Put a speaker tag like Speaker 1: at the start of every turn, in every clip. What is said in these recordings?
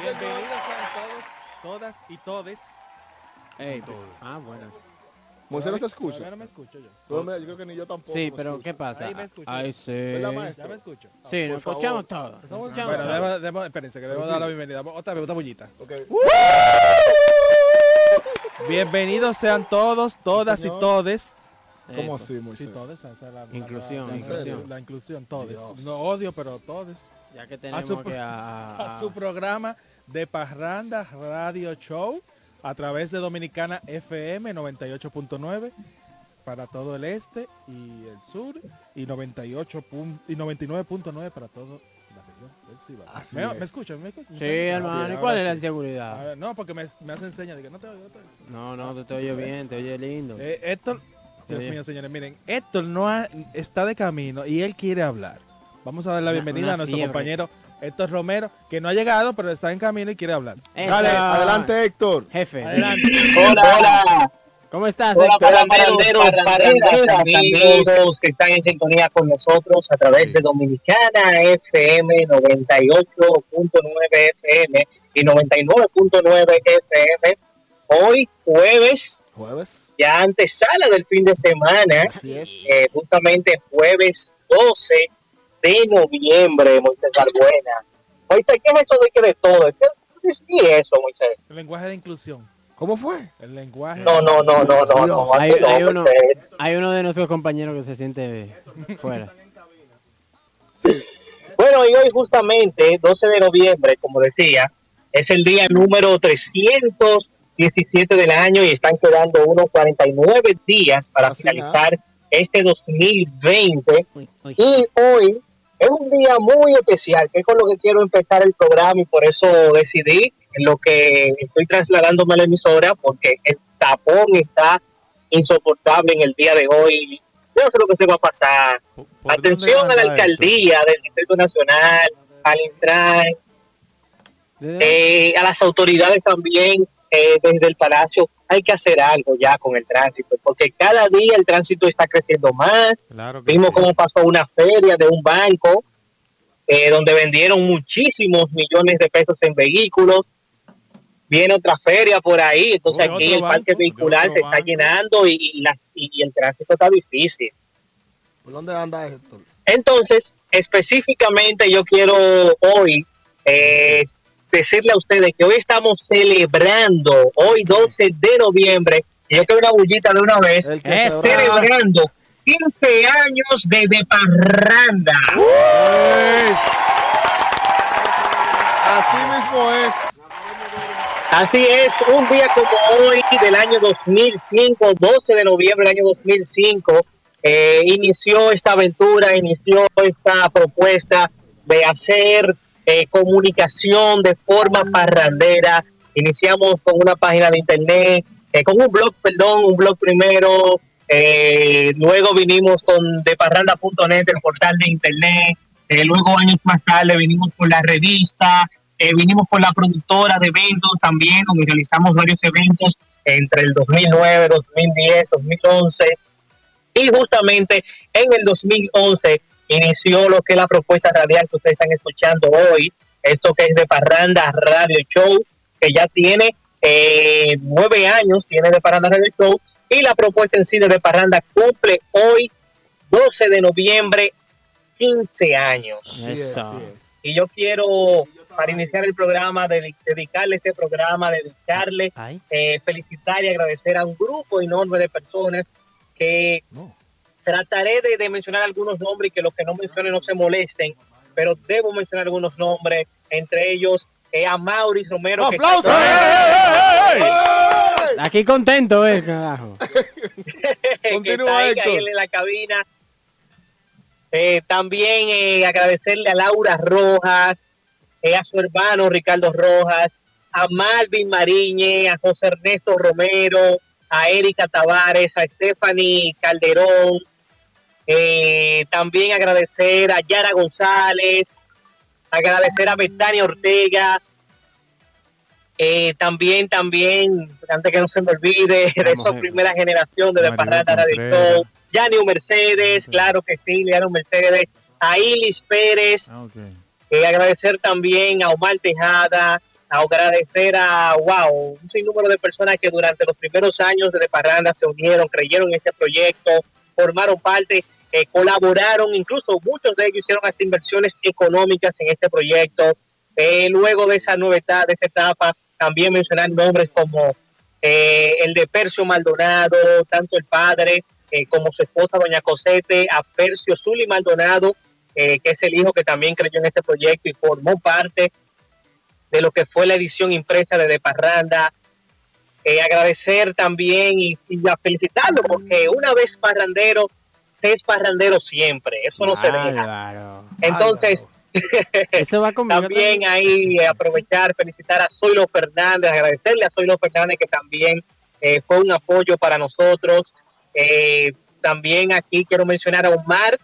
Speaker 1: Bienvenidos sean todos, todas y todes.
Speaker 2: Ey, pues, ah, bueno.
Speaker 3: Moisés no se escucha.
Speaker 1: No me escucho yo.
Speaker 3: Tú, mira, yo creo que ni yo tampoco.
Speaker 2: Sí,
Speaker 3: me
Speaker 2: pero
Speaker 3: escucho.
Speaker 2: ¿qué pasa?
Speaker 1: Ahí me escucho.
Speaker 2: Ay, sí.
Speaker 3: ¿Verdad,
Speaker 1: Ya me escucho.
Speaker 2: Sí, nos
Speaker 3: favor.
Speaker 2: escuchamos todos. Nos escuchamos
Speaker 1: Bueno,
Speaker 2: todos.
Speaker 1: debo, debo- espérense que debo dar la bienvenida. Otra vez, otra bullita.
Speaker 3: Ok.
Speaker 1: Bienvenidos sean todos, todas
Speaker 3: señor.
Speaker 1: y todes.
Speaker 3: ¿Cómo
Speaker 2: Eso.
Speaker 3: así,
Speaker 1: Sí,
Speaker 3: Moisés?
Speaker 1: todes. esa es la- la-
Speaker 2: Inclusión,
Speaker 1: la,
Speaker 3: inclusión.
Speaker 1: La inclusión, todes.
Speaker 3: Dios.
Speaker 1: No odio, pero todes.
Speaker 2: Ya que tenemos
Speaker 1: su-
Speaker 2: que a,
Speaker 1: A su programa de Parranda Radio Show a través de Dominicana FM 98.9 para todo el este y el sur y 98 pun- y 99.9 para todo la región del Cibao. ¿Me,
Speaker 3: es.
Speaker 1: ¿Me escuchan? ¿Me escuchan?
Speaker 2: Sí, hermano. ¿Y cuál es la
Speaker 3: sí.
Speaker 1: A
Speaker 2: inseguridad?
Speaker 1: ver, no, porque me, me hacen señas de que no te oigo. No.
Speaker 2: No, no, te, te oye bien, te oye lindo.
Speaker 1: Eh, Héctor, Dios mío, señores, miren, Héctor no ha- está de camino y él quiere hablar. Vamos a dar la
Speaker 2: Una-
Speaker 1: bienvenida
Speaker 2: una
Speaker 1: a nuestro
Speaker 2: fiebre.
Speaker 1: compañero Héctor Romero, que no ha llegado, pero está en camino y quiere hablar.
Speaker 2: Eso.
Speaker 1: Dale,
Speaker 3: Adelante, Héctor.
Speaker 2: Jefe,
Speaker 1: adelante.
Speaker 4: Hola, hola,
Speaker 2: ¿cómo estás?
Speaker 4: hola
Speaker 2: Héctor?
Speaker 4: parranderos, parranderas, amigos que están en sintonía con nosotros a través de Dominicana FM 98.9 FM y 99.9 FM. Hoy jueves,
Speaker 3: Jueves.
Speaker 4: ya antesala del fin de semana,
Speaker 3: Así es.
Speaker 4: eh, justamente jueves 12 de noviembre, Moisés Barbuena. Moisés, ¿qué es eso de que de todo? ¿Qué es eso, Moisés?
Speaker 1: El lenguaje de inclusión.
Speaker 3: ¿Cómo fue?
Speaker 1: El lenguaje.
Speaker 4: No, no, no, no, no, no,
Speaker 2: Hay-
Speaker 4: así no,
Speaker 2: hay uno-
Speaker 4: Moisés.
Speaker 2: Hay uno de nuestros compañeros que se siente fuera.
Speaker 3: Sí.
Speaker 4: Bueno, y hoy justamente, 12 de noviembre, como decía, es el día número 317 del año y están quedando unos 49 días para
Speaker 3: Así
Speaker 4: finalizar este 2020.
Speaker 2: Uy, uy.
Speaker 4: Y hoy es un día muy especial, que es con lo que quiero empezar el programa y por eso decidí lo que estoy trasladándome a la emisora, porque el tapón está insoportable en el día de hoy. Yo no sé lo que se va a pasar.
Speaker 1: ¿Por- por
Speaker 4: Atención a la
Speaker 1: esto?
Speaker 4: alcaldía del Distrito Nacional, al Intran,
Speaker 2: ¿De-
Speaker 4: eh, a las autoridades también eh, desde el Palacio. Hay que hacer algo ya con el tránsito, porque cada día el tránsito está creciendo más.
Speaker 1: Claro
Speaker 4: Vimos
Speaker 1: sí.
Speaker 4: cómo pasó una feria de un banco eh, donde vendieron muchísimos millones de pesos en vehículos. Viene otra feria por ahí, entonces
Speaker 1: Uy,
Speaker 4: aquí el parque vehicular se está llenando y, y las, y- y el tránsito está difícil.
Speaker 3: ¿Por dónde anda Héctor?
Speaker 4: Entonces, específicamente yo quiero hoy eh, decirle a ustedes que hoy estamos celebrando, hoy 12 de noviembre, y yo quiero una bullita de una vez, celebrando 15 años de, de parranda.
Speaker 3: Así mismo es.
Speaker 4: Así es, un día como hoy del año 2005, 12 de noviembre del año 2005, eh, inició esta aventura, inició esta propuesta de hacer eh, comunicación de forma parrandera. Iniciamos con una página de internet, eh, con un blog, perdón, un blog primero. eh, luego vinimos con deparranda.net, el portal de internet. eh, luego, años más tarde, vinimos con la revista. eh, vinimos con la productora de eventos también, donde realizamos varios eventos entre el 2009, 2010, 2011. Y justamente en el 2011 inició lo que es la propuesta radial que ustedes están escuchando hoy, esto que es de Parranda Radio Show, que ya tiene eh, nueve años, tiene de Parranda Radio Show, y la propuesta en sí de, de Parranda cumple hoy, 12 de noviembre, 15 años.
Speaker 2: Eso.
Speaker 4: Y yo quiero, para iniciar el programa, dedi- dedicarle este programa, dedicarle, eh, felicitar y agradecer a un grupo enorme de personas que
Speaker 3: No.
Speaker 4: Trataré de, de mencionar algunos nombres y que los que no mencione no se molesten, pero debo mencionar algunos nombres, entre ellos eh, a Maurice Romero. que
Speaker 3: ¡Aplausos!
Speaker 4: está-
Speaker 3: ¡Ey, ey, ey!
Speaker 2: aquí contento, eh, carajo.
Speaker 4: que
Speaker 3: Continúa,
Speaker 4: en la cabina. Eh, también eh, agradecerle a Laura Rojas, eh, a su hermano Ricardo Rojas, a Malvin Mariñe, a José Ernesto Romero, a Erika Tavares, a Stephanie Calderón. Eh, también agradecer a Yara González, agradecer a Betania Ortega. Eh, también, también, antes que no se me olvide, de esa primera generación de De
Speaker 1: Maribel
Speaker 4: Parranda Radio Yanio Mercedes, claro que sí, Liano Mercedes, a Ilis Pérez,
Speaker 1: Ah,
Speaker 4: eh, agradecer también a Omar Tejada, agradecer a, wow, un sinnúmero de personas que durante los primeros años de Parranda se unieron, creyeron en este proyecto, formaron parte, eh, colaboraron, incluso muchos de ellos hicieron hasta inversiones económicas en este proyecto. Eh, luego de esa etapa, de esa etapa, también mencionar nombres como eh, el de Percio Maldonado, tanto el padre como su esposa, doña Cosete, a Percio Zuli Maldonado, que es el hijo que también creyó en este proyecto y formó parte de lo que fue la edición impresa de De Parranda. Eh, agradecer también y, y a felicitarlo, porque una vez parrandero, es parrandero siempre, eso no se deja. Entonces,
Speaker 2: Eso va conmigo
Speaker 4: también ahí aprovechar, felicitar a Zoilo Fernández, agradecerle a Zoilo Fernández que también eh, fue un apoyo para nosotros. Eh, también aquí quiero mencionar a Omar,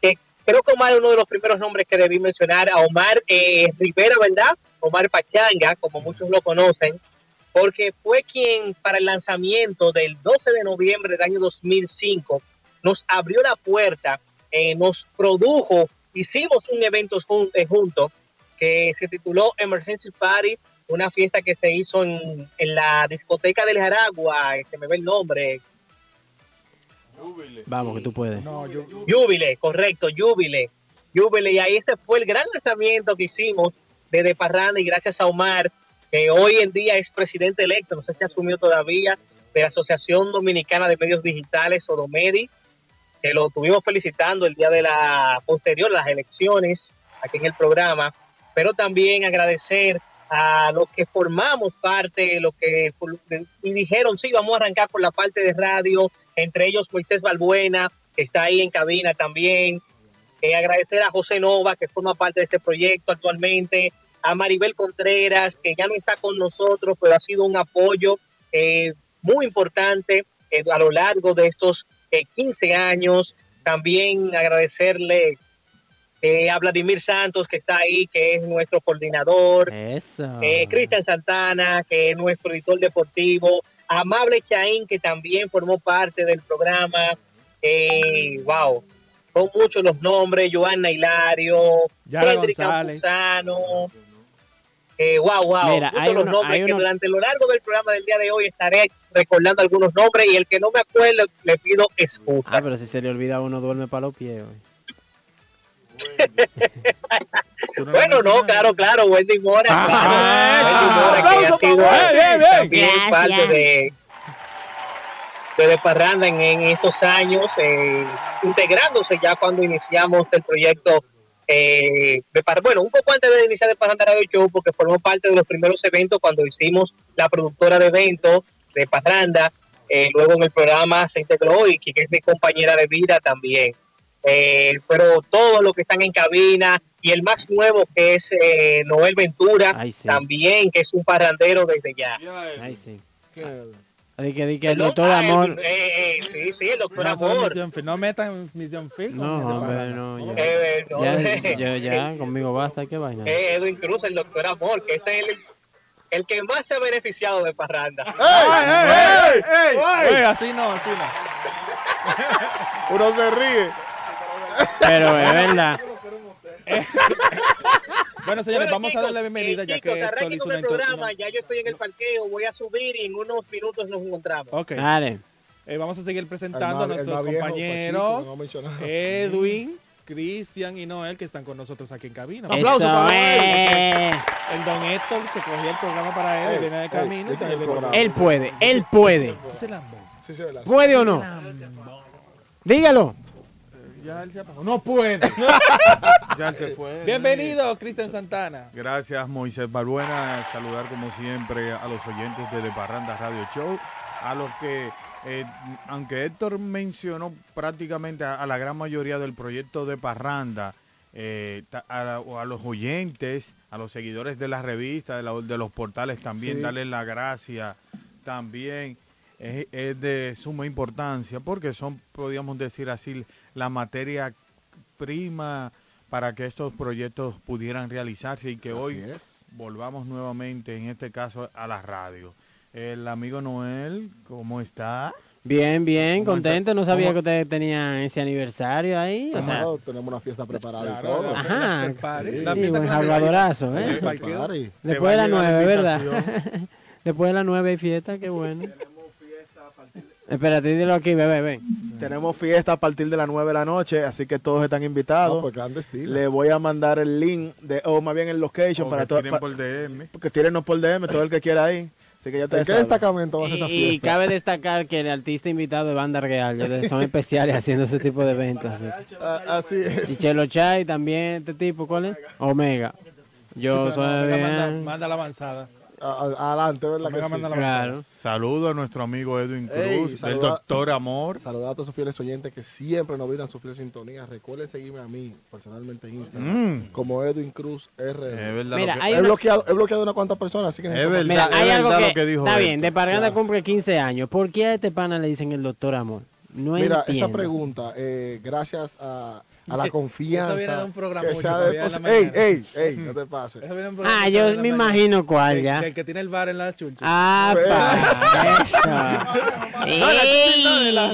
Speaker 4: que creo que Omar es uno de los primeros nombres que debí mencionar, a Omar eh, Rivera, ¿verdad? Omar Pachanga, como muchos lo conocen, porque fue quien para el lanzamiento del 12 de noviembre del año 2005 nos abrió la puerta, eh, nos produjo hicimos un evento jun- eh, juntos que se tituló Emergency Party, una fiesta que se hizo en, en la discoteca del Jaragua, eh, se me ve el nombre,
Speaker 2: Vamos, que tú puedes.
Speaker 1: No, yo,
Speaker 4: Júbile, correcto, Júbile, Júbile, y ahí ese fue el gran lanzamiento que hicimos de De Parranda y gracias a Omar, que hoy en día es presidente electo, no sé si asumió todavía, de la Asociación Dominicana de Medios Digitales, Sodomedi, que lo tuvimos felicitando el día de la posterior, las elecciones, aquí en el programa, pero también agradecer a los que formamos parte, los que y dijeron, sí, vamos a arrancar por la parte de radio, entre ellos Moisés Balbuena, que está ahí en cabina también. Eh, agradecer a José Nova, que forma parte de este proyecto actualmente, a Maribel Contreras, que ya no está con nosotros, pero ha sido un apoyo eh, muy importante eh, a lo largo de estos eh, 15 años. También agradecerle eh, a Vladimir Santos, que está ahí, que es nuestro coordinador. Cristian Santana, que es nuestro editor deportivo, Amable Chaín, que también formó parte del programa. Wow, son muchos los nombres, Joana Hilario,
Speaker 1: Yara González.
Speaker 4: Campuzano. Eh, wow, wow,
Speaker 2: Mira, hay
Speaker 4: los
Speaker 2: uno-
Speaker 4: nombres
Speaker 2: hay
Speaker 4: que
Speaker 2: uno-
Speaker 4: durante lo largo del programa del día de hoy estaré recordando algunos nombres y el que no me acuerdo le pido excusas.
Speaker 2: Ah, pero si se le olvida uno, duerme para los pies. güey.
Speaker 1: tú no lo
Speaker 4: Bueno, no, claro, claro, Wendy Mora.
Speaker 1: Ah,
Speaker 4: claro. Wendy. Mora, que.
Speaker 1: Bien, bien, bien.
Speaker 4: también
Speaker 2: Gracias.
Speaker 4: parte de, de De Parranda en, en estos años, eh, integrándose ya cuando iniciamos el proyecto eh, bueno, un poco antes de iniciar de Parranda Radio Show, porque formó parte de los primeros eventos cuando hicimos la productora de eventos de Parranda, eh, luego en el programa se integró y que es mi compañera de vida también. Eh, pero todos los que están en cabina y el más nuevo que es eh, Noel Ventura,
Speaker 2: Ay, sí.
Speaker 4: también que es un parrandero desde ya.
Speaker 2: Ay, sí.
Speaker 3: ¿Qué?
Speaker 2: Di que, di que el doctor
Speaker 4: ah,
Speaker 2: Amor.
Speaker 4: eh, eh, sí, sí, el doctor
Speaker 1: No,
Speaker 4: Amor.
Speaker 1: Misión no metan Misión Film.
Speaker 2: No, hombre, no, ya.
Speaker 4: Eh, no,
Speaker 2: Ya, ya, ya, conmigo basta, qué vaina.
Speaker 4: eh, Edwin Cruz, el doctor Amor, que ese es el, el que más se ha beneficiado de Parranda.
Speaker 1: ¡Ey, ey, ey, ey!
Speaker 3: ¡Ey!
Speaker 1: Ey, así no, así no.
Speaker 3: Uno se ríe.
Speaker 2: Pero es verdad.
Speaker 1: Bueno, señores,
Speaker 4: Bueno,
Speaker 1: vamos a darle la bienvenida
Speaker 4: eh,
Speaker 1: ya
Speaker 4: chicos,
Speaker 1: que hizo
Speaker 4: con
Speaker 1: una
Speaker 4: el programa,
Speaker 1: introducción.
Speaker 4: ya yo estoy en el parqueo, voy a subir y en unos minutos nos encontramos.
Speaker 1: Ok,
Speaker 2: Dale.
Speaker 1: eh, vamos a seguir
Speaker 3: El
Speaker 1: presentando a nuestros compañeros,
Speaker 3: Pachito, no mencionaba.
Speaker 1: Edwin, Cristian y Noel, que están con nosotros aquí en cabina.
Speaker 3: Aplauso para
Speaker 2: es.
Speaker 1: El don Héctor se cogió el programa para él,
Speaker 3: Ey,
Speaker 1: viene de
Speaker 3: ey,
Speaker 1: camino.
Speaker 3: este es el.
Speaker 2: Él puede, él puede. ¿Puede o no? Dígalo.
Speaker 1: Ya él se apagó. No puede.
Speaker 5: Ya él se fue.
Speaker 1: Bienvenido, Cristian Santana.
Speaker 5: Gracias, Moisés Balbuena. Saludar como siempre a los oyentes de De Parranda Radio Show, a los que, eh, aunque Héctor mencionó prácticamente a, a la gran mayoría del proyecto de Parranda, eh, a, los oyentes, a los seguidores de la revista, de, la- de los portales también,
Speaker 3: Sí.
Speaker 5: darles la gracia también. Es, es de suma importancia porque son, podríamos decir así, la materia prima para que estos proyectos pudieran realizarse y que
Speaker 3: Así
Speaker 5: hoy
Speaker 3: es.
Speaker 5: volvamos nuevamente, en este caso, a la radio. El amigo Noel, ¿cómo está?
Speaker 2: Bien, bien,
Speaker 5: ¿Cómo
Speaker 2: contento. No sabía
Speaker 5: ¿Cómo?
Speaker 2: que ustedes tenían ese aniversario ahí. O sea,
Speaker 3: Claro, tenemos una fiesta preparada y
Speaker 1: Claro,
Speaker 3: todo.
Speaker 2: Ajá,
Speaker 3: sí.
Speaker 1: la
Speaker 2: sí, buen. ¿eh? Después de las nueve, ¿verdad? Después de las nueve hay fiesta, qué bueno. Espérate, dilo aquí, bebé, ven.
Speaker 6: Tenemos fiesta a partir de las 9 de la noche, así que todos están invitados.
Speaker 3: pues grande estilo.
Speaker 6: Le voy a mandar el link, de, o más bien el location
Speaker 5: O
Speaker 6: para
Speaker 5: que
Speaker 6: todos.
Speaker 5: tiren por DM.
Speaker 6: Que tírenos por DM, todo el que quiera ahí. Así que ya
Speaker 3: ¿En
Speaker 6: ustedes
Speaker 3: qué destacamento va a esa
Speaker 2: Y, cabe destacar que el artista invitado es Banda Real, son especiales haciendo ese tipo de eventos. Así.
Speaker 3: Ah, así es.
Speaker 2: Y Chelo Chay también, este tipo, ¿cuál es? Omega. Yo
Speaker 1: Sí,
Speaker 2: soy
Speaker 1: no, Omega manda, manda la avanzada.
Speaker 3: A- Adelante, ¿verdad que sí?
Speaker 1: manda la
Speaker 2: Claro.
Speaker 5: Saludo a nuestro amigo Edwin
Speaker 3: Ey,
Speaker 5: Cruz, del
Speaker 3: saluda-
Speaker 5: doctor Amor.
Speaker 3: Saludar a todos sus fieles oyentes que siempre nos brindan su fiel sintonía. Recuerden seguirme a mí, personalmente en Instagram,
Speaker 5: Mm,
Speaker 3: como Edwin Cruz
Speaker 5: es
Speaker 3: R.
Speaker 5: verdad
Speaker 2: Mira,
Speaker 5: que-
Speaker 3: He
Speaker 2: una-
Speaker 3: bloqueado, he bloqueado unas cuantas personas, así que
Speaker 5: Es verdad.
Speaker 2: Mira, hay
Speaker 5: es
Speaker 2: algo
Speaker 5: verdad
Speaker 2: que,
Speaker 5: lo que dijo
Speaker 2: está bien, de Parganda
Speaker 3: Claro.
Speaker 2: cumple 15 años. ¿Por qué a este pana le dicen el doctor Amor? No
Speaker 3: Mira,
Speaker 2: entiendo.
Speaker 3: esa pregunta, eh, gracias a, a la
Speaker 1: Eso
Speaker 3: confianza.
Speaker 1: viene de un programa
Speaker 3: que
Speaker 1: la
Speaker 3: ey, ey, ey, no te pases.
Speaker 1: Eso viene en
Speaker 2: Ah,
Speaker 1: programa
Speaker 2: yo
Speaker 1: de la
Speaker 2: me
Speaker 1: mañana.
Speaker 2: imagino cuál ya.
Speaker 1: del que tiene el bar en la chuncha.
Speaker 2: Ah,
Speaker 3: Pues.
Speaker 2: para eso. ¡Ey!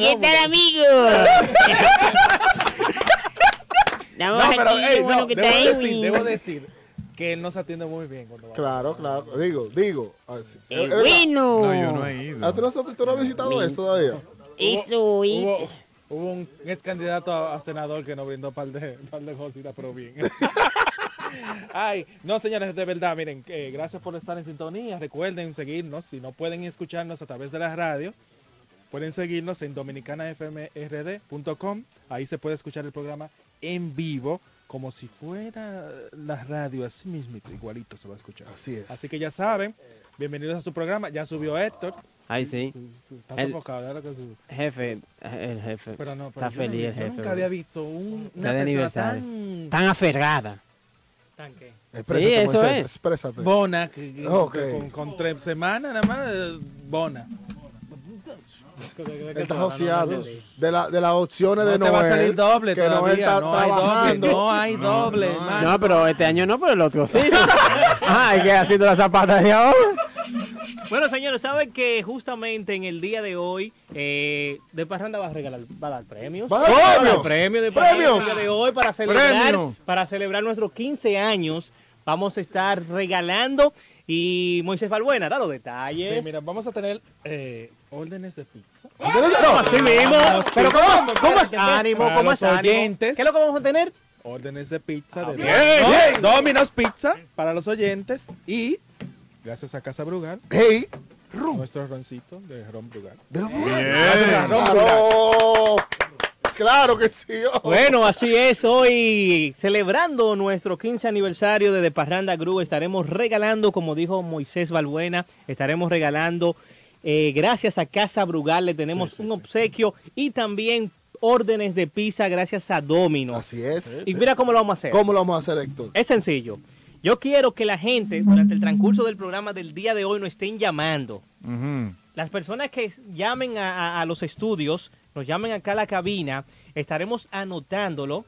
Speaker 2: ¿Qué tal, amigo? Estamos
Speaker 1: No, pero
Speaker 2: aquí,
Speaker 1: ey,
Speaker 2: qué bueno
Speaker 1: no,
Speaker 2: que
Speaker 1: debo,
Speaker 2: está
Speaker 1: decir,
Speaker 2: Edwin.
Speaker 1: debo decir que él nos atiende muy bien cuando va.
Speaker 3: Claro, claro. Digo, digo. así.
Speaker 2: ¡Qué
Speaker 3: Es verdad.
Speaker 2: bueno!
Speaker 5: No, yo no he ido.
Speaker 3: ¿Ah, ¿Tú no, has- tú no has visitado esto todavía?
Speaker 2: Eso,
Speaker 1: Hubo, hubo un ex candidato a, a senador que nos brindó par de, par de cositas, pero bien. Ay, no, señores, de verdad, miren, eh, gracias por estar en sintonía. Recuerden seguirnos. Si no pueden escucharnos a través de la radio, pueden seguirnos en dominicanafmrd.com. Ahí se puede escuchar el programa en vivo, como si fuera la radio, así mismo, igualito se va a escuchar.
Speaker 3: Así es.
Speaker 1: Así que ya saben, bienvenidos a su programa. Ya subió Héctor.
Speaker 2: Ay, sí.
Speaker 1: Su- su- Está
Speaker 2: El-
Speaker 1: sofocado, claro que sí.
Speaker 2: Jefe, el jefe.
Speaker 1: Pero no, pero
Speaker 2: está feliz
Speaker 1: no-
Speaker 2: el
Speaker 1: yo
Speaker 2: jefe.
Speaker 1: nunca había visto un,
Speaker 2: Está
Speaker 1: una
Speaker 2: de aniversario.
Speaker 1: tan
Speaker 2: Tan aferrada.
Speaker 3: Exprésate,
Speaker 2: eso
Speaker 3: Moisés,
Speaker 2: es.
Speaker 3: Exprésate.
Speaker 1: bona, que, que-
Speaker 3: Ok.
Speaker 1: que con, con tres semanas nada más, eh, bona.
Speaker 3: Él está joseando de, la, de las opciones
Speaker 1: No
Speaker 3: de
Speaker 1: te
Speaker 3: Noel.
Speaker 1: va a salir doble
Speaker 3: que Noel
Speaker 1: todavía,
Speaker 3: está
Speaker 1: no hay doble, no hay doble, hermano.
Speaker 2: No, pero este año no, pero el otro sí. Ay, que haciendo las zapatas de ahora.
Speaker 7: Bueno, señores, saben que justamente en el día de hoy, eh, De Parranda va a regalar, va a dar premios.
Speaker 3: Va a dar
Speaker 7: Va
Speaker 3: premios.
Speaker 7: premios de Parranda
Speaker 3: Premios.
Speaker 7: el día de hoy para celebrar, para celebrar nuestros 15 años. Vamos a estar regalando y Moisés Balbuena, da los detalles.
Speaker 1: Sí, mira, vamos a tener eh, órdenes de pizza.
Speaker 3: No,
Speaker 7: Así mismo. Pero ¿cómo, cómo es ánimo?
Speaker 1: Para
Speaker 7: ¿Cómo
Speaker 1: los
Speaker 7: es ánimo?
Speaker 1: oyentes.
Speaker 7: ¿Qué es lo que vamos a tener?
Speaker 1: Órdenes de pizza de
Speaker 7: bien,
Speaker 1: Do- Domino's Pizza para los oyentes y gracias a Casa Brugal,
Speaker 3: Hey,
Speaker 1: nuestro roncito de Ron Brugal.
Speaker 3: de los
Speaker 1: Gracias a Ron Brugal.
Speaker 3: Claro. Claro que sí. oh.
Speaker 7: Bueno, así es, hoy celebrando nuestro 15 aniversario de De Parranda Group, estaremos regalando, como dijo Moisés Balbuena, estaremos regalando, eh, gracias a Casa Brugal, le tenemos un obsequio y también órdenes de pizza gracias a Domino.
Speaker 3: Así es.
Speaker 7: Y mira cómo lo vamos a hacer.
Speaker 3: ¿Cómo lo vamos a hacer, Héctor?
Speaker 7: Es sencillo. Yo quiero que la gente, durante el transcurso del programa del día de hoy, nos estén llamando. Las personas que llamen a, a- a los estudios, nos llamen acá a la cabina, estaremos anotándolo,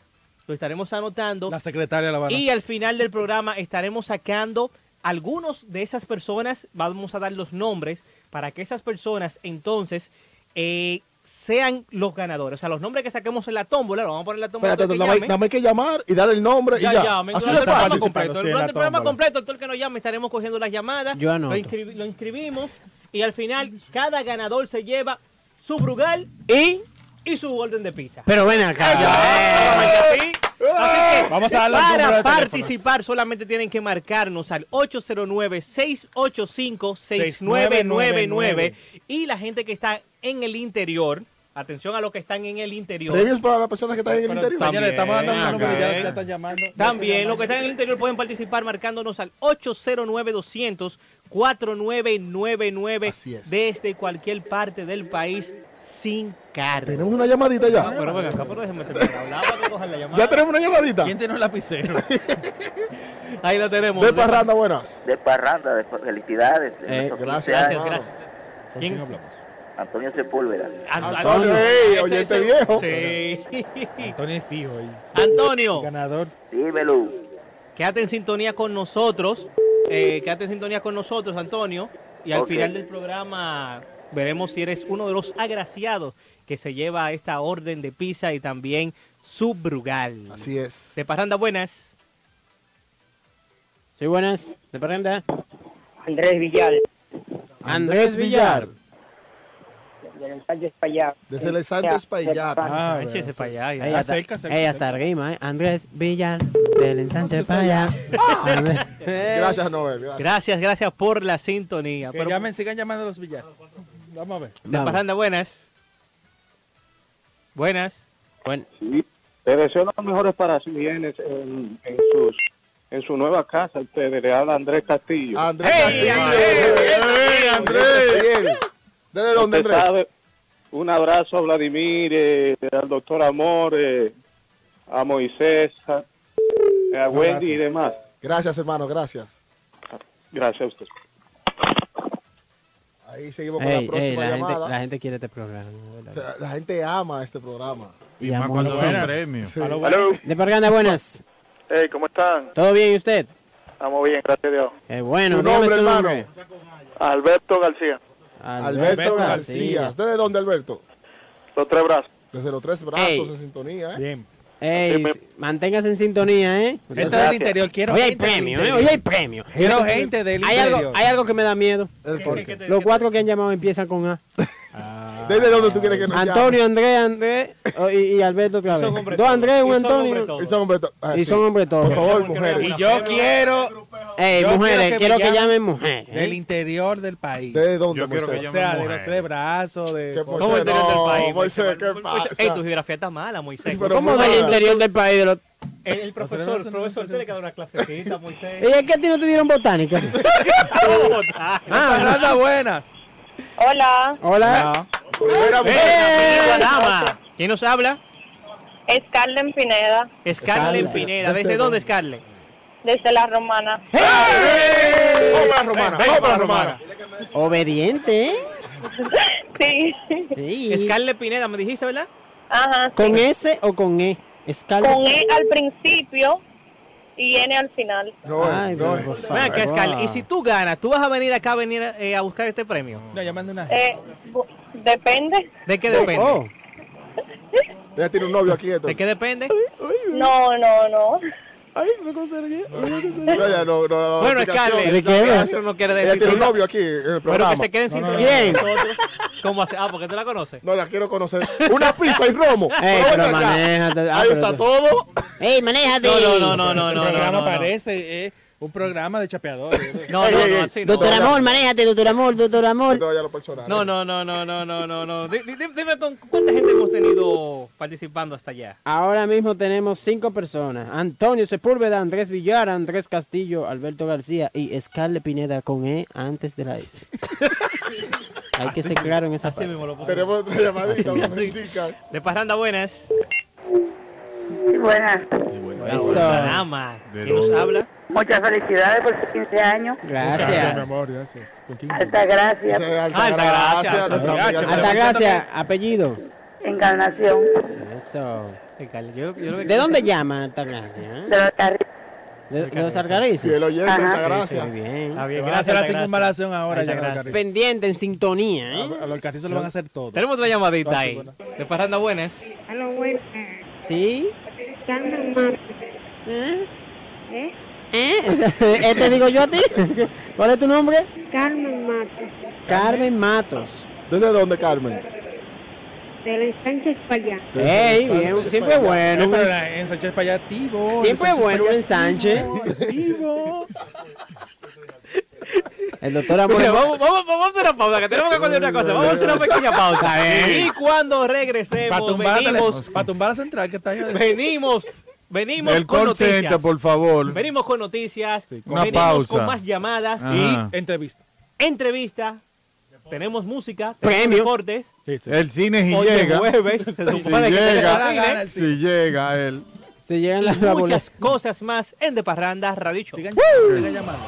Speaker 7: lo estaremos anotando.
Speaker 1: La secretaria la van a...
Speaker 7: y al final del programa estaremos sacando algunos de esas personas, vamos a dar los nombres para que esas personas entonces eh, sean los ganadores. O sea, los nombres que saquemos en la tómbola, lo vamos a poner en la tómbola.
Speaker 3: Espérate, nada más- hay que llamar y dar el nombre
Speaker 7: Ya,
Speaker 3: y ya.
Speaker 7: llamen.
Speaker 3: Así
Speaker 7: el programa
Speaker 3: fácil.
Speaker 7: completo.
Speaker 1: Sí,
Speaker 7: el programa completo, todo el que nos llame, estaremos cogiendo las llamadas.
Speaker 2: Yo anoto.
Speaker 7: Lo, inscri- lo inscribimos y al final cada ganador se lleva su brugal
Speaker 2: Y,
Speaker 7: y su orden de pizza.
Speaker 2: pero ven acá.
Speaker 7: Así. Así que,
Speaker 1: Vamos a darle
Speaker 7: para
Speaker 1: de teléfonos.
Speaker 7: participar solamente tienen que marcarnos al 809-685-6999 y la gente que está en el interior, atención a los que están en el interior.
Speaker 3: Premios para las personas que están en el
Speaker 1: Pero,
Speaker 3: interior.
Speaker 1: señores, estamos dando un
Speaker 7: También,
Speaker 1: número y ya, ya están llamando.
Speaker 7: También los que están en el interior pueden participar marcándonos al 809-200-4999
Speaker 3: Así es.
Speaker 7: desde cualquier parte del país sin cargo.
Speaker 3: Tenemos una llamadita ya.
Speaker 7: Pero ven acá, pero déjeme terminar de hablar para que cojan la llamada.
Speaker 3: Ya tenemos una llamadita.
Speaker 1: ¿Quién tiene un lapicero?
Speaker 7: Ahí la tenemos.
Speaker 3: De parranda, buenas.
Speaker 8: de parranda, de felicidades. de
Speaker 2: Eh,
Speaker 8: nuestros 15
Speaker 3: gracias.
Speaker 7: Gracias, gracias.
Speaker 1: ¿Con
Speaker 7: ¿Quién?
Speaker 1: quién hablamos?
Speaker 8: Antonio Sepúlveda.
Speaker 7: An-
Speaker 3: Antonio, oyente
Speaker 7: ese-
Speaker 3: viejo.
Speaker 7: Sí.
Speaker 1: Antonio es fijo.
Speaker 7: Antonio,
Speaker 1: Ganador.
Speaker 8: Dímelo.
Speaker 7: quédate en sintonía con nosotros. Eh, quédate en sintonía con nosotros, Antonio. Y al final del programa Veremos si eres uno de los agraciados que se lleva esta orden de pizza y también su Brugal.
Speaker 3: Así es.
Speaker 7: De Parranda Buenas.
Speaker 2: Sí, buenas. ¿De parranda?
Speaker 9: Andrés Villal,
Speaker 2: Andrés Villar.
Speaker 9: De Sánchez Payá.
Speaker 3: Desde el Santos Payat.
Speaker 1: Ah,
Speaker 7: de para allá. ya.
Speaker 2: Ey, hasta,
Speaker 1: Acércase, acércase.
Speaker 2: rima, ¿eh? Andrés Villar, del ensanche para allá.
Speaker 3: Gracias, Noel. Gracias.
Speaker 7: Gracias, gracias por la sintonía.
Speaker 1: Que
Speaker 7: Pero
Speaker 1: llamen, sigan llamando a los villanos. Vamos a ver.
Speaker 7: de
Speaker 2: Vamos.
Speaker 7: Parranda Buenas. Buenas.
Speaker 2: Bueno,
Speaker 10: Le deseo los mejores para sus bienes en, en sus en su nueva casa. Ustedes le habla Andrés Castillo.
Speaker 3: Andrés
Speaker 7: ¡Ey,
Speaker 3: Castillo.
Speaker 7: Andrés!
Speaker 3: ¡Ey, Andrés! ¿Desde dónde, Andrés?
Speaker 10: sabe, un abrazo a Vladimir, eh, al doctor Amor, eh, a Moisés, a, a Wendy y demás.
Speaker 3: Gracias, hermano, gracias.
Speaker 10: Gracias a usted.
Speaker 3: Ahí seguimos con la
Speaker 2: ey,
Speaker 3: próxima
Speaker 2: la, gente,
Speaker 3: llamada.
Speaker 2: la gente quiere este programa.
Speaker 3: Sea, la gente ama este programa.
Speaker 2: Y
Speaker 5: Más
Speaker 2: a
Speaker 5: cuando
Speaker 2: Moisés.
Speaker 5: ven premio.
Speaker 3: Sí.
Speaker 2: De parranda, buenas.
Speaker 10: Hey, ¿cómo están?
Speaker 2: ¿Todo bien y usted?
Speaker 10: Estamos bien, gracias a Dios.
Speaker 2: Eh, bueno,
Speaker 3: ¿Tu nombre,
Speaker 2: su
Speaker 3: hermano?
Speaker 2: nombre.
Speaker 10: Alberto García,
Speaker 3: Alberto García. ¿Desde dónde, Alberto?
Speaker 10: los tres brazos.
Speaker 3: Desde los tres brazos
Speaker 2: Ey.
Speaker 3: en sintonía, ¿eh?
Speaker 1: Bien.
Speaker 2: Ey,
Speaker 10: Sí,
Speaker 2: manténgase en sintonía, ¿eh?
Speaker 1: Gente del interior, quiero
Speaker 2: Hoy hay premio, ¿eh? Hoy hay premio.
Speaker 1: Quiero gente del
Speaker 2: Hay
Speaker 1: interior.
Speaker 2: algo, hay algo que me da miedo.
Speaker 3: El por qué.
Speaker 2: Los cuatro que han llamado empiezan con A.
Speaker 3: ¿Desde dónde tú quieres que nos
Speaker 2: Antonio, Andrés, Andrés oh, y, y Alberto otra vez. Dos. Andrés, un
Speaker 7: Y son hombres
Speaker 2: Antonio.
Speaker 7: todos.
Speaker 3: Y son hombres ah,
Speaker 2: Y
Speaker 3: sí.
Speaker 2: son hombres todos.
Speaker 3: Por favor, mujeres.
Speaker 1: Y yo quiero
Speaker 2: Ey,
Speaker 1: Yo
Speaker 2: mujeres,
Speaker 1: quiero que
Speaker 2: quiero
Speaker 1: me
Speaker 2: que
Speaker 1: llamen
Speaker 2: mujeres. ¿eh?
Speaker 1: del interior del país.
Speaker 3: ¿Desde dónde,
Speaker 5: Yo quiero que?
Speaker 1: O sea, de los tres brazos, de...
Speaker 3: ¿Qué
Speaker 7: ¿Cómo
Speaker 3: Moisés?
Speaker 7: interior del
Speaker 3: No,
Speaker 7: país?
Speaker 3: Moisés, ¿qué pasa?
Speaker 7: Ey, tu geografía está mala, Moisés.
Speaker 2: ¿Cómo del. Interior del país? De los...
Speaker 7: El, el profesor, el profesor, usted le queda una clasecita, Moisés.
Speaker 2: ¿Y es que a ti no te dieron botánica?
Speaker 7: Ah,
Speaker 1: Parranda buenas.
Speaker 9: Hola,
Speaker 2: Hola.
Speaker 7: ¡Eh! dama! ¿Quién nos habla?
Speaker 9: Scarlett Pineda,
Speaker 7: Scarlett
Speaker 2: Scarlett.
Speaker 7: Pineda.
Speaker 3: ¿Desde
Speaker 7: ¿Desde dónde? Scarlett?
Speaker 9: desde La Romana.
Speaker 3: Vamos para la romana. Vamos para la romana.
Speaker 2: Obediente, ¿eh?
Speaker 9: Sí,
Speaker 2: Sí.
Speaker 7: Scarlett Pineda, me dijiste, ¿verdad?
Speaker 9: ajá.
Speaker 2: ¿Con S o con E? Scarlett.
Speaker 9: Con E al principio y N al final.
Speaker 3: No,
Speaker 2: Ay,
Speaker 3: no.
Speaker 2: pero por
Speaker 7: Ven
Speaker 2: favor.
Speaker 7: acá, Scarlett. Y si tú ganas, ¿tú vas a venir acá a venir eh, a buscar este premio?
Speaker 1: No, llamando una
Speaker 9: Eh, depende.
Speaker 7: ¿De qué depende?
Speaker 2: Oh,
Speaker 3: Ella tiene un novio aquí. Esto.
Speaker 7: ¿De qué depende?
Speaker 9: No, no, no.
Speaker 3: No, ella no, no, no,
Speaker 7: Bueno,
Speaker 2: ¿De qué?
Speaker 7: no, no quiere
Speaker 3: Ella
Speaker 7: decir
Speaker 3: tiene un novio aquí en el
Speaker 7: Pero
Speaker 3: programa.
Speaker 7: que se queden sin
Speaker 2: ¿Quién?
Speaker 7: nosotros. ¿Cómo hace? Ah, porque tú la conoces.
Speaker 3: No la quiero conocer. Una pizza y romo.
Speaker 2: Ey,
Speaker 3: Pero
Speaker 2: pero manéjate. Ah,
Speaker 3: Ahí
Speaker 2: pero
Speaker 3: está todo.
Speaker 2: ¡Ey, manéjate!
Speaker 7: No, no, no, no, no,
Speaker 1: El
Speaker 7: no, no,
Speaker 1: programa
Speaker 7: no, no.
Speaker 1: parece eh, un programa de chapeadores.
Speaker 7: No, no, no,
Speaker 3: ey.
Speaker 7: así no.
Speaker 2: Doctor Amor, manéjate, doctor Amor, doctor
Speaker 3: No
Speaker 2: Amor.
Speaker 7: No, no, no, no, no, no, no, no. Di- di- di- Dime con cuánta gente hemos tenido participando hasta allá.
Speaker 2: Ahora mismo tenemos cinco personas. Antonio Sepúlveda, Andrés Villar, Andrés Castillo, Alberto García y Scarlett Pineda con E antes de la S. Hay que ser claro en esa
Speaker 7: Así
Speaker 2: parte.
Speaker 7: mismo lo.
Speaker 3: Tenemos otra llamadita.
Speaker 7: De Parranda Buenas.
Speaker 9: Buenas.
Speaker 2: Eso.
Speaker 7: Dama.
Speaker 5: ¿De
Speaker 7: ¿Quién nos habla?
Speaker 9: Muchas felicidades por sus 15 años.
Speaker 1: Gracias, mi
Speaker 2: Gracias.
Speaker 1: amor, gracias.
Speaker 9: Alta gracia,
Speaker 3: Alta
Speaker 7: Alta
Speaker 3: Gracia,
Speaker 1: Alta. Gracia.
Speaker 2: Gracias, apellido.
Speaker 9: encarnación
Speaker 2: Eso.
Speaker 7: Yo- yo
Speaker 2: ¿De dónde llama Alta Gracia?
Speaker 9: de los carriles.
Speaker 2: ¿De, de los Algarrizos?
Speaker 3: Y el oyente,
Speaker 9: Ajá.
Speaker 3: Alta
Speaker 2: Muy
Speaker 3: Gracia.
Speaker 2: bien.
Speaker 7: Está bien,
Speaker 1: Van a la circunvalación ahora ya. Los
Speaker 2: Pendiente, en sintonía, ¿eh?
Speaker 1: A los carrizos lo van a hacer todo.
Speaker 7: Tenemos otra llamadita
Speaker 1: Ah,
Speaker 7: ahí.
Speaker 1: bueno.
Speaker 7: De Parranda Buenas.
Speaker 11: Aló, buenas.
Speaker 2: ¿Sí?
Speaker 11: Carmen Martes.
Speaker 2: ¿Eh?
Speaker 11: ¿Eh?
Speaker 2: ¿Eh? ¿Eh, ¿Te digo yo a ti? ¿Cuál es tu nombre?
Speaker 11: Carmen Martes.
Speaker 2: Carmen Matos.
Speaker 3: ¿Desde dónde, Carmen?
Speaker 11: De la Sánchez para allá.
Speaker 2: Ey, bien,
Speaker 3: Sánchez
Speaker 2: siempre
Speaker 3: para
Speaker 2: bueno.
Speaker 1: Eh, pero
Speaker 2: ens-
Speaker 1: la- en Sánchez para allá, activo.
Speaker 2: Siempre
Speaker 1: en Sánchez
Speaker 2: bueno un
Speaker 1: para allá,
Speaker 2: ensanche.
Speaker 1: activo.
Speaker 2: El doctor Amor.
Speaker 7: Mira, vamos, vamos, vamos a hacer una pausa, que tenemos que acordar una cosa. Vamos a hacer una pequeña pausa.
Speaker 2: bien.
Speaker 7: Y cuando
Speaker 1: Para
Speaker 7: regresemos, venimos,
Speaker 1: tele- pa' tumbar la central que está allá.
Speaker 7: venimos, venimos
Speaker 5: El
Speaker 7: con
Speaker 5: call center,
Speaker 7: noticias.
Speaker 5: por favor.
Speaker 7: Venimos con noticias,
Speaker 5: Una
Speaker 7: venimos
Speaker 5: pausa.
Speaker 7: con más llamadas,
Speaker 5: Ajá.
Speaker 1: Y entrevista.
Speaker 7: entrevistas, tenemos música,
Speaker 2: Premio.
Speaker 7: tenemos deportes.
Speaker 1: Sí, sí.
Speaker 5: El cine si
Speaker 7: Hoy
Speaker 5: llega.
Speaker 7: jueves, se
Speaker 5: Si
Speaker 7: supone que
Speaker 5: llega,
Speaker 7: cine.
Speaker 5: si llega él.
Speaker 2: Se llegan las
Speaker 7: y muchas cosas más en De Parranda Radio Show.
Speaker 1: Sigan, sigan llamando.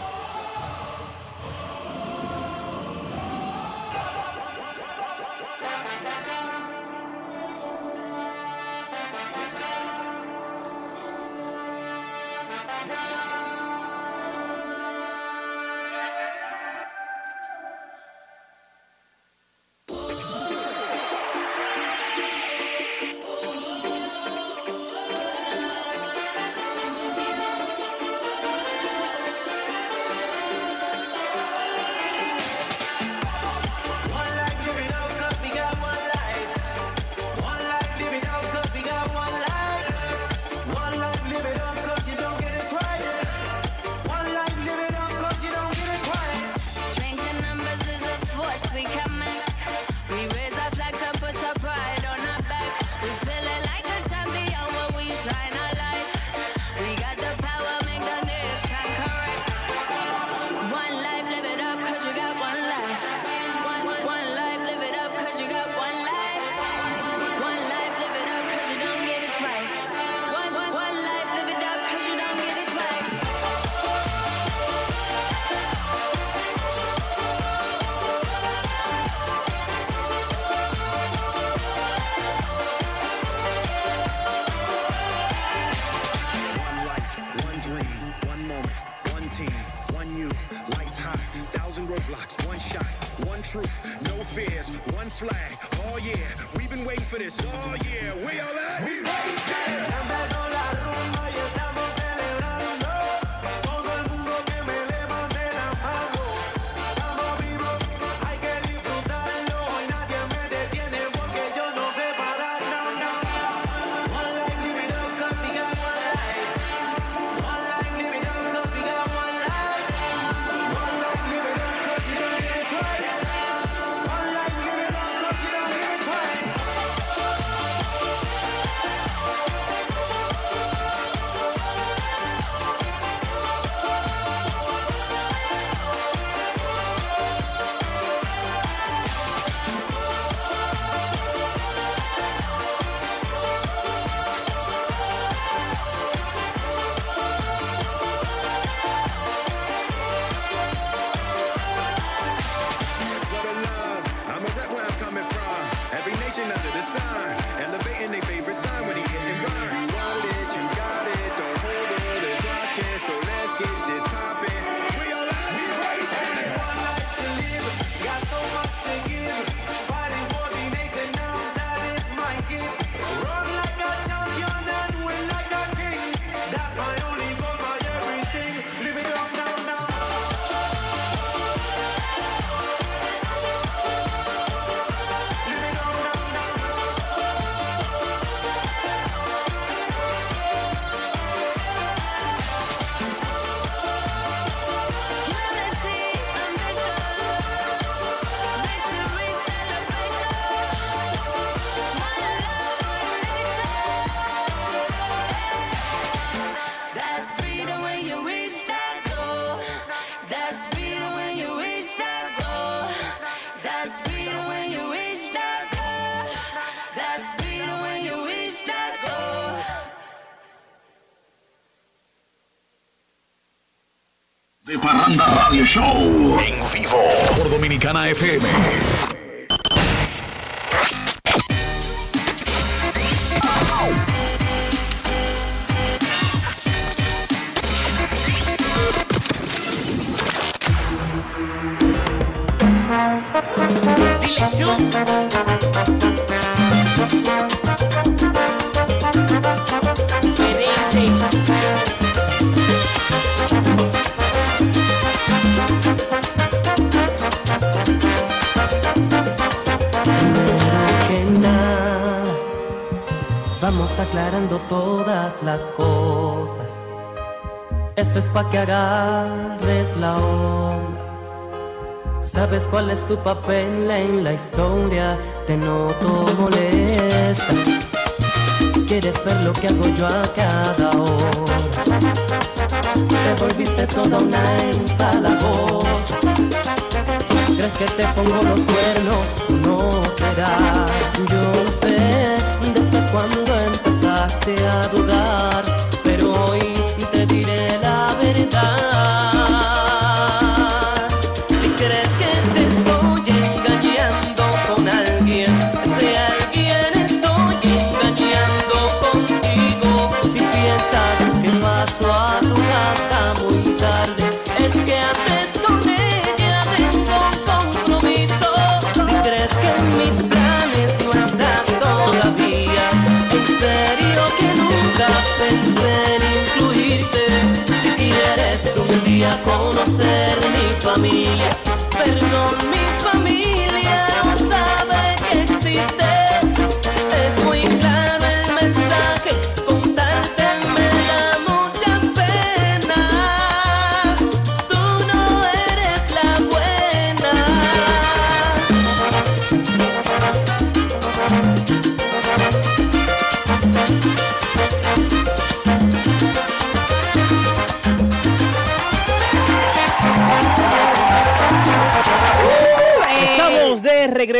Speaker 12: Show en vivo por Dominicana FM.
Speaker 13: que agarres la onda. Sabes cuál es tu papel en la historia, te noto molesta. Quieres ver lo que hago yo a cada hora. Te volviste toda una empalagosa. ¿Crees que te pongo los cuernos? No te será. Yo sé desde cuándo empezaste a dudar, pero hoy te diré la 山 conocer mi familia.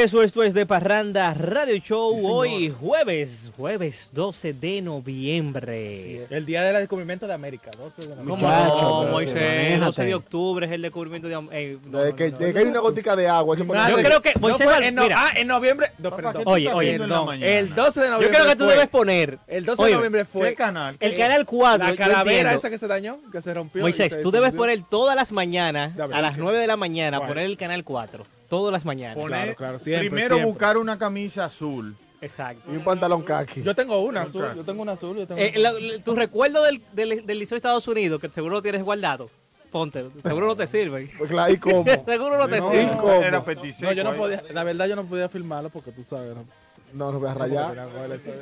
Speaker 7: Regreso, esto es de Parranda Radio Show. Hoy jueves, jueves 12 de noviembre.
Speaker 1: El día del descubrimiento de América, 12 de
Speaker 7: ¿Cómo
Speaker 1: noviembre.
Speaker 7: no, Moisés? 12 de octubre es el descubrimiento de... eh, no, no,
Speaker 3: que,
Speaker 7: no, no.
Speaker 3: que hay una gotica de agua. pone
Speaker 7: Yo creo que
Speaker 1: No
Speaker 7: Moisés
Speaker 1: en no-
Speaker 7: mira.
Speaker 1: ah, en noviembre. no, perdón.
Speaker 7: Oye, oye.
Speaker 1: El 12 de
Speaker 7: Yo
Speaker 1: noviembre.
Speaker 7: creo que tú
Speaker 1: fue-
Speaker 7: debes poner...
Speaker 1: El 12
Speaker 7: Oye,
Speaker 1: de noviembre fue.
Speaker 5: ¿Qué canal?
Speaker 7: El canal 4.
Speaker 1: La
Speaker 7: yo
Speaker 1: calavera esa que se dañó, que se rompió.
Speaker 7: Moisés, tú debes poner todas las mañanas, a las
Speaker 1: ¿qué?
Speaker 7: 9 de la mañana, poner el canal 4. Todas las mañanas.
Speaker 5: Poner-
Speaker 1: claro, siempre,
Speaker 5: primero
Speaker 1: siempre.
Speaker 5: buscar una camisa azul.
Speaker 7: Exacto.
Speaker 3: Y un pantalón kaki.
Speaker 1: Yo tengo una
Speaker 5: Un
Speaker 1: azul. Yo tengo una azul. Yo tengo
Speaker 7: Eh,
Speaker 1: una-
Speaker 7: la- la- tu recuerdo del, del, del liceo de Estados Unidos, que seguro lo tienes guardado, ponte, seguro no te sirve.
Speaker 3: Pues claro, ¿y cómo?
Speaker 7: seguro no te
Speaker 3: No,
Speaker 7: sirve.
Speaker 3: ¿y cómo?
Speaker 5: Era petiseco.
Speaker 1: No, yo no podía. La verdad, yo no podía filmarlo porque tú sabes. No,
Speaker 3: No, no voy a rayar.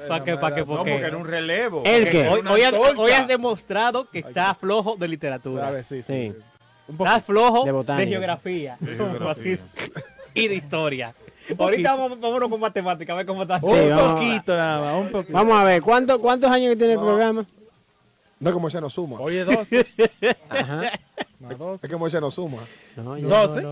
Speaker 7: ¿Para qué? ¿Para qué?
Speaker 5: No,
Speaker 7: Porque
Speaker 5: porque era un relevo.
Speaker 2: ¿El qué?
Speaker 5: Era
Speaker 7: hoy, has,
Speaker 5: antorcha.
Speaker 7: hoy has demostrado que está flojo de literatura.
Speaker 1: A ver, sí, sí.
Speaker 2: Sí.
Speaker 1: Un
Speaker 7: Estás flojo
Speaker 2: De
Speaker 7: geografía.
Speaker 5: De geografía.
Speaker 7: y de historia. Ahorita vamos, vámonos con matemáticas, a ver cómo está.
Speaker 2: Sí,
Speaker 1: un poquito nada más, un poquito.
Speaker 2: Vamos a ver, ¿cuánto, ¿cuántos años que tiene el programa?
Speaker 3: No es que Moisés no suma.
Speaker 1: Oye, 12.
Speaker 2: Ajá.
Speaker 1: Más 12.
Speaker 3: Es que Moisés no suma.
Speaker 2: No, yo-
Speaker 1: 12.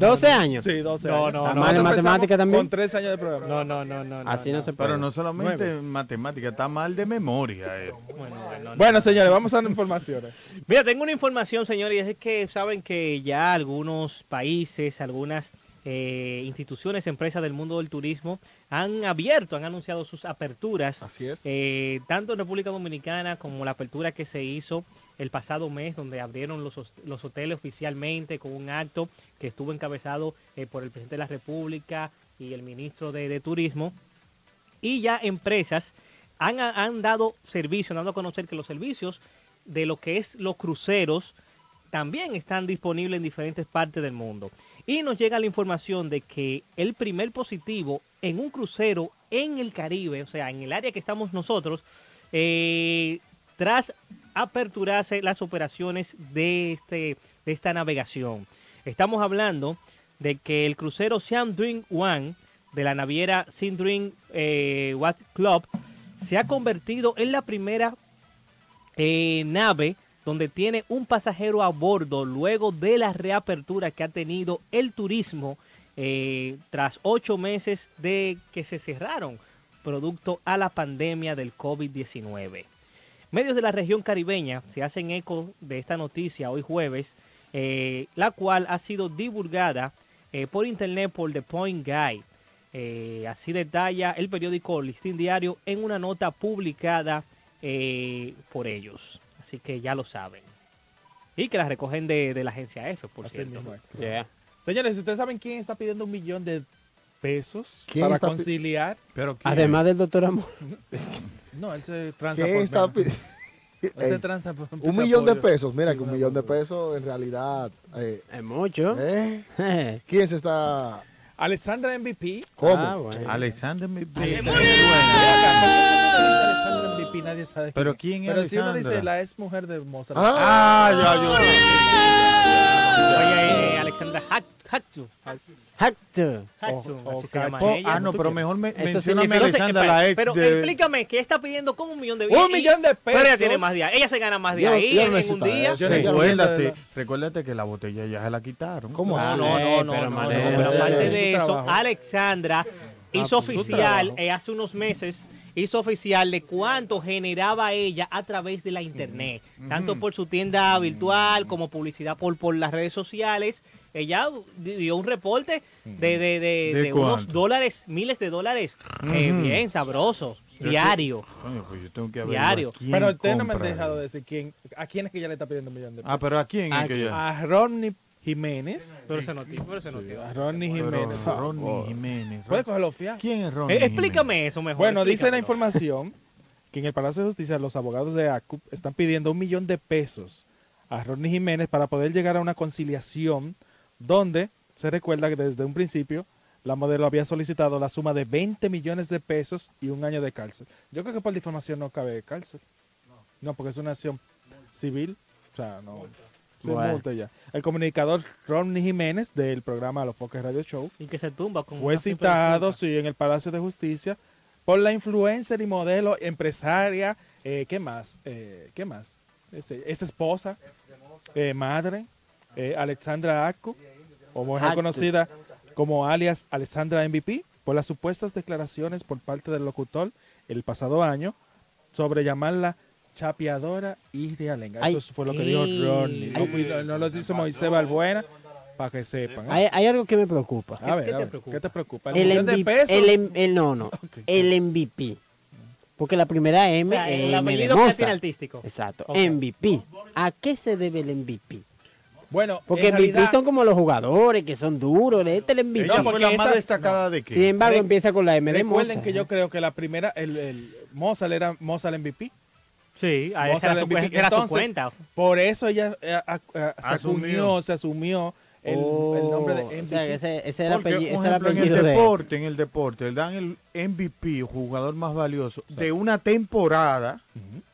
Speaker 2: 12 años.
Speaker 1: Sí, 12
Speaker 7: No,
Speaker 1: años.
Speaker 7: no,
Speaker 2: ¿Está
Speaker 7: no.
Speaker 2: mal en matemática también?
Speaker 1: Con 3 años de programa.
Speaker 7: No, no, no, no. no,
Speaker 2: Así no, se puede.
Speaker 5: Pero no solamente
Speaker 1: Nueve.
Speaker 5: en matemática, está mal de memoria. eh.
Speaker 7: Bueno, bueno, no.
Speaker 1: Bueno, señores, vamos a dar informaciones.
Speaker 7: Mira, tengo una información, señores, y es que saben que ya algunos países, algunas eh, instituciones, empresas del mundo del turismo han abierto, han anunciado sus aperturas,
Speaker 3: Así es.
Speaker 7: eh, tanto en República Dominicana como la apertura que se hizo el pasado mes, donde abrieron los, hoteles oficialmente con un acto que estuvo encabezado eh, por el presidente de la República y el ministro de, de Turismo. Y ya empresas han, han dado servicio, han dado a conocer que los servicios de lo que es los cruceros también están disponibles en diferentes partes del mundo. Y nos llega la información de que el primer positivo en un crucero en el Caribe, o sea, en el área que estamos nosotros, eh, tras aperturarse las operaciones de, este, de esta navegación. Estamos hablando de que el crucero Siam Dream One de la naviera Sin Dream eh, Yacht Club se ha convertido en la primera eh, nave donde tiene un pasajero a bordo luego de la reapertura que ha tenido el turismo eh, tras ocho meses de que se cerraron producto a la pandemia del COVID-19. Medios de la región caribeña se hacen eco de esta noticia hoy jueves, eh, la cual ha sido divulgada eh, por internet por The Point Guy. Así detalla el periódico Listín Diario en una nota publicada por ellos. Así que ya lo saben. Y que la recogen de, de la agencia F, por
Speaker 1: Así
Speaker 7: cierto.
Speaker 1: mismo es.
Speaker 2: Yeah.
Speaker 1: Señores, ¿ustedes saben quién está pidiendo un millón de pesos
Speaker 3: ¿Quién
Speaker 1: para conciliar?
Speaker 5: Pero ¿quién?
Speaker 2: Además del doctor Amor.
Speaker 1: No, él se transa
Speaker 3: ¿Quién
Speaker 1: por
Speaker 3: está Ey,
Speaker 1: transa
Speaker 3: Un millón de pesos. Mira que un millón de pesos en realidad. eh,
Speaker 2: Es mucho.
Speaker 3: ¿eh? ¿Quién se está.?
Speaker 1: Alexandra MVP.
Speaker 3: ¿Cómo?
Speaker 2: Ah, bueno.
Speaker 1: Alexandra Nadie sabe.
Speaker 5: Pero
Speaker 1: quién
Speaker 5: ¿quién es
Speaker 1: Pero si uno
Speaker 5: Alexandra?
Speaker 1: dice la ex mujer de Mozart.
Speaker 3: Ah,
Speaker 5: Ah, ya, yo
Speaker 7: Oye, eh, Alexandra se llama
Speaker 5: Oh,
Speaker 7: ella.
Speaker 5: ah, no, pero mejor me, a
Speaker 2: significa-
Speaker 5: Alexandra, la ex
Speaker 7: Pero explícame, ¿qué está pidiendo como un millón de
Speaker 1: Un millón de
Speaker 7: Pero ella
Speaker 1: pesos.
Speaker 7: tiene más días. Ella se gana más de ahí en, un día.
Speaker 5: Recuérdate, recuérdate que la botella ya se la quitaron.
Speaker 3: ¿Cómo
Speaker 7: No,
Speaker 3: así?
Speaker 7: no, no, no, pero aparte de eso. Alexandra hizo
Speaker 1: Ah, su
Speaker 7: oficial
Speaker 1: trabajo.
Speaker 7: eh, hace unos meses hizo oficial de cuánto generaba ella a través de la internet, tanto por su tienda virtual como publicidad por, por las redes sociales. Ella di- dio un reporte de, de, de-
Speaker 5: ¿De
Speaker 7: de unos dólares, miles de dólares, eh, bien sabroso,
Speaker 5: Yo
Speaker 7: diario.
Speaker 5: Coño, pues yo tengo que averiguar
Speaker 7: Diario.
Speaker 5: quién
Speaker 1: Pero ustedes no me han
Speaker 5: compra.
Speaker 1: dejado de decir quién, a quién es que ella le está pidiendo un millón de pesos.
Speaker 5: Ah, pero ¿a quién es que ya?
Speaker 1: A Ronnie Jiménez.
Speaker 7: Pero se notó, pero se notó.
Speaker 1: A Ronnie Jiménez.
Speaker 5: Ronnie. Jiménez.
Speaker 1: ¿Puede cogerlo fiar?
Speaker 5: ¿Quién es Ronnie
Speaker 7: Eh, explícame eso mejor.
Speaker 1: Bueno, dice la información que en el Palacio de Justicia los abogados de ACUP están pidiendo un millón de pesos a Ronnie Jiménez para poder llegar a una conciliación donde se recuerda que desde un principio la modelo había solicitado la suma de 20 millones de pesos y un año de cárcel. Yo creo que por difamación no cabe cárcel. No, porque es una acción civil. O sea, no.
Speaker 2: Bueno.
Speaker 1: multa ya. El comunicador Ronnie Jiménez del programa Los Foques Radio Show
Speaker 7: Y que se tumba con
Speaker 1: fue citado, sí, en el Palacio de Justicia por la influencer y modelo empresaria, eh, ¿qué más? Eh, ¿Qué más? Es, esposa, eh, madre, eh, Alexandra Acu, o mejor
Speaker 2: Actu.
Speaker 1: conocida como alias Alessandra MVP, por las supuestas declaraciones por parte del locutor el pasado año sobre llamarla chapeadora y realenga.
Speaker 2: Ay,
Speaker 1: Eso fue lo que dijo. Ronnie. No, fui- no- no lo dice Moisés Balbuena, para que sepan. ¿eh?
Speaker 2: Hay, hay algo que me preocupa.
Speaker 1: A ver, a ver, ¿qué te preocupa?
Speaker 2: El,
Speaker 1: de
Speaker 2: MVP el, el- no, no. El MVP. Porque la primera M
Speaker 7: O sea, el
Speaker 2: es M de
Speaker 7: apellido que artístico.
Speaker 2: Exacto. MVP. ¿A qué se debe el MVP?
Speaker 1: Bueno,
Speaker 2: Porque
Speaker 1: en
Speaker 2: MVP
Speaker 1: realidad-
Speaker 2: son como los jugadores que son duros. Este es el MVP.
Speaker 1: Fue
Speaker 5: porque
Speaker 1: la
Speaker 5: esa-
Speaker 1: más destacada
Speaker 5: de qué?
Speaker 2: Sin embargo,
Speaker 1: Re-
Speaker 2: empieza con la M de
Speaker 1: Recuerden
Speaker 2: Mozart.
Speaker 1: que yo creo que la primera, el, el Mozart era Mozart MVP.
Speaker 7: Sí, a esa era su- era su
Speaker 1: Entonces,
Speaker 7: cuenta.
Speaker 1: Por eso ella eh, a- a- se
Speaker 5: Asumió.
Speaker 1: asumió, se asumió el, el nombre de
Speaker 2: Oh,
Speaker 1: MVP.
Speaker 2: o sea, ese- ese era
Speaker 5: Porque,
Speaker 2: apellido- era
Speaker 5: ejemplo, en el
Speaker 2: de
Speaker 5: deporte, en el deporte, le dan el MVP, jugador más valioso, de una temporada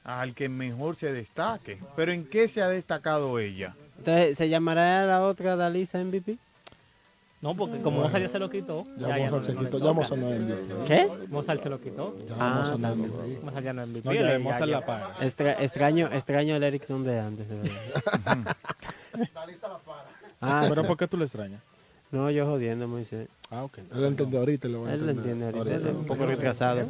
Speaker 5: al que mejor se destaque. Pero ¿en qué se ha destacado ella?
Speaker 2: Entonces, ¿se llamará la otra Dalisa MVP?
Speaker 7: No, porque como Mozart ya se lo quitó.
Speaker 3: Ya
Speaker 7: ya, ya
Speaker 3: Mozart se
Speaker 7: no le
Speaker 3: quitó, ya. Mozart no es MVP.
Speaker 2: ¿Qué?
Speaker 7: Mozart se lo quitó.
Speaker 3: Ya
Speaker 2: Ah,
Speaker 3: Mozart no es. MVP.
Speaker 7: Mozart ya no es MVP.
Speaker 1: No, ya
Speaker 7: le-
Speaker 1: Mozart
Speaker 7: ya-
Speaker 1: la paga.
Speaker 2: Extra- extraño, extraño el Ericsson de antes. de verdad. ah,
Speaker 1: Pero
Speaker 2: sí.
Speaker 1: ¿por qué tú lo extrañas?
Speaker 2: No, yo jodiendo, Moisés.
Speaker 1: Ah, ok.
Speaker 3: Él lo entiende ahorita. Lo va a
Speaker 2: Él lo entiende ahorita. Él es un poco retrasado.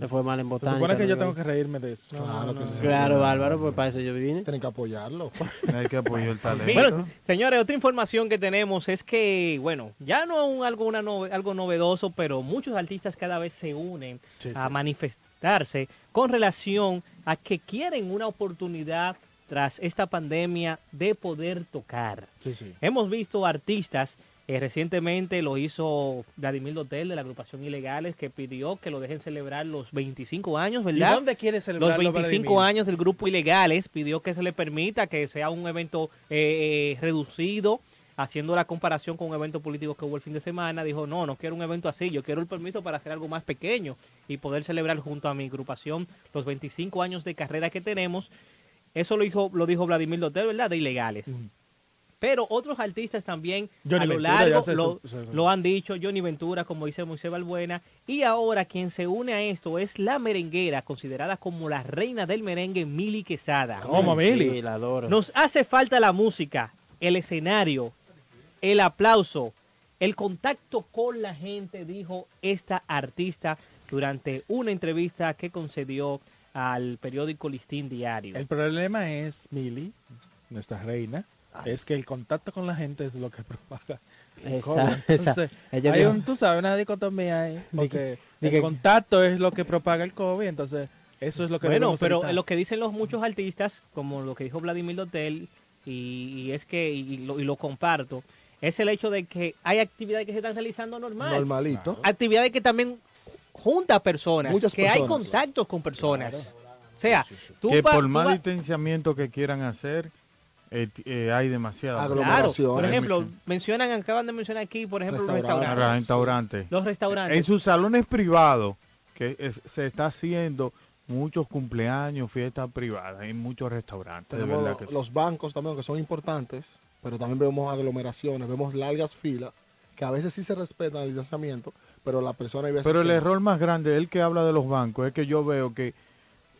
Speaker 2: Le fue mal en
Speaker 1: Se
Speaker 2: botánica.
Speaker 1: supone que yo tengo que reírme de eso.
Speaker 3: Claro que sí.
Speaker 2: Claro, Bárbaro, pues para eso yo vine.
Speaker 3: Tienen que apoyarlo.
Speaker 5: Hay que apoyar el talento.
Speaker 7: Bueno, señores, otra información que tenemos es que, bueno, ya no un, algo, una nove- algo novedoso, pero muchos artistas cada vez se unen
Speaker 1: Sí,
Speaker 7: a
Speaker 1: sí.
Speaker 7: manifestarse con relación a que quieren una oportunidad tras esta pandemia de poder tocar.
Speaker 1: Sí, sí.
Speaker 7: Hemos visto artistas, eh, recientemente lo hizo Vladimir Dotel de la agrupación Ilegales, que pidió que lo dejen celebrar los 25 años,
Speaker 1: ¿Y
Speaker 7: ¿verdad?
Speaker 1: dónde quiere
Speaker 7: Los
Speaker 1: celebrarlo
Speaker 7: 25
Speaker 1: Vladimir?
Speaker 7: años del grupo Ilegales pidió que se le permita que sea un evento eh, eh, reducido, haciendo la comparación con un evento político que hubo el fin de semana. Dijo, no, no quiero un evento así, yo quiero el permiso para hacer algo más pequeño y poder celebrar junto a mi agrupación los 25 años de carrera que tenemos. Eso lo dijo, lo dijo Vladimir Dotel, ¿verdad? De Ilegales. Pero otros artistas también
Speaker 1: Johnny
Speaker 7: a lo
Speaker 1: Ventura
Speaker 7: largo
Speaker 1: se-
Speaker 7: lo,
Speaker 1: se- se-
Speaker 7: lo han dicho, Johnny Ventura, como dice Moisés Balbuena, y ahora quien se une a esto es la merenguera, considerada como la reina del merengue, Mili Quesada.
Speaker 1: ¿Cómo, Mili?
Speaker 2: Sí, la adoro.
Speaker 7: Nos hace falta la música, el escenario, el aplauso, el contacto con la gente, dijo esta artista durante una entrevista que concedió al periódico Listín Diario.
Speaker 1: El problema es, Mili, nuestra reina, es que el contacto con la gente es lo que propaga. el
Speaker 2: Esa-
Speaker 1: COVID.
Speaker 2: esa-
Speaker 1: Entonces,
Speaker 2: ella
Speaker 1: hay
Speaker 2: dijo-
Speaker 1: un, tú sabes, una dicotomía ahí, porque el contacto es lo que propaga el COVID, entonces eso es lo que
Speaker 7: Bueno, pero
Speaker 1: evitar.
Speaker 7: lo que dicen los muchos artistas, como lo que dijo Vladimir Dotel, y, y es que, y lo, y lo comparto, es el hecho de que hay actividades que se están realizando normal.
Speaker 3: Normalito.
Speaker 7: Actividades que también junta personas,
Speaker 3: Muchas
Speaker 7: que hay contactos con personas. O sea, tú
Speaker 5: que
Speaker 7: va-
Speaker 5: por
Speaker 7: tú
Speaker 5: más
Speaker 7: va-
Speaker 5: distanciamiento que quieran hacer, eh, eh, hay demasiada
Speaker 7: Claro, por ejemplo, mencionan, acaban de mencionar aquí, por ejemplo, los restaurantes. Los restaurantes.
Speaker 5: En sus salones privados, que es- se está haciendo muchos cumpleaños, fiestas privadas, en muchos restaurantes. de
Speaker 3: Tenemos
Speaker 5: verdad que sí.
Speaker 3: los bancos también, que son importantes, pero también vemos aglomeraciones, vemos largas filas, que a veces sí se respetan el distanciamiento, pero la persona
Speaker 5: Pero el
Speaker 3: que
Speaker 5: error más grande, el que habla de los bancos, es que yo veo que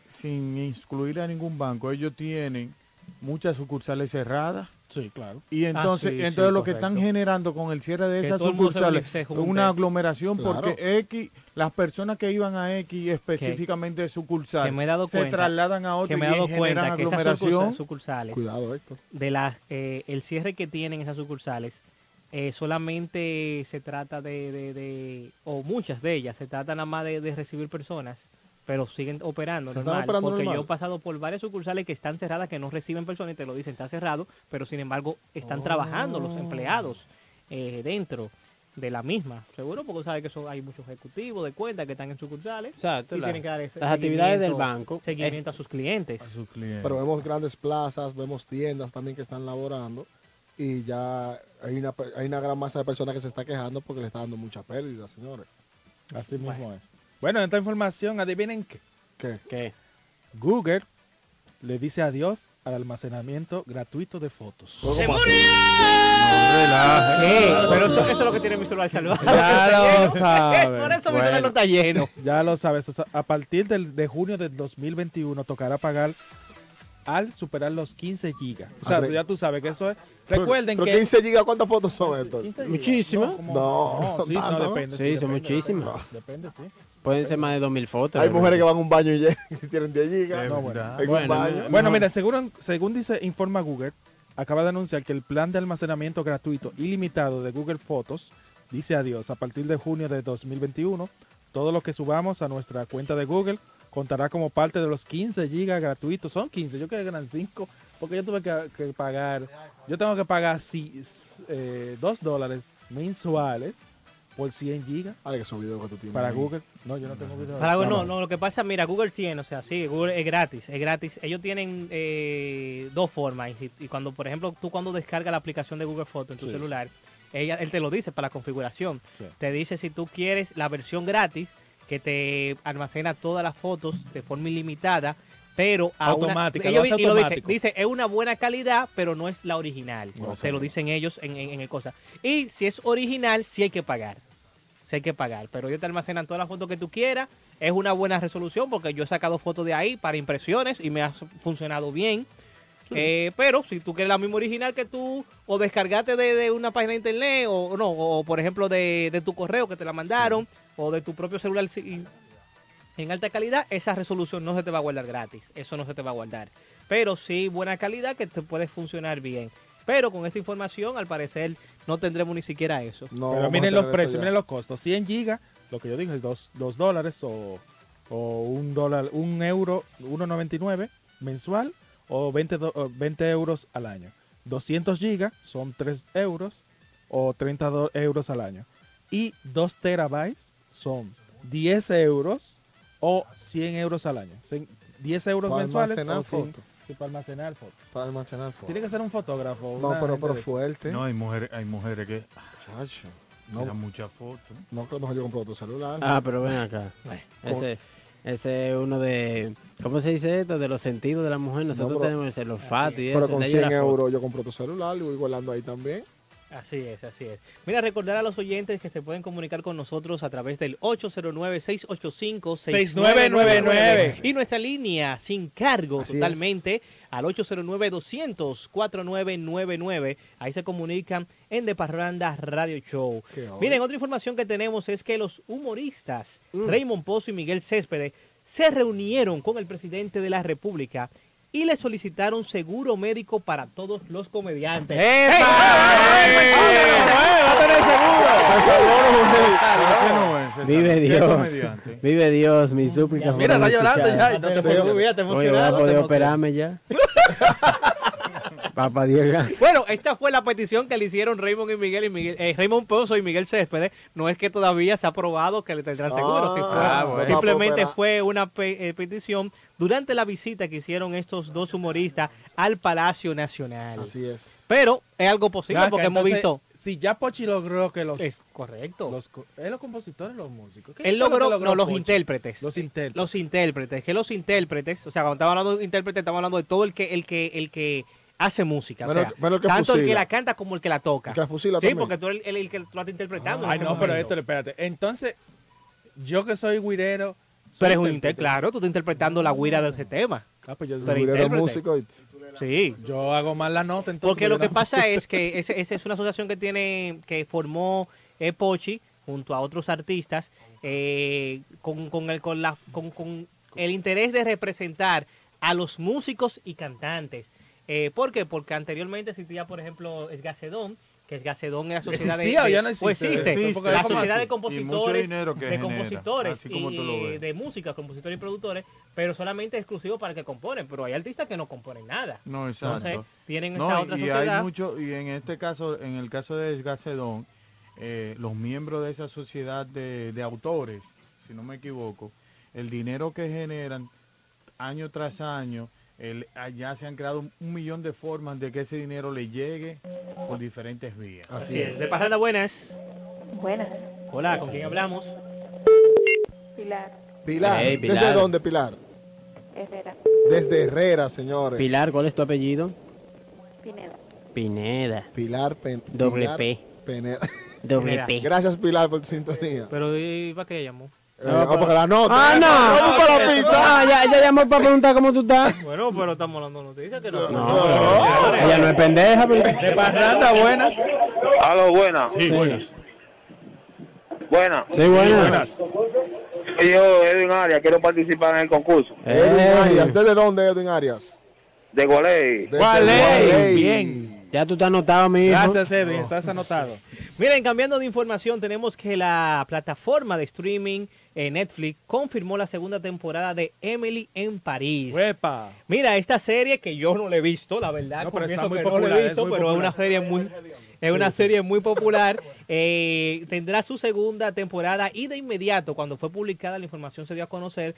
Speaker 5: sin excluir a ningún banco, ellos tienen muchas sucursales cerradas.
Speaker 1: Sí, claro.
Speaker 5: Y entonces,
Speaker 1: Ah, sí,
Speaker 5: entonces
Speaker 1: sí,
Speaker 5: lo que están generando con el cierre de
Speaker 1: Que
Speaker 5: esas sucursales es una aglomeración
Speaker 1: Claro.
Speaker 5: porque X, las personas que iban a X específicamente de sucursal
Speaker 7: que me he dado
Speaker 5: se
Speaker 7: cuenta,
Speaker 5: trasladan a otro
Speaker 7: que me he
Speaker 5: y generan
Speaker 7: que esas
Speaker 5: aglomeración.
Speaker 7: sucursales, sucursales
Speaker 3: Cuidado, Héctor.
Speaker 7: de las eh, el cierre que tienen esas sucursales eh, solamente se trata de, de- de- o muchas de ellas se trata nada más de, de recibir personas pero siguen operando normal
Speaker 3: operando
Speaker 7: porque
Speaker 3: normal.
Speaker 7: yo he pasado por varias sucursales que están cerradas que no reciben personas y te lo dicen está cerrado pero sin embargo están trabajando los empleados eh, dentro de la misma seguro porque sabe que son, hay muchos ejecutivos de cuenta que están en sucursales
Speaker 2: Exacto,
Speaker 7: y
Speaker 2: la-
Speaker 7: tienen que dar ese
Speaker 2: las actividades del
Speaker 7: seguimiento-
Speaker 2: banco.
Speaker 7: seguimiento a sus clientes
Speaker 3: Pero vemos grandes plazas, vemos tiendas también que están laborando y ya hay una, hay una gran masa de personas que se está quejando porque le está dando mucha pérdida, señores.
Speaker 1: Así mismo es. Bueno, en esta información, adivinen qué.
Speaker 3: ¿Qué?
Speaker 2: ¿Qué?
Speaker 1: Google le dice adiós al almacenamiento gratuito de fotos.
Speaker 7: ¡Se
Speaker 1: murió!
Speaker 7: ¿Qué? Pero eso, eso es lo que tiene mi celular salvado.
Speaker 1: Ya lo
Speaker 7: Por
Speaker 1: sabes.
Speaker 7: eso mi celular no está lleno.
Speaker 1: Ya lo sabes. o sea, a partir del, de junio del 2021 tocará pagar al superar los 15 gigas. O sea,
Speaker 3: Arre-
Speaker 1: ya tú sabes que eso es.
Speaker 3: Pero-
Speaker 1: Recuerden
Speaker 3: pero
Speaker 1: que
Speaker 3: 15 gigas, ¿cuántas fotos son estos?
Speaker 2: Muchísimas.
Speaker 3: No,
Speaker 1: No, sí, no, depende.
Speaker 2: Sí, son
Speaker 1: depende,
Speaker 2: muchísimas.
Speaker 1: Depende, sí.
Speaker 2: Pueden ser más de 2.000 fotos.
Speaker 3: Hay
Speaker 2: ¿verdad?
Speaker 3: mujeres que van a un baño y tienen 10 gigas.
Speaker 5: Es
Speaker 3: No,
Speaker 5: verdad.
Speaker 3: En un
Speaker 2: Bueno,
Speaker 3: baño.
Speaker 1: Bueno, mira, según, según dice Informa Google, acaba de anunciar que el plan de almacenamiento gratuito ilimitado de Google Fotos dice adiós a partir de junio de 2021. Todo lo que subamos a nuestra cuenta de Google contará como parte de los 15 gigas gratuitos. Son 15, yo creo que eran 5, porque yo tuve que, que pagar, yo tengo que pagar si, s- eh, 2 dólares mensuales por 100 gigas
Speaker 3: Vale, que esos videos que tú tienes.
Speaker 1: para
Speaker 3: ahí.
Speaker 1: Google. No, yo no tengo video.
Speaker 7: Para Google, no, no, lo que pasa, mira, Google tiene, o sea, sí, Google es gratis, es gratis. Ellos tienen eh, dos formas. Y, y cuando, por ejemplo, tú cuando descargas la aplicación de Google Fotos en tu
Speaker 1: Sí.
Speaker 7: celular, ella, él te lo dice para la configuración.
Speaker 1: Sí.
Speaker 7: Te dice si tú quieres la versión gratis, que te almacena todas las fotos de forma ilimitada, pero a una-
Speaker 1: Automática,
Speaker 7: ellos
Speaker 1: lo hace
Speaker 7: di- y lo dice, es una buena calidad, pero no es la original.
Speaker 1: No,
Speaker 7: se lo dicen ellos en, en, en el cosa. Y si es original, sí hay que pagar sí hay que pagar. Pero ellos te almacenan todas las fotos que tú quieras. Es una buena resolución porque yo he sacado fotos de ahí para impresiones y me ha funcionado bien. Eh, pero si tú quieres la misma original que tú, o descargate de, de una página de internet, o no, o por ejemplo de, de tu correo que te la mandaron, o de tu propio celular en alta calidad, esa resolución no se te va a guardar gratis. Eso no se te va a guardar. Pero sí buena calidad que te puede funcionar bien. Pero con esta información, al parecer, no tendremos ni siquiera eso.
Speaker 3: No,
Speaker 1: Pero miren los precios, miren los costos. 100 gigas, lo que yo dije, 2 dólares o, o un dólar, un euro, 1.99 mensual o 20, do- o 20 euros al año. 200 gigas son 3 euros o 30 do- euros al año. Y 2 terabytes son 10 euros o 100 euros al año. Cien- 10 euros
Speaker 3: Para
Speaker 1: mensuales
Speaker 3: almacenar
Speaker 1: o 100
Speaker 3: fotos.
Speaker 1: sí, para almacenar fotos.
Speaker 3: Para almacenar fotos.
Speaker 1: Tiene que ser un fotógrafo.
Speaker 3: No, pero, pero fuerte.
Speaker 5: No, hay mujeres, hay mujeres que
Speaker 3: Chacho.
Speaker 5: no.
Speaker 3: No,
Speaker 5: muchas fotos.
Speaker 3: no creo que mejor yo compro otro celular.
Speaker 2: Ah, pero ven acá. Ese, ese es uno de. ¿Cómo se dice esto? De los sentidos de la mujer. Nosotros
Speaker 3: pero-
Speaker 2: tenemos el olfato y
Speaker 3: pero
Speaker 2: eso.
Speaker 3: con
Speaker 2: ahí la
Speaker 3: 100
Speaker 2: foto.
Speaker 3: euros yo compro otro celular y voy guardando ahí también.
Speaker 7: Así es, así es. Mira, recordar a los oyentes que se pueden comunicar con nosotros a través del 809-685-6999 y nuestra línea sin cargo
Speaker 3: Así
Speaker 7: totalmente al 809-200-4999. Ahí se comunican en De Parranda Radio Show. Miren, otra información que tenemos es que los humoristas
Speaker 3: Mm.
Speaker 7: Raymond Pozo y Miguel Céspedes se reunieron con el presidente de la República y le solicitaron seguro médico para todos los comediantes.
Speaker 3: Se salvó la mujer.
Speaker 5: ¿Qué no es, César?
Speaker 2: Vive
Speaker 5: ¿Qué
Speaker 2: Dios.
Speaker 5: comediante?
Speaker 2: Vive Dios, mis súplicas.
Speaker 1: Mira, está llorando ya. no te.
Speaker 7: Mira,
Speaker 2: voy a poder operarme ya. Papá Dios.
Speaker 7: Bueno, esta fue la petición que le hicieron Raymond y Miguel y Miguel, eh, Raymond Pozo y Miguel Céspedes. No es que todavía se ha probado que le tendrán seguro. si fue-
Speaker 3: Ah, bueno.
Speaker 7: Simplemente
Speaker 3: a
Speaker 7: fue una pe- eh, petición durante la visita que hicieron estos dos humoristas al Palacio Nacional.
Speaker 3: Así es.
Speaker 7: Pero es algo posible porque hemos visto.
Speaker 1: Si ya Pochi logró que los.
Speaker 7: Es correcto.
Speaker 1: los co- ¿Es los compositores los músicos? ¿Qué
Speaker 7: Él
Speaker 1: lo
Speaker 7: logró, no, los intérpretes.
Speaker 1: Los intérpretes.
Speaker 7: Los intérpretes, que los intérpretes, o sea, cuando estamos hablando de intérpretes, estamos hablando de todo el que, el que, el que hace música. o
Speaker 3: Menos-
Speaker 7: sea,
Speaker 3: menos el que
Speaker 7: tanto el que la canta como el que la toca.
Speaker 3: El que la fusila
Speaker 7: sí,
Speaker 3: también.
Speaker 7: porque tú eres el, el que lo está interpretando.
Speaker 1: Ay, no, pero esto, espérate. Entonces, yo que soy guirero.
Speaker 7: Tú
Speaker 1: soy
Speaker 7: eres un inter, claro, tú estás interpretando la guira de ese tema.
Speaker 1: Ah, pues yo,
Speaker 7: Pero
Speaker 1: soy-
Speaker 3: Guirero músico. y-
Speaker 7: Sí.
Speaker 1: yo hago mal la nota, entonces.
Speaker 7: Porque lo que pasa es que ese- esa es una asociación que tiene, que formó eh, Pochi junto a otros artistas eh, con, con el, con, la, con, con el interés de representar a los músicos y cantantes. Eh, ¿Por qué? Porque anteriormente existía, por ejemplo, Esgacedón, que Esgacedón era sociedad de-
Speaker 1: ¿Existía o
Speaker 7: de...
Speaker 1: ya no
Speaker 7: pues
Speaker 1: existe?
Speaker 7: existe.
Speaker 1: Existe, porque
Speaker 7: La
Speaker 1: ¿cómo
Speaker 7: sociedad
Speaker 1: así?
Speaker 7: de compositores,
Speaker 5: que
Speaker 7: de
Speaker 5: genera,
Speaker 7: compositores y de música, compositores y productores, pero solamente exclusivo para el que componen. Pero hay artistas que no componen nada.
Speaker 5: No, exacto.
Speaker 7: Entonces, tienen
Speaker 5: No,
Speaker 7: esa otra
Speaker 5: y
Speaker 7: sociedad.
Speaker 5: hay mucho, y en este caso, en el caso de Esgacedón, eh, los miembros de esa sociedad de, de autores, si no me equivoco, el dinero que generan año tras año, el, allá se han creado un, un millón de formas de que ese dinero le llegue por diferentes vías.
Speaker 7: Así es. De Parranda Buenas.
Speaker 9: Buenas.
Speaker 7: Hola, ¿con quién hablamos?
Speaker 9: Pilar
Speaker 3: Pilar.
Speaker 2: Hey, Pilar.
Speaker 3: ¿Desde dónde, Pilar?
Speaker 9: Herrera
Speaker 3: Desde Herrera, señores.
Speaker 2: Pilar, ¿cuál es tu apellido?
Speaker 9: Pineda.
Speaker 2: Pineda.
Speaker 3: Pilar Pen-
Speaker 2: Doble
Speaker 3: Pilar
Speaker 2: P.
Speaker 3: Peneda.
Speaker 2: Doble. P.
Speaker 3: Gracias, Pilar, por tu sintonía.
Speaker 7: Pero ¿y para qué llamó?
Speaker 3: Ah, porque la nota.
Speaker 2: Ah, no.
Speaker 3: Vamos para la pizza.
Speaker 2: Ah, ya, ya llamó para preguntar cómo tú estás.
Speaker 7: Bueno, pero estamos hablando de noticias que no.
Speaker 2: No, ella no es pendeja. Pero...
Speaker 1: De parranda, buenas.
Speaker 10: Aló, buena.
Speaker 1: Sí, buenas.
Speaker 10: Buena.
Speaker 2: Sí, buenas.
Speaker 10: Yo, Edwin Arias, quiero participar en el concurso.
Speaker 3: Edwin
Speaker 2: Eh.
Speaker 3: Arias. ¿Desde dónde, Edwin Arias?
Speaker 10: De
Speaker 1: Gualey.
Speaker 3: Gualey.
Speaker 1: Bien.
Speaker 2: Ya tú estás anotado, mi hijo.
Speaker 1: Gracias, Edwin. Estás anotado.
Speaker 7: Miren, cambiando de información, tenemos que la plataforma de streaming eh, Netflix confirmó la segunda temporada de Emily en París. Mira, esta serie que yo no la he visto, la verdad,
Speaker 1: No, pero está muy
Speaker 7: que no
Speaker 1: popular,
Speaker 7: la he
Speaker 1: es
Speaker 7: visto, pero es una serie muy es una serie muy popular. Eh, tendrá su segunda temporada y de inmediato, cuando fue publicada la información se dio a conocer,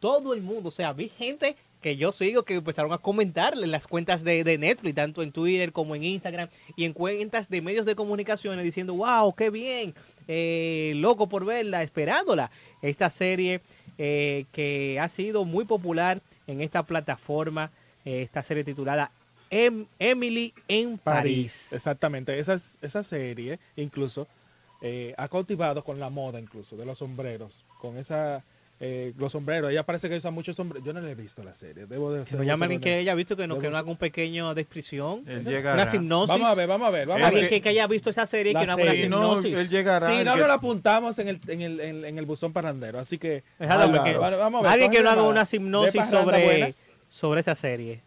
Speaker 7: todo el mundo, o sea, vi gente que yo sigo que empezaron a comentarle en las cuentas de, de Netflix, tanto en Twitter como en Instagram y en cuentas de medios de comunicaciones diciendo, wow, qué bien, eh, loco por verla, esperándola. Esta serie eh, que ha sido muy popular en esta plataforma, eh, esta serie titulada Em- Emily en París.
Speaker 1: París. Exactamente. Esa, esa serie incluso ha cautivado con la moda incluso de los sombreros. Con esa... eh, los sombreros, ella parece que usa muchos sombreros. Yo no le he visto la serie. Debo de
Speaker 7: Que nos llamen
Speaker 1: debo
Speaker 7: que ella ha visto que no, que
Speaker 1: Debo
Speaker 7: no haga un pequeño descripción,
Speaker 5: Él
Speaker 7: una
Speaker 5: llegará.
Speaker 7: hipnosis.
Speaker 1: Vamos a ver, vamos a ver. Vamos
Speaker 7: Alguien que, que haya visto esa serie
Speaker 1: La
Speaker 7: que no haga una
Speaker 1: serie,
Speaker 5: no,
Speaker 7: hipnosis.
Speaker 5: él llegará.
Speaker 1: Sí,
Speaker 5: el
Speaker 1: no
Speaker 5: que-
Speaker 1: nos lo apuntamos en el, en el, en, en el buzón parrandero. Así que.
Speaker 7: Exactamente,
Speaker 1: Vamos,
Speaker 7: que-
Speaker 1: vamos, vamos a ver,
Speaker 7: alguien que no haga una hipnosis sobre, sobre esa serie.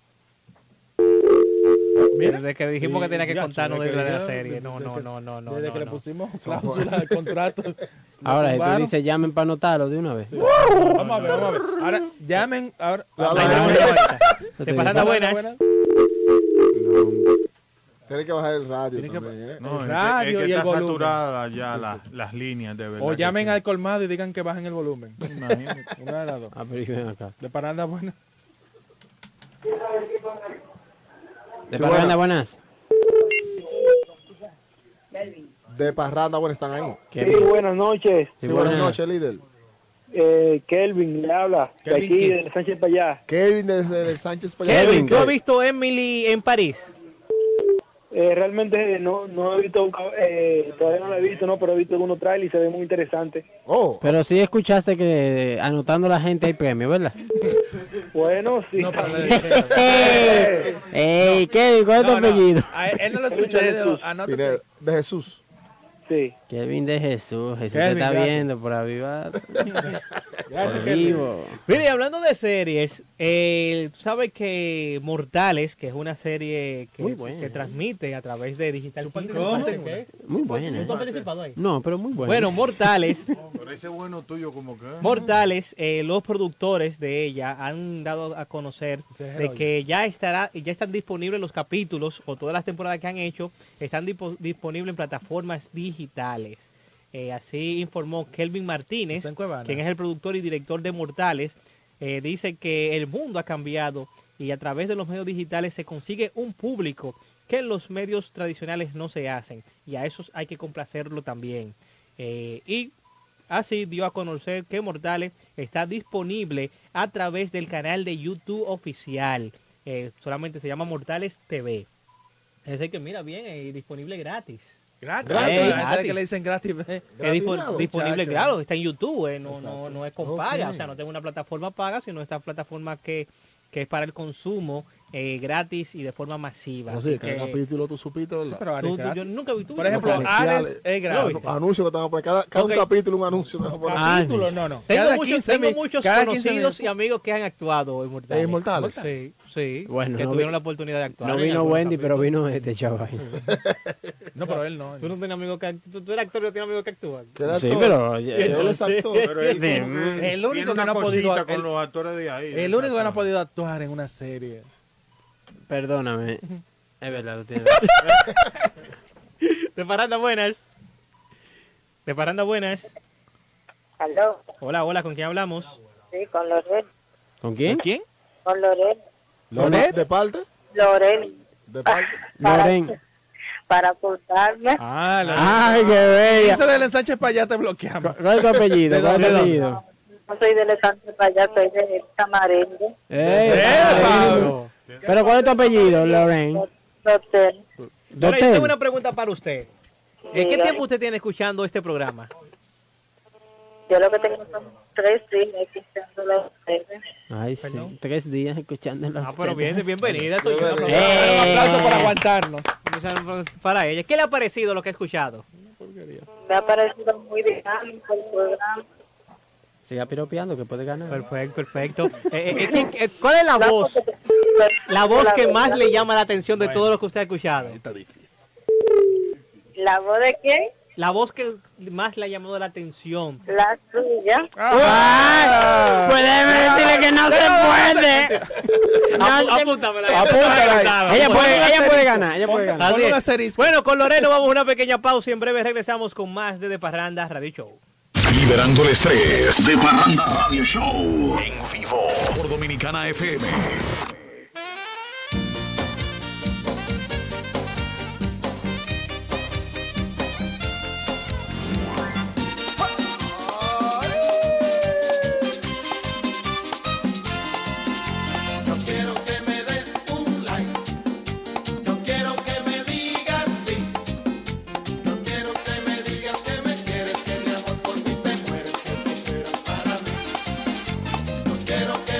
Speaker 1: Mira.
Speaker 7: Desde que dijimos que tenía que contarnos de la serie.
Speaker 1: desde
Speaker 7: No, no, no, no, no.
Speaker 1: Desde
Speaker 7: no,
Speaker 1: que le pusimos cláusula de contrato.
Speaker 2: Ahora, si tú dices llamen para anotarlo de una vez.
Speaker 1: Vamos a ver, vamos a ver. Ahora, llamen. Ahora,
Speaker 7: De parranda buenas.
Speaker 3: Tienes que bajar el radio
Speaker 1: que-
Speaker 3: ¿eh?
Speaker 5: No, es que-
Speaker 1: radio
Speaker 5: es que
Speaker 1: y el
Speaker 5: está
Speaker 1: volumen.
Speaker 5: saturada ya la- las líneas, de verdad.
Speaker 1: O llamen
Speaker 5: sí.
Speaker 1: al colmado y digan que bajen el volumen.
Speaker 5: Imagínate.
Speaker 1: Una de las dos.
Speaker 2: Ah, pero y ven acá.
Speaker 1: De paranda buena.
Speaker 2: De
Speaker 3: Sí,
Speaker 2: parranda,
Speaker 3: bueno.
Speaker 2: buenas.
Speaker 3: De parranda, bueno, están ahí.
Speaker 14: Sí, buenas noches.
Speaker 3: Sí, buenas noches, líder.
Speaker 14: Eh, Kelvin le habla, de
Speaker 1: Kelvin
Speaker 14: aquí, de Sánchez para allá.
Speaker 3: Kevin desde Sánchez para allá.
Speaker 7: Kevin, ¿tú has visto Emily en París?
Speaker 14: Eh, realmente no, no he visto, eh, todavía no lo he visto, no, pero he visto algunos trailers y se ve muy interesante.
Speaker 3: Oh,
Speaker 2: Pero sí escuchaste que anotando la gente hay premio, ¿verdad?
Speaker 14: Bueno, sí.
Speaker 1: No,
Speaker 2: Ey, Kevin, ¿cuál es tu apellido?
Speaker 1: a él- no lo escuchó.
Speaker 3: de Jesús.
Speaker 14: Sí.
Speaker 2: Kevin de Jesús. Jesús te
Speaker 1: Kevin,
Speaker 2: está
Speaker 1: gracias.
Speaker 2: viendo por avivar.
Speaker 1: Gracias,
Speaker 2: Por
Speaker 1: Kevin.
Speaker 2: vivo.
Speaker 7: Mire, y hablando de series, eh, tú sabes que Mortales, que es una serie que,
Speaker 2: Muy buena.
Speaker 7: que transmite a través de Digital?
Speaker 2: Muy buena.
Speaker 7: ¿Tú has participado ahí?
Speaker 2: No, pero muy buena.
Speaker 7: Bueno, Mortales,
Speaker 5: Pero ese bueno tuyo como que...
Speaker 7: Mortales, eh, los productores de ella han dado a conocer de que ya estará, ya están disponibles los capítulos o todas las temporadas que han hecho están disponibles en plataformas digitales. Eh, así informó Kelvin Martínez, quien es el productor y director de Mortales. Eh, dice que el mundo ha cambiado y a través de los medios digitales se consigue un público que en los medios tradicionales no se hacen y a esos hay que complacerlo también. Eh, y Así dio a conocer que Mortales está disponible a través del canal de YouTube oficial. Solamente se llama Mortales TV. Es decir, que mira bien, disponible gratis.
Speaker 1: Gratis.
Speaker 7: Gratis.
Speaker 1: Gratis. La gente que le dicen gratis. eh.
Speaker 7: Es disponible, claro, está en YouTube, eh, no, no, no es con paga, o sea, no tengo una plataforma paga, sino esta plataforma que, que es para el consumo eh, gratis y de forma masiva.
Speaker 3: No, sí,
Speaker 7: Así
Speaker 3: cada capítulo tú supiste, ¿verdad?
Speaker 1: Sí, pero Ares
Speaker 7: Tú- tú-
Speaker 1: gratis.
Speaker 7: yo nunca vi tú.
Speaker 1: Por ejemplo. Ares es gratis.
Speaker 3: que están por cada, cada un capítulo, un anuncio.
Speaker 2: Ah,
Speaker 1: Capítulo, no, no.
Speaker 7: Tengo
Speaker 1: Cada
Speaker 7: muchos,
Speaker 1: 15
Speaker 7: tengo
Speaker 1: mil-
Speaker 7: muchos
Speaker 1: cada 15
Speaker 7: conocidos y amigos que han actuado en Mortales.
Speaker 3: ¿En Mortales?
Speaker 7: Sí, sí.
Speaker 2: Bueno,
Speaker 7: que
Speaker 2: no
Speaker 7: tuvieron
Speaker 2: vi-
Speaker 7: la oportunidad de actuar.
Speaker 2: No vino Wendy, pero vino este chaval.
Speaker 1: No, pero él no.
Speaker 7: Tú no tienes amigos que tú, tú eres actor y no tienes amigos que actúan.
Speaker 2: Sí,
Speaker 3: actor.
Speaker 2: pero...
Speaker 3: Él es actor.
Speaker 1: El único que no ha podido-
Speaker 5: cosita con
Speaker 1: el-
Speaker 5: los actores de ahí.
Speaker 1: El único que no ha podido actuar en una serie.
Speaker 2: Perdóname. Es verdad, tú tienes
Speaker 7: De Paranda Buenas. De Paranda Buenas.
Speaker 9: Aló,
Speaker 7: Hola, hola, ¿con quién hablamos?
Speaker 9: sí, con Lorel.
Speaker 2: ¿Con quién?
Speaker 1: ¿Quién?
Speaker 9: Con Lorel.
Speaker 1: ¿Loret?
Speaker 3: ¿De parte?
Speaker 9: Lorel.
Speaker 3: ¿De parte?
Speaker 2: Loren.
Speaker 9: Para apuntarme.
Speaker 1: Ah, Loret.
Speaker 2: Ay, qué bella.
Speaker 1: Ese del ensanche para allá te bloqueamos.
Speaker 2: ¿Cuál es tu apellido?
Speaker 1: ¿De
Speaker 2: ¿Cuál es tu
Speaker 1: dónde?
Speaker 2: apellido?
Speaker 9: No soy de Lezante para allá, soy de.
Speaker 2: Ey,
Speaker 1: ¡Epa!
Speaker 2: Pablo. Pero ¿cuál es tu apellido,
Speaker 7: yo
Speaker 2: Dotel.
Speaker 7: tengo una pregunta para usted. ¿En qué tiempo usted tiene escuchando este programa?
Speaker 9: Yo lo que tengo son tres días escuchando a ustedes.
Speaker 2: Ay, sí. Tres días escuchándola.
Speaker 7: Ah, pero bien, bienvenida. Soy yo.
Speaker 2: Bienvenida.
Speaker 7: Un aplauso
Speaker 2: Eh.
Speaker 7: para aguantarnos. Para ella. ¿Qué le ha parecido lo que ha escuchado?
Speaker 9: Me ha parecido muy dinámico el programa.
Speaker 2: Siga piropeando que puede ganar.
Speaker 7: Perfecto, perfecto. Eh, eh, eh, ¿quién- eh, ¿Cuál es la voz? La voz que más le llama la atención de todo lo que usted ha escuchado.
Speaker 9: ¿La voz de quién?
Speaker 7: La voz que más le ha llamado la atención.
Speaker 9: La suya.
Speaker 2: ¡Ay! Pues déjeme decirle que no se puede. No
Speaker 7: apúntamela.
Speaker 2: Apúntala. Ella puede, ella puede ganar, ella puede ganar.
Speaker 7: Bueno, con Loreno vamos a una pequeña pausa y en breve regresamos con más de De Parranda Radio Show.
Speaker 15: Liberando el estrés de Parranda Radio Show. En vivo. Por Dominicana FM.
Speaker 16: Quiero que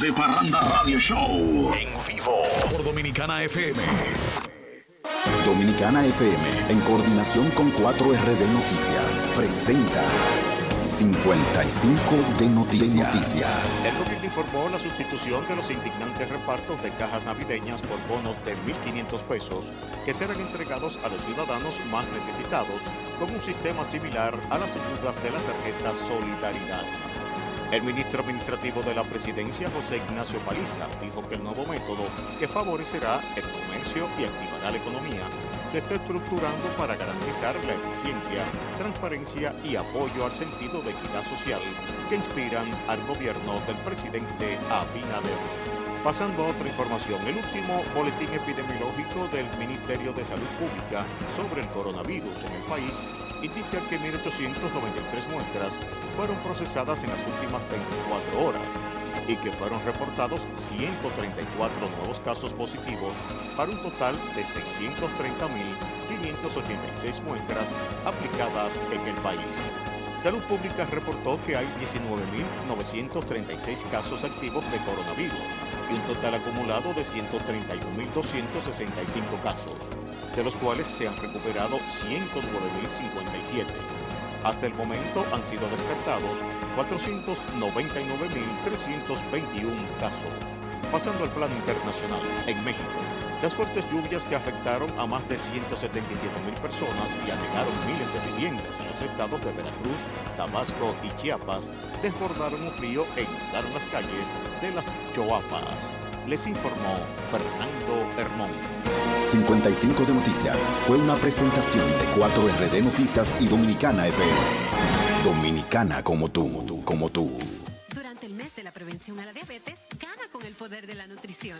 Speaker 16: de
Speaker 15: Parranda Radio Show. En vivo. Por Dominicana FM.
Speaker 17: Dominicana FM, en coordinación con 4RD Noticias, presenta 55 de Noticias.
Speaker 18: El gobierno informó la sustitución de los indignantes repartos de cajas navideñas por bonos de 1.500 pesos que serán entregados a los ciudadanos más necesitados con un sistema similar a las ayudas de la tarjeta Solidaridad. El ministro administrativo de la presidencia, José Ignacio Paliza, dijo que el nuevo método, que favorecerá el comercio y activará la economía, se está estructurando para garantizar la eficiencia, transparencia y apoyo al sentido de equidad social que inspiran al gobierno del presidente Abinader. Pasando a otra información, el último boletín epidemiológico del Ministerio de Salud Pública sobre el coronavirus en el país indica que 1.893 muestras fueron procesadas en las últimas 24 horas y que fueron reportados 134 nuevos casos positivos para un total de 630.586 muestras aplicadas en el país. Salud Pública reportó que hay 19.936 casos activos de coronavirus y un total acumulado de 131.265 casos, de los cuales se han recuperado 109.057. Hasta el momento han sido descartados 499.321 casos. Pasando al plano internacional, en México, las fuertes lluvias que afectaron a más de 177.000 personas y anegaron miles de viviendas en los estados de Veracruz, Tabasco y Chiapas desbordaron un río e inundaron las calles de las Choapas. Les informó Fernando Hermón.
Speaker 17: 55 de Noticias fue una presentación de 4RD Noticias y Dominicana FM. Dominicana como tú, como tú.
Speaker 19: Durante el mes de la prevención a la diabetes, gana con el poder de la nutrición.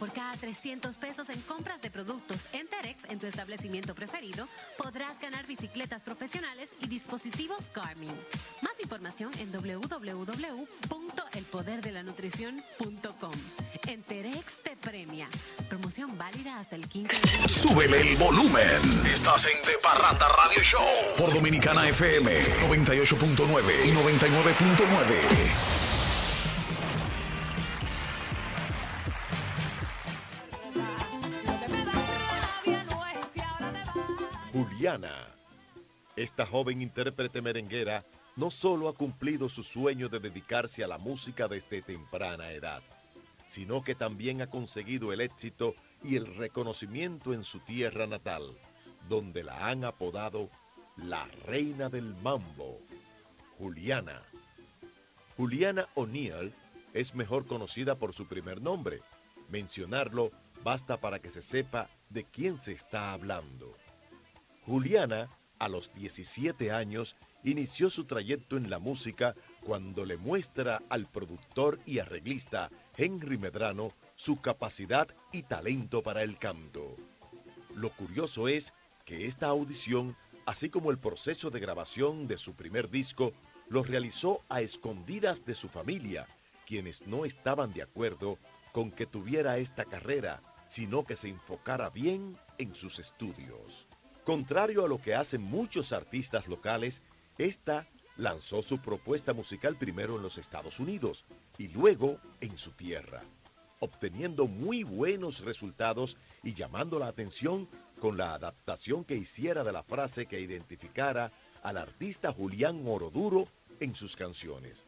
Speaker 19: Por cada 300 pesos en compras de productos Enterex en tu establecimiento preferido, podrás ganar bicicletas profesionales y dispositivos Garmin. Más información en www.elpoderdelanutrición.com. Enterex te premia. Promoción válida hasta el 15 de.
Speaker 15: Súbele el volumen. Estás en De Parranda Radio Show por Dominicana FM 98.9 y 99.9.
Speaker 20: Juliana. Esta joven intérprete merenguera no solo ha cumplido su sueño de dedicarse a la música desde temprana edad, sino que también ha conseguido el éxito y el reconocimiento en su tierra natal, donde la han apodado la reina del mambo, Juliana. Juliana O'Neill es mejor conocida por su primer nombre. Mencionarlo basta para que se sepa de quién se está hablando. Juliana, a los 17 años, inició su trayecto en la música cuando le muestra al productor y arreglista Henry Medrano su capacidad y talento para el canto. Lo curioso es que esta audición, así como el proceso de grabación de su primer disco, lo realizó a escondidas de su familia, quienes no estaban de acuerdo con que tuviera esta carrera, sino que se enfocara bien en sus estudios. Contrario a lo que hacen muchos artistas locales, esta lanzó su propuesta musical primero en los Estados Unidos y luego en su tierra, obteniendo muy buenos resultados y llamando la atención con la adaptación que hiciera de la frase que identificara al artista Julián Oroduro en sus canciones.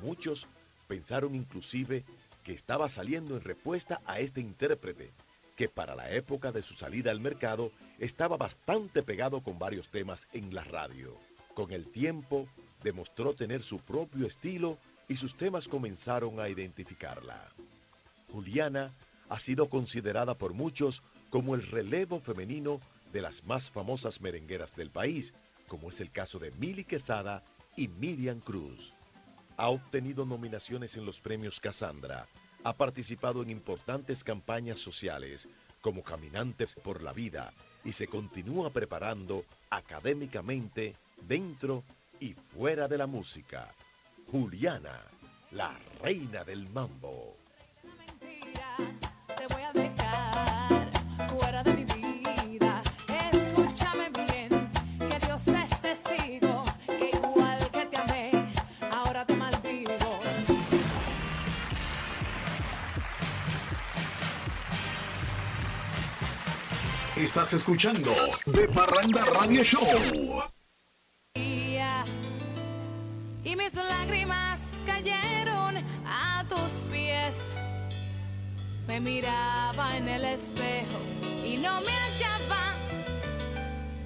Speaker 20: Muchos pensaron inclusive que estaba saliendo en respuesta a este intérprete, que para la época de su salida al mercado estaba bastante pegado con varios temas en la radio. Con el tiempo demostró tener su propio estilo y sus temas comenzaron a identificarla. Juliana ha sido considerada por muchos como el relevo femenino de las más famosas merengueras del país, como es el caso de Mili Quesada y Miriam Cruz. Ha obtenido nominaciones en los premios Casandra, ha participado en importantes campañas sociales como Caminantes por la Vida y se continúa preparando académicamente dentro y fuera de la música. Juliana, la reina del mambo.
Speaker 15: Estás escuchando De Parranda Radio Show.
Speaker 21: Y mis lágrimas cayeron a tus pies. Me miraba en el espejo y no me hallaba.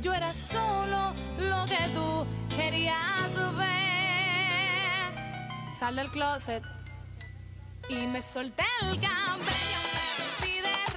Speaker 21: Yo era solo lo que tú querías ver. Sal del closet y me solté el cabello. Me vestí de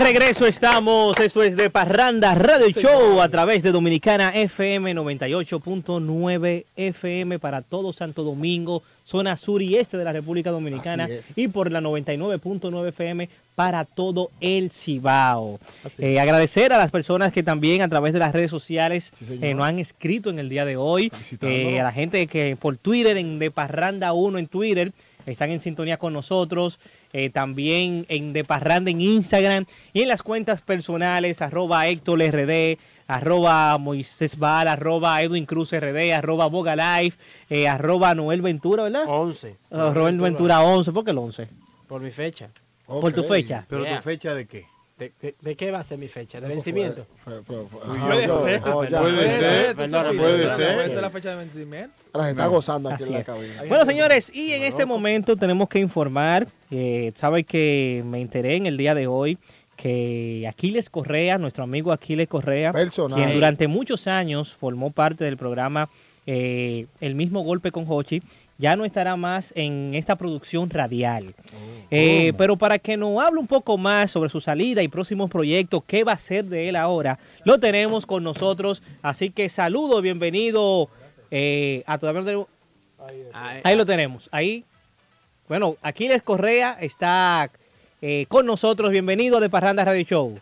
Speaker 21: de
Speaker 7: regreso estamos, eso es de Parranda Radio Show a través de Dominicana FM 98.9 FM para todo Santo Domingo, zona sur y este de la República Dominicana y por la 99.9 FM para todo el Cibao. Eh, agradecer a las personas que también a través de las redes sociales
Speaker 22: señor.
Speaker 7: eh, nos han escrito en el día de hoy, eh, a la gente que por Twitter, en de Parranda 1 en Twitter, están en sintonía con nosotros, eh, también en De Parranda en Instagram y en las cuentas personales, arroba Héctor RD, arroba Moisés Val, arroba Edwin Cruz RD, arroba Boga Life, eh, arroba Noel Ventura, ¿verdad?
Speaker 2: 11.
Speaker 7: Ah, Noel Ventura 11, ¿por qué el 11?
Speaker 2: Por mi fecha.
Speaker 7: Por tu fecha.
Speaker 5: ¿Pero
Speaker 2: Yeah.
Speaker 5: tu fecha de qué?
Speaker 2: ¿De, de, de qué va a ser mi fecha? ¿De vencimiento? Puede
Speaker 3: yo-
Speaker 2: ser,
Speaker 3: oh,
Speaker 5: puede ser,
Speaker 2: Perdona,
Speaker 5: puede ser.
Speaker 1: Puede ser la fecha de vencimiento.
Speaker 3: Ahora se está gozando aquí
Speaker 7: Así
Speaker 3: en la cabina.
Speaker 7: Bueno, señores, y en este momento tenemos que informar, eh, sabe que me enteré en el día de hoy que Aquiles Correa, nuestro amigo Aquiles Correa,
Speaker 3: Personal.
Speaker 7: quien durante muchos años formó parte del programa eh, El mismo golpe con Hochi, ya no estará más en esta producción radial. Eh, pero para que nos hable un poco más sobre su salida y próximos proyectos, qué va a ser de él ahora, lo tenemos con nosotros. Así que saludo, bienvenido eh, a todavía no tenemos- Ahí lo tenemos. Ahí. Bueno, Aquiles Correa está eh, con nosotros. Bienvenido a De Parranda Radio Show.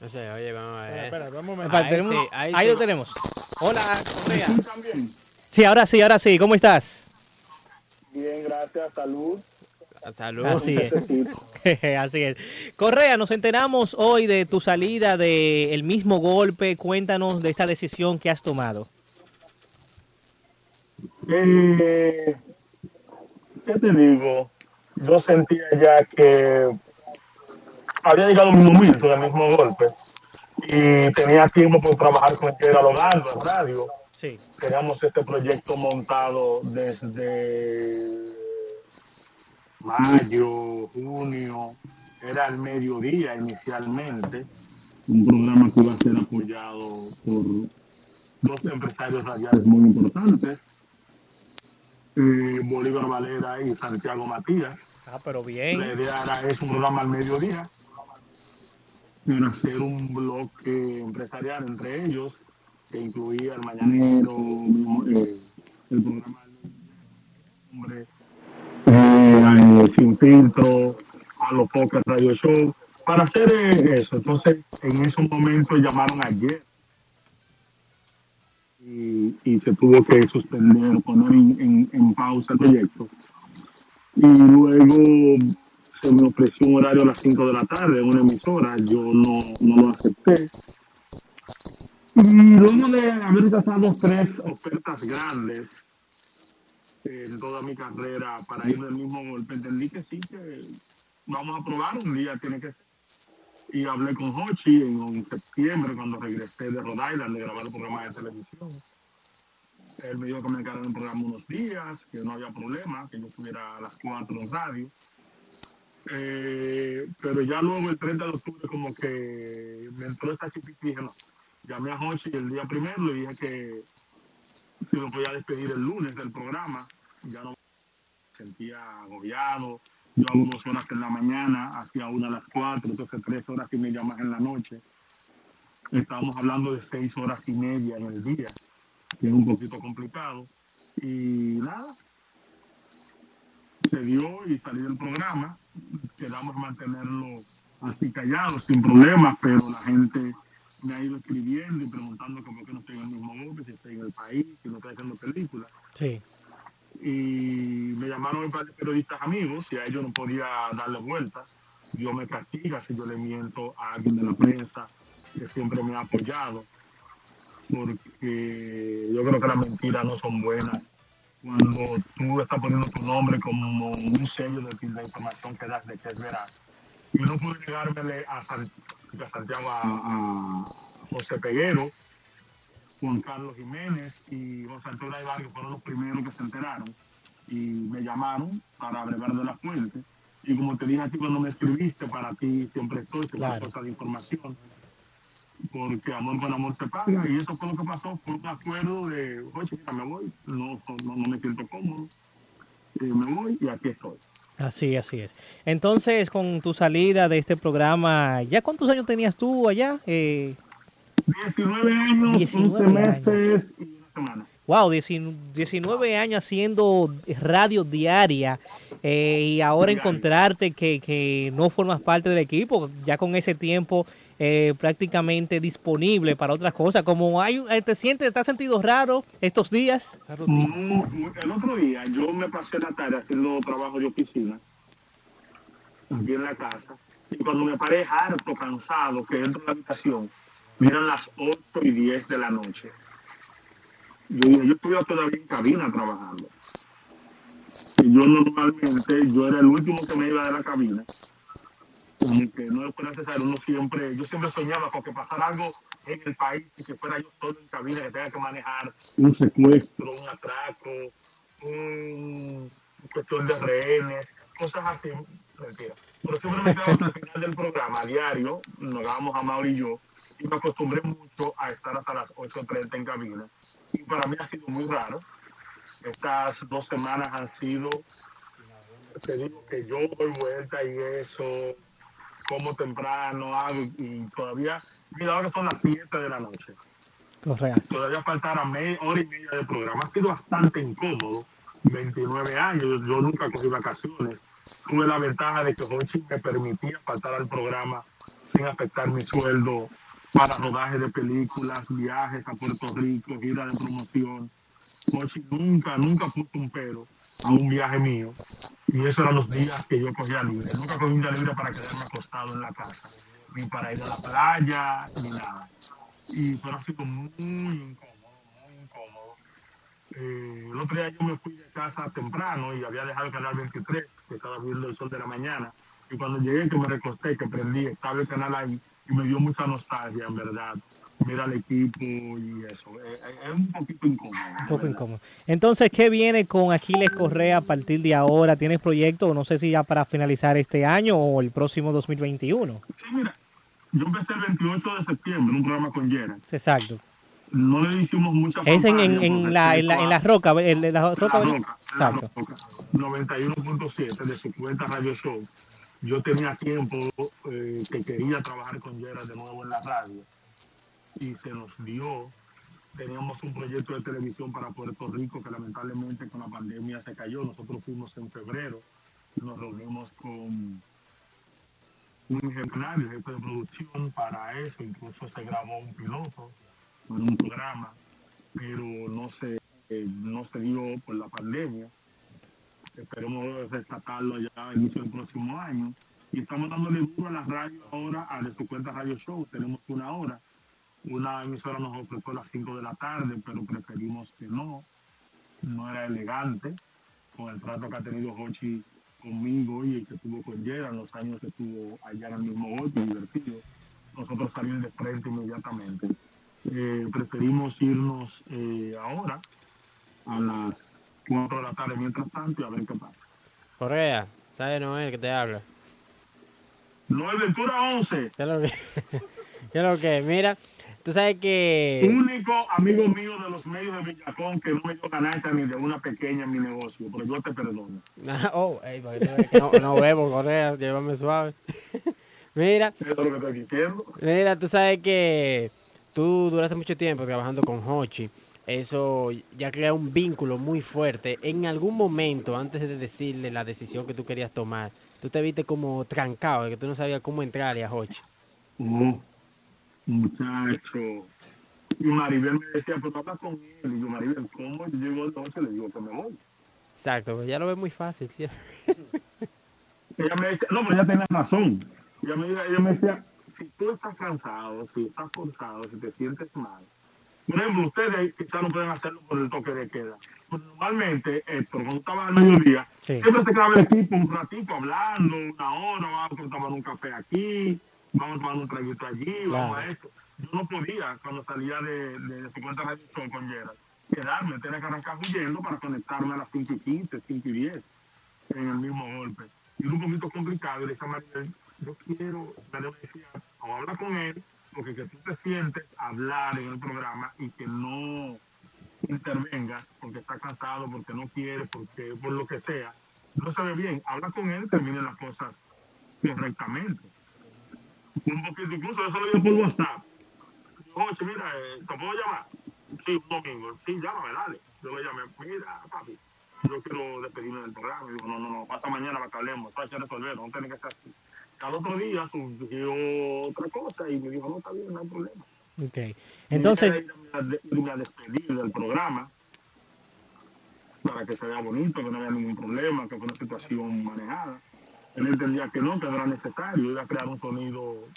Speaker 2: No sé, oye, vamos a ver.
Speaker 1: Espera, espera, un momento.
Speaker 2: Ahí
Speaker 7: tenemos-
Speaker 2: sí, ahí
Speaker 7: ahí
Speaker 2: sí.
Speaker 7: lo tenemos. Hola, Correa. Sí, ahora sí, ahora sí. ¿Cómo estás?
Speaker 22: Bien, gracias, salud.
Speaker 2: Salud.
Speaker 7: Así es. Así es. Correa, nos enteramos hoy de tu salida del mismo golpe. Cuéntanos de esta decisión que has tomado.
Speaker 22: Eh, ¿Qué te digo? Yo sentía ya que había llegado mi momento del mismo golpe y tenía tiempo por trabajar con el que era Logando en radio.
Speaker 7: Sí.
Speaker 22: Teníamos este proyecto montado desde mayo, junio, era el mediodía inicialmente. Un programa que iba a ser apoyado por dos empresarios radiales muy importantes, eh, Bolívar Valera y Santiago Matías.
Speaker 7: Ah, pero bien.
Speaker 22: La idea era es un programa al mediodía, para hacer un bloque empresarial entre ellos, que incluía el Mañanero, eh, el programa hombre, eh, Sin Filtro, a los Pocas Radio Show, para hacer eso. Entonces, en ese momento llamaron ayer y, se tuvo que suspender, poner en, pausa el proyecto. Y luego se me ofreció un horario a las 5 de la tarde una emisora, yo no, no lo acepté. Luego de haber rechazado tres ofertas grandes en toda mi carrera para ir del mismo golpe, entendí que sí, que vamos a probar un día, tiene que ser. Y hablé con Hochi en, septiembre cuando regresé de Rhode Island de grabar el programa de televisión. Él me dijo que me quedara en el programa unos días, que no había problema, que yo estuviera a las 4 en radio. Eh, pero ya luego el 30 de octubre como que me entró esa dije, no, llamé a Hochi el día primero, le dije que si me podía despedir el lunes del programa, ya no me sentía agobiado, yo hago dos horas en la mañana, hacía una a las cuatro, entonces tres horas y media más en la noche. Estábamos hablando de seis horas y media en el día, que es un poquito complicado. Y nada, se dio y salí del programa. Quedamos mantenerlo así callado, sin problemas, pero la gente me ha ido escribiendo y preguntando que por qué no estoy en el mismo golpe, si estoy en el país, si no estoy haciendo películas.
Speaker 7: Sí.
Speaker 22: Y me llamaron un par de periodistas amigos y a ellos no podía darle vueltas. Dios me castiga si yo le miento a alguien de la prensa que siempre me ha apoyado, porque yo creo que las mentiras no son buenas cuando tú estás poniendo tu nombre como un sello de, de información que das de que es veraz. Y no pude negármele a, A Santiago, a, a José Peguero, Juan Carlos Jiménez y José Antonio Vargas fueron los primeros que se enteraron y me llamaron para brevar de la fuente. Y como te dije a ti cuando me escribiste, para ti siempre estoy, sin
Speaker 7: Claro.
Speaker 22: cosa de información. Porque amor con amor te paga. Y eso fue lo que pasó. Fue un acuerdo de, oye, mira, me voy, no, no, no me siento cómodo. eh, me voy y aquí estoy.
Speaker 7: Así, así es. Entonces, con tu salida de este programa, ¿ya cuántos años tenías tú allá? Eh,
Speaker 22: 19 años,
Speaker 7: 19
Speaker 22: 11 meses y una semana.
Speaker 7: Wow, 19 19 años haciendo radio diaria eh, y ahora encontrarte que, que no formas parte del equipo, ya con ese tiempo eh, prácticamente disponible para otras cosas, como hay, un- eh, te sientes, te has sentido raro estos días.
Speaker 22: El otro día yo me pasé la tarde haciendo trabajo de oficina aquí en la casa y cuando me paré harto, cansado, que entro a la habitación, miran las 8 y 10 de la noche. Yo yo estuve todavía en cabina trabajando. Y yo normalmente, yo era el último que me iba de la cabina. Que no fue necesario, uno siempre, yo siempre soñaba con que pasara algo en el país y que fuera yo solo en cabina, que tenga que manejar un secuestro, un atraco, un cuestión de rehenes, cosas así, mentira. Pero siempre me quedaba el final del programa, a diario, nos dábamos a Mauri y yo, y me acostumbré mucho a estar hasta las 8.30 en cabina. Y para mí ha sido muy raro. Estas dos semanas han sido, te digo que yo doy vuelta y eso, como temprano, hago, y todavía, mira, ahora son las 7 de la noche
Speaker 7: Correcto.
Speaker 22: todavía faltara media hora y media de programa. Ha sido bastante incómodo. 29 años, yo, nunca cogí vacaciones. Tuve la ventaja de que Hochi me permitía faltar al programa sin afectar mi sueldo para rodaje de películas, viajes a Puerto Rico, gira de promoción. Hochi nunca, nunca puso un pero a un viaje mío. Y esos eran los días que yo cogía libre. Nunca cogí un día libre para quedarme acostado en la casa, ni para ir a la playa, ni nada y pero ha sido muy incómodo, muy incómodo. Eh, el otro día yo me fui de casa temprano y había dejado el canal 23, que estaba viendo el sol de la mañana. Y cuando llegué, que me recosté, que prendí, estaba el canal ahí y me dio mucha nostalgia, en verdad. Mira el equipo y eso. Eh, eh, es un poquito incómodo.
Speaker 7: Un poco incómodo. Entonces, ¿qué viene con Aquiles Correa a partir de ahora? ¿Tienes proyecto? No sé si ya para finalizar este año o el próximo 2021.
Speaker 22: Sí, mira, yo empecé el 28 de septiembre un programa con Gerard.
Speaker 7: Exacto.
Speaker 22: No le hicimos mucha
Speaker 7: Es en, en, en la, en, la, en la roca, de la roca.
Speaker 22: La. Roca. Roca, 91.7 de su cuenta Radio Show. Yo tenía tiempo eh, que quería trabajar con Gerard de nuevo en la radio y se nos dio. Teníamos un proyecto de televisión para Puerto Rico que lamentablemente con la pandemia se cayó. Nosotros fuimos en febrero, nos reunimos con un ingeniero, jefe de producción para eso, incluso se grabó un piloto en un programa, pero no se, eh, no se dio por la pandemia. Esperemos rescatarlo ya a inicio del próximo año. Y estamos dándole duro a la radio ahora, a su cuenta Radio Show. Tenemos una hora. Una emisora nos ofreció a las 5 de la tarde, pero preferimos que no. No era elegante con el trato que ha tenido Hochi conmigo y el que tuvo con Gerard los años que estuvo allá en el mismo golpe, divertido. Nosotros salimos de frente inmediatamente. Eh, preferimos irnos eh, ahora a las 4 de la tarde mientras tanto y a ver qué pasa.
Speaker 2: Correa, ¿sabe Noel que te habla?
Speaker 22: Noel Ventura 11.
Speaker 2: ¿Qué es lo que? ¿Qué es lo que? Mira, tú sabes que...
Speaker 22: Único amigo mío de los medios de Villacón que no me dio ganancia ni de una pequeña en mi negocio, pero yo te perdono.
Speaker 2: Oh, ey, para que tú veas que no, no bebo, Correa, llévame suave. Mira,
Speaker 22: es lo que estoy diciendo.
Speaker 2: mira, tú sabes que tú duraste mucho tiempo trabajando con Hochi. Eso ya crea un vínculo muy fuerte. En algún momento, antes de decirle la decisión que tú querías tomar, tú te viste como trancado, de que tú no sabías cómo entrarle a Hochi.
Speaker 22: No, muchacho. Y Maribel me decía, pues habla con él. Y yo, Maribel, ¿cómo de noche? Le digo que me voy.
Speaker 2: Exacto, pues ya lo ves muy fácil, ¿sí?
Speaker 22: Ella me decía, no, pero ella tenía razón. Ella me, ella me decía, si tú estás cansado, si estás forzado, si te sientes mal. Por ejemplo, ustedes quizás no pueden hacerlo por el toque de queda. Pero normalmente, Héctor, cuando estaba al mediodía,
Speaker 7: Sí.
Speaker 22: siempre se quedaba el equipo un ratito hablando, una hora, vamos a tomar un café aquí, vamos a tomar un traguito allí, vamos a esto. Yo no podía, cuando salía de, de, de 50 Radio Show con Gerard, quedarme, tenía que arrancar huyendo para conectarme a las 5 y 15, 5 y 10 en el mismo golpe. Y era un poquito complicado. Y le decía a Maribel, yo quiero, decía, o habla con él, porque que tú te sientes a hablar en el programa y que no intervengas porque está cansado, porque no quiere, porque por lo que sea, no se ve bien. Habla con él, termine las cosas correctamente. Un poquito, incluso eso lo digo por WhatsApp. Oye, mira, eh, ¿te puedo llamar? Sí, un domingo. Sí, llámame, dale. Yo le llamé, mira, papi, yo quiero despedirme del programa. Digo, no, no, no, pasa mañana para que hablemos. Hay que resolver, no tiene que ser así. Al otro día surgió otra cosa y me dijo, no, está bien, no hay problema.
Speaker 7: Ok. Entonces,
Speaker 22: Y irme a de- irme a despedir del programa para que se vea bonito, que no haya ningún problema, que fue una situación manejada. Él entendía que no, que no era necesario, iba a crear un sonido.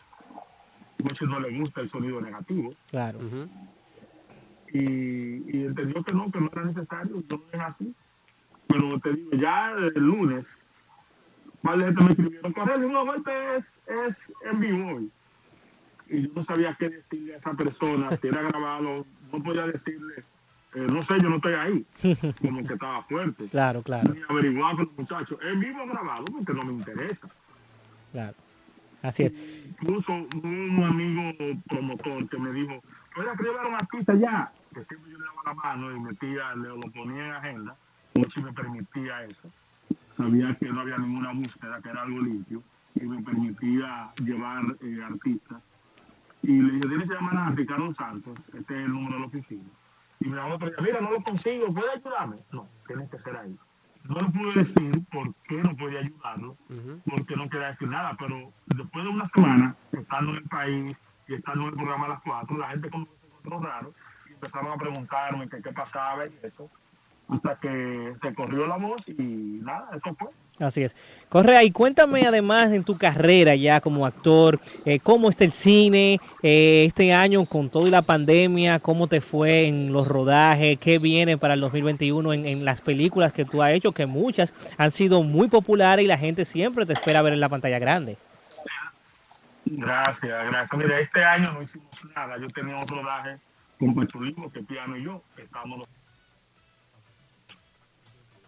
Speaker 22: Muchos no le gusta el sonido negativo.
Speaker 7: claro.
Speaker 22: Y, y entendió que no, que no era necesario, no es así. Pero te digo, ya el lunes, varias gente me escribieron, Correo, un golpe es, es en vivo hoy. Y yo no sabía qué decirle a esa persona, si era grabado, no podía decirle, eh, no sé, yo no estoy ahí, como que estaba fuerte.
Speaker 7: Claro, claro,
Speaker 22: Ni averiguar con los muchachos, en vivo grabado, porque no me interesa.
Speaker 7: claro. Así es.
Speaker 22: Incluso un amigo promotor que me dijo, oiga, que era un artista ya, que siempre yo le daba la mano y metía, le, lo ponía en agenda, mucho me permitía eso. Sabía que no había ninguna búsqueda, que era algo limpio, y me permitía llevar eh, artistas. Y le dije, tienes que llamar a Ricardo Santos, este es el número de la oficina. Y me llamó, pero mira, no lo consigo, ¿puede ayudarme? No, tienes que ser ahí. No le pude decir por qué no podía ayudarlo, porque no quería decir nada, pero después de una semana, estando en el país y estando en el programa a las cuatro, la gente como se encontró raro y empezaron a preguntarme que qué pasaba y eso, hasta que se corrió la voz y nada, eso fue.
Speaker 7: Así es. Correa, y cuéntame además en tu carrera ya como actor, eh, cómo está el cine eh, este año con toda la pandemia, cómo te fue en los rodajes, qué viene para el 2021 en, en las películas que tú has hecho, que muchas han sido muy populares y la gente siempre te espera ver en la pantalla grande.
Speaker 22: Gracias, gracias. Mira, este año no hicimos nada. Yo tenía un rodaje con Pechulino, que piano y yo, estábamos los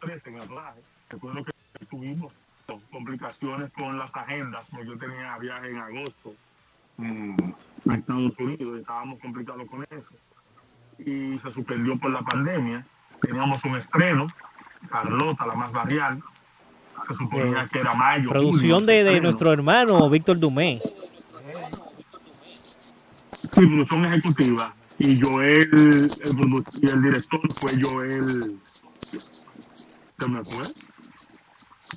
Speaker 22: tres en. Recuerdo que tuvimos complicaciones con las agendas, porque yo tenía viaje en agosto mm, a Estados Unidos y estábamos complicados con eso. Y se suspendió por la pandemia. Teníamos un estreno, Carlota, la más barrial. Se suponía que era mayo.
Speaker 7: Producción de, de nuestro hermano Víctor Dumé.
Speaker 22: Sí, producción ejecutiva. Y Joel, el, el director fue Joel. ¿Se me fue?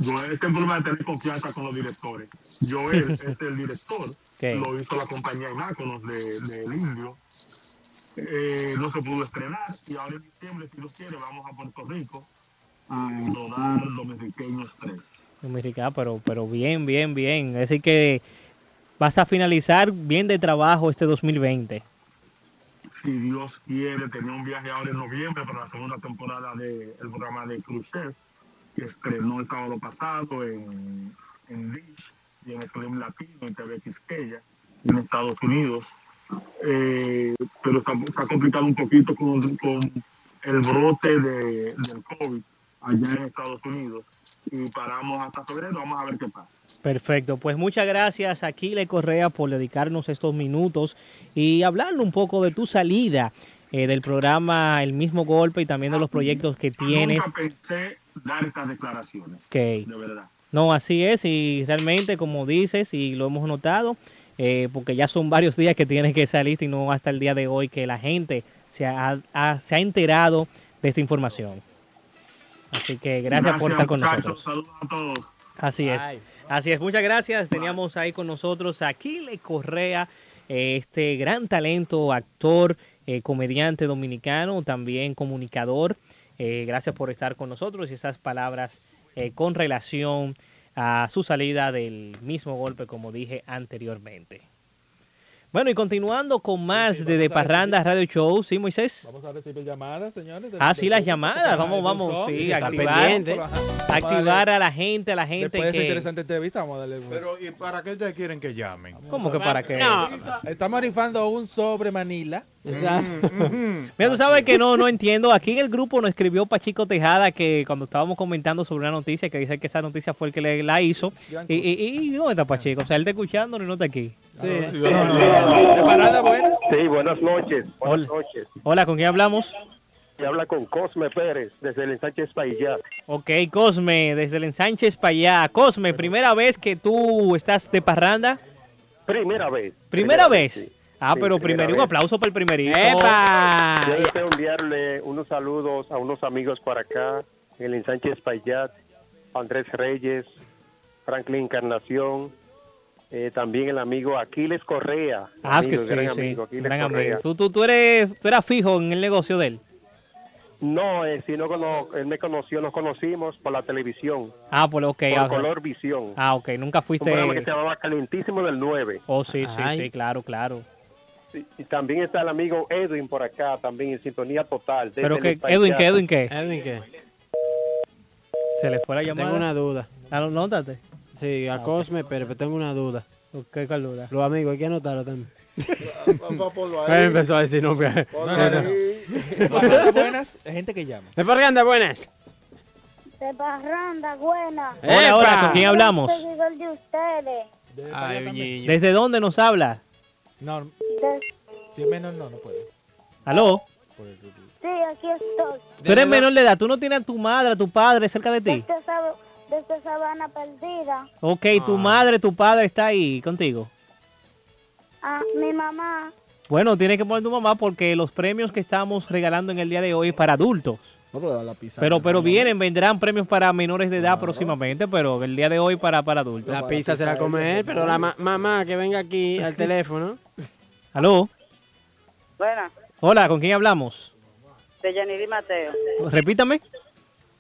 Speaker 22: Joel siempre va a tener confianza con los directores. Joel es el director. Lo hizo la compañía Imáconos de, del Indio. Eh, no se pudo estrenar. Y ahora en diciembre, si Dios quiere, vamos a Puerto Rico a rodar Dominiqueños 3.
Speaker 7: Dominicana, pero, pero bien, bien, bien. Decir que vas a finalizar bien de trabajo este 2020.
Speaker 22: Si Dios quiere, tenía un viaje ahora en noviembre para la segunda temporada del programa de Cruise Chef, que estrenó el sábado pasado en, en Dish y en Slim Latino, en TV Quisqueya, en Estados Unidos. Eh, pero está- ha complicado un poquito con, con el brote de, del COVID allá en Estados Unidos. Y paramos hasta febrero, vamos a ver qué pasa.
Speaker 7: Perfecto, pues muchas gracias Aquile Correa por dedicarnos estos minutos y hablarnos un poco de tu salida eh, del programa El mismo golpe y también de los proyectos que tienes.
Speaker 22: Nunca pensé dar estas declaraciones,
Speaker 7: Ok.
Speaker 22: de verdad.
Speaker 7: No, así es y realmente como dices y lo hemos notado, eh, porque ya son varios días que tienes que salir y no hasta el día de hoy que la gente se ha, ha- se ha enterado de esta información. Así que gracias, por estar con
Speaker 22: muchachos.
Speaker 7: nosotros.
Speaker 22: Saludos a todos.
Speaker 7: Así es. Así es, muchas gracias. Teníamos ahí con nosotros a Aquile Correa, eh, este gran talento, actor, eh, comediante dominicano, también comunicador. Eh, gracias por estar con nosotros y esas palabras eh, con relación a su salida del mismo golpe, como dije anteriormente. Bueno, y continuando con más de De Parranda Radio Show, ¿sí, Moisés?
Speaker 1: Vamos a recibir llamadas, señores.
Speaker 7: Ah, sí, las llamadas. Vamos, vamos, sí, activar, activar a la gente, a la gente
Speaker 1: Después de esa
Speaker 7: que...
Speaker 1: interesante entrevista, vamos a darle.
Speaker 5: Pero, ¿y para qué ustedes quieren que llamen?
Speaker 7: ¿Cómo que para qué?
Speaker 1: No. Estamos rifando un sobre Manila.
Speaker 7: Mira, tú sabes que no, no entiendo. Aquí en el grupo nos escribió Pachico Tejada que cuando estábamos comentando sobre una noticia, que dice que esa noticia fue el que le, la hizo. Y, y, y ¿dónde está Pachico? O sea, él está escuchando y no está aquí.
Speaker 23: Sí.
Speaker 7: ¿De parada buenas?
Speaker 23: Sí, buenas noches. Buenas
Speaker 7: Hola.
Speaker 23: noches.
Speaker 7: Hola, ¿con quién hablamos?
Speaker 23: Se habla con Cosme Pérez desde el ensanche Espaillat.
Speaker 7: Ok, Cosme, desde el ensanches para allá. Cosme, primera vez que tú estás de parranda.
Speaker 23: Primera vez.
Speaker 7: ¿Primera, vez?
Speaker 23: sí.
Speaker 7: Ah,
Speaker 23: Sí,
Speaker 7: pero primero, un aplauso para el primerito.
Speaker 23: Yo deseo enviarle unos saludos a unos amigos por acá, el ensanche Espaillat, Andrés Reyes, Franklin Encarnación, eh, también el amigo Aquiles Correa.
Speaker 7: Ah, es que
Speaker 23: amigo,
Speaker 7: sí,
Speaker 23: gran
Speaker 7: sí,
Speaker 23: amigo, Aquiles
Speaker 7: gran
Speaker 23: Correa.
Speaker 7: amigo. Tú, tú, tú, eres, tú eras fijo en el negocio de él.
Speaker 23: No, eh, sino cuando él me conoció, nos conocimos por la televisión,
Speaker 7: Ah, pues ok.
Speaker 23: por Color Visión.
Speaker 7: Ah, ok, nunca
Speaker 23: Un
Speaker 7: fuiste...
Speaker 23: programa que se llamaba Calentísimo del 9.
Speaker 7: Oh, sí, sí, sí, claro, claro.
Speaker 23: Y, también está el amigo Edwin por acá, también en sintonía total. desde
Speaker 7: Pero que. Edwin, ¿qué, Edwin, qué?
Speaker 2: Edwin, ¿qué?
Speaker 7: Se le fue la llamada.
Speaker 2: Tengo una duda.
Speaker 7: Anótate.
Speaker 2: Sí, a Cosme, pero pero tengo una duda.
Speaker 7: ¿Qué cuál duda?
Speaker 2: Los amigos, hay que anotarlo también.
Speaker 3: Ahí.
Speaker 2: Empezó a decir
Speaker 1: No, no, no. buenas, hay gente que llama.
Speaker 2: De Parranda, buenas.
Speaker 24: De Parranda, buena.
Speaker 7: Hola, hola, ¿con quién hablamos?
Speaker 24: Soy seguidor de ustedes.
Speaker 2: Ay.
Speaker 7: ¿Desde dónde nos habla?
Speaker 1: No, si es menor, no, no puede.
Speaker 7: ¿Aló?
Speaker 24: Sí, aquí estoy.
Speaker 7: Tú eres menor de edad, tú no tienes a tu madre, a tu padre cerca de ti.
Speaker 24: Desde, Sab- desde Sabana Perdida.
Speaker 7: Ok,
Speaker 2: Ah.
Speaker 7: tu madre, tu padre está ahí contigo.
Speaker 24: Ah, mi mamá.
Speaker 7: Bueno, tienes que poner tu mamá porque los premios que estamos regalando en el día de hoy es para adultos.
Speaker 3: No, pero la pizza.
Speaker 7: Pero, pero vienen, vendrán premios para menores de edad próximamente, pero el día de hoy para, para adultos.
Speaker 2: La pizza se la come él, pero la ma- mamá que venga aquí al teléfono.
Speaker 7: ¿Aló?
Speaker 9: Buena,
Speaker 7: Hola, ¿con quién hablamos?
Speaker 9: de Yaniri Mateo.
Speaker 7: Repítame.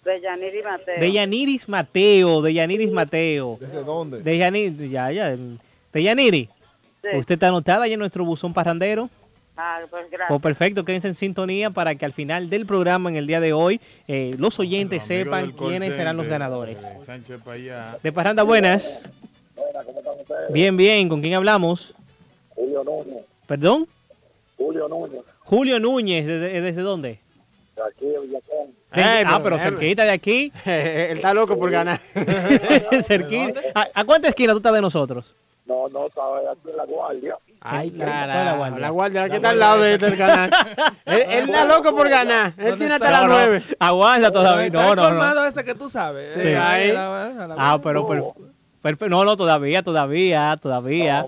Speaker 9: De Yaniri Mateo.
Speaker 7: De Yaniris Mateo, de Yaniris Mateo.
Speaker 3: ¿Desde dónde?
Speaker 7: De Yaniri, ya, ya. De Yaniri.
Speaker 9: Sí.
Speaker 7: ¿Usted está anotada ahí en nuestro buzón parrandero?
Speaker 9: Ah, pues gracias.
Speaker 7: Pues perfecto, quédense en sintonía para que al final del programa en el día de hoy eh, los oyentes sepan quiénes serán los ganadores.
Speaker 5: de Sánchez para allá.
Speaker 7: De Parranda, buenas. Bien, bien, ¿con quién hablamos?
Speaker 25: Julio Núñez.
Speaker 7: ¿Perdón?
Speaker 25: Julio Núñez.
Speaker 7: Julio Núñez, ¿desde, desde dónde?
Speaker 25: De aquí de Villacón.
Speaker 7: Ah,
Speaker 2: pero
Speaker 7: cerquita de aquí.
Speaker 2: Él está loco por ganar.
Speaker 7: cerquita. ¿A, a cuánta esquina tú estás de nosotros?
Speaker 25: No, no, estaba aquí en la guardia.
Speaker 2: Ay,
Speaker 7: ¿Cuál es la
Speaker 2: carajo.
Speaker 7: guardia?
Speaker 2: La guardia, la que está al lado de este canal. Él, él está loco por ganar. Él tiene hasta las
Speaker 7: No, no,
Speaker 2: nueve.
Speaker 7: Aguanta todavía.
Speaker 1: Está
Speaker 7: No,
Speaker 1: el
Speaker 7: no, no.
Speaker 1: colmado ese que tú sabes.
Speaker 7: Sí. Ahí. Ah, pero, pero, pero- no, no, todavía, todavía, todavía.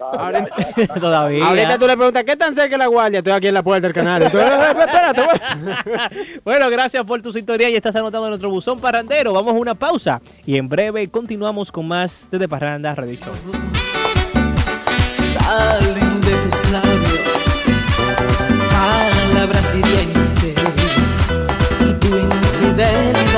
Speaker 2: Ahorita,
Speaker 7: Todavía.
Speaker 2: ahorita tú le preguntas, ¿qué tan cerca es la guardia? Estoy aquí en la puerta del canal. Y tú, "Eh, eh, espérate, güey".
Speaker 7: Bueno, gracias por tu sintonía y estás anotando en nuestro buzón parrandero. Vamos a una pausa y en breve continuamos con más de, de Parranda Radio Show.
Speaker 16: Salen de tus labios palabras hirientes y tu infidelidad.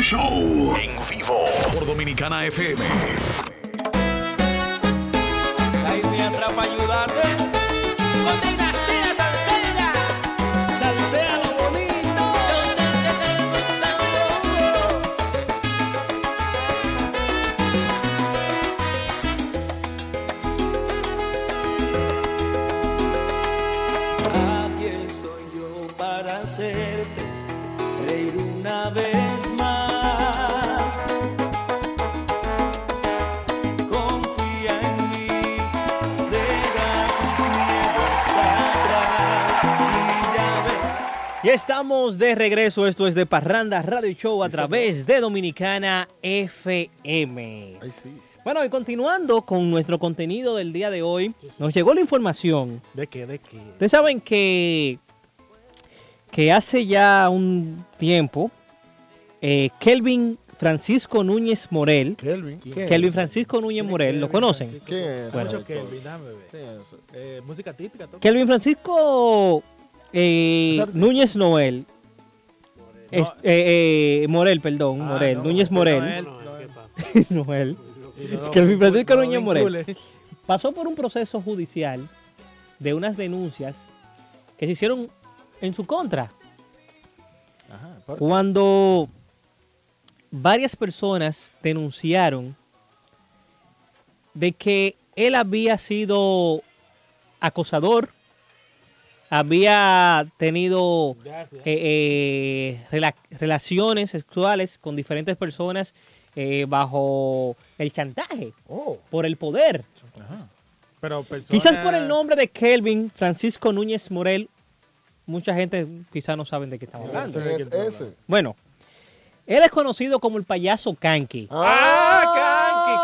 Speaker 15: Show. En vivo. Por Dominicana FM.
Speaker 7: Estamos de regreso. Esto es de Parranda Radio Show a través de Dominicana FM. Bueno, y continuando con nuestro contenido del día de hoy, nos llegó la información.
Speaker 1: ¿De qué? ¿De qué?
Speaker 7: Ustedes saben que, que hace ya un tiempo, eh, Kelvin Francisco Núñez Morel.
Speaker 3: Kelvin.
Speaker 7: Kelvin Francisco Núñez Morel, ¿lo conocen?
Speaker 3: ¿Quién es?
Speaker 7: Bueno,
Speaker 1: Kelvin, dame. Eh, música típica.
Speaker 7: Kelvin Francisco eh. Núñez Noel. Es- eh, eh, Morel, perdón,
Speaker 1: Ah,
Speaker 7: Morel.
Speaker 1: no,
Speaker 7: Núñez Morel.
Speaker 1: Noel, no-
Speaker 7: Kelvin Francisco Núñez Morel. Pasó por un proceso judicial de unas denuncias que se hicieron en su contra. Cuando varias personas denunciaron de que él había sido acosador, había tenido eh, eh, rela- relaciones sexuales con diferentes personas eh, bajo el chantaje, por el poder.
Speaker 1: Pero.
Speaker 7: Quizás por el nombre de Kelvin Francisco Núñez Morel, mucha gente quizás no saben de qué estamos hablando.
Speaker 3: ¿Quién es ese?
Speaker 7: Bueno, él es conocido como el payaso Kanki.
Speaker 1: ¡Ah!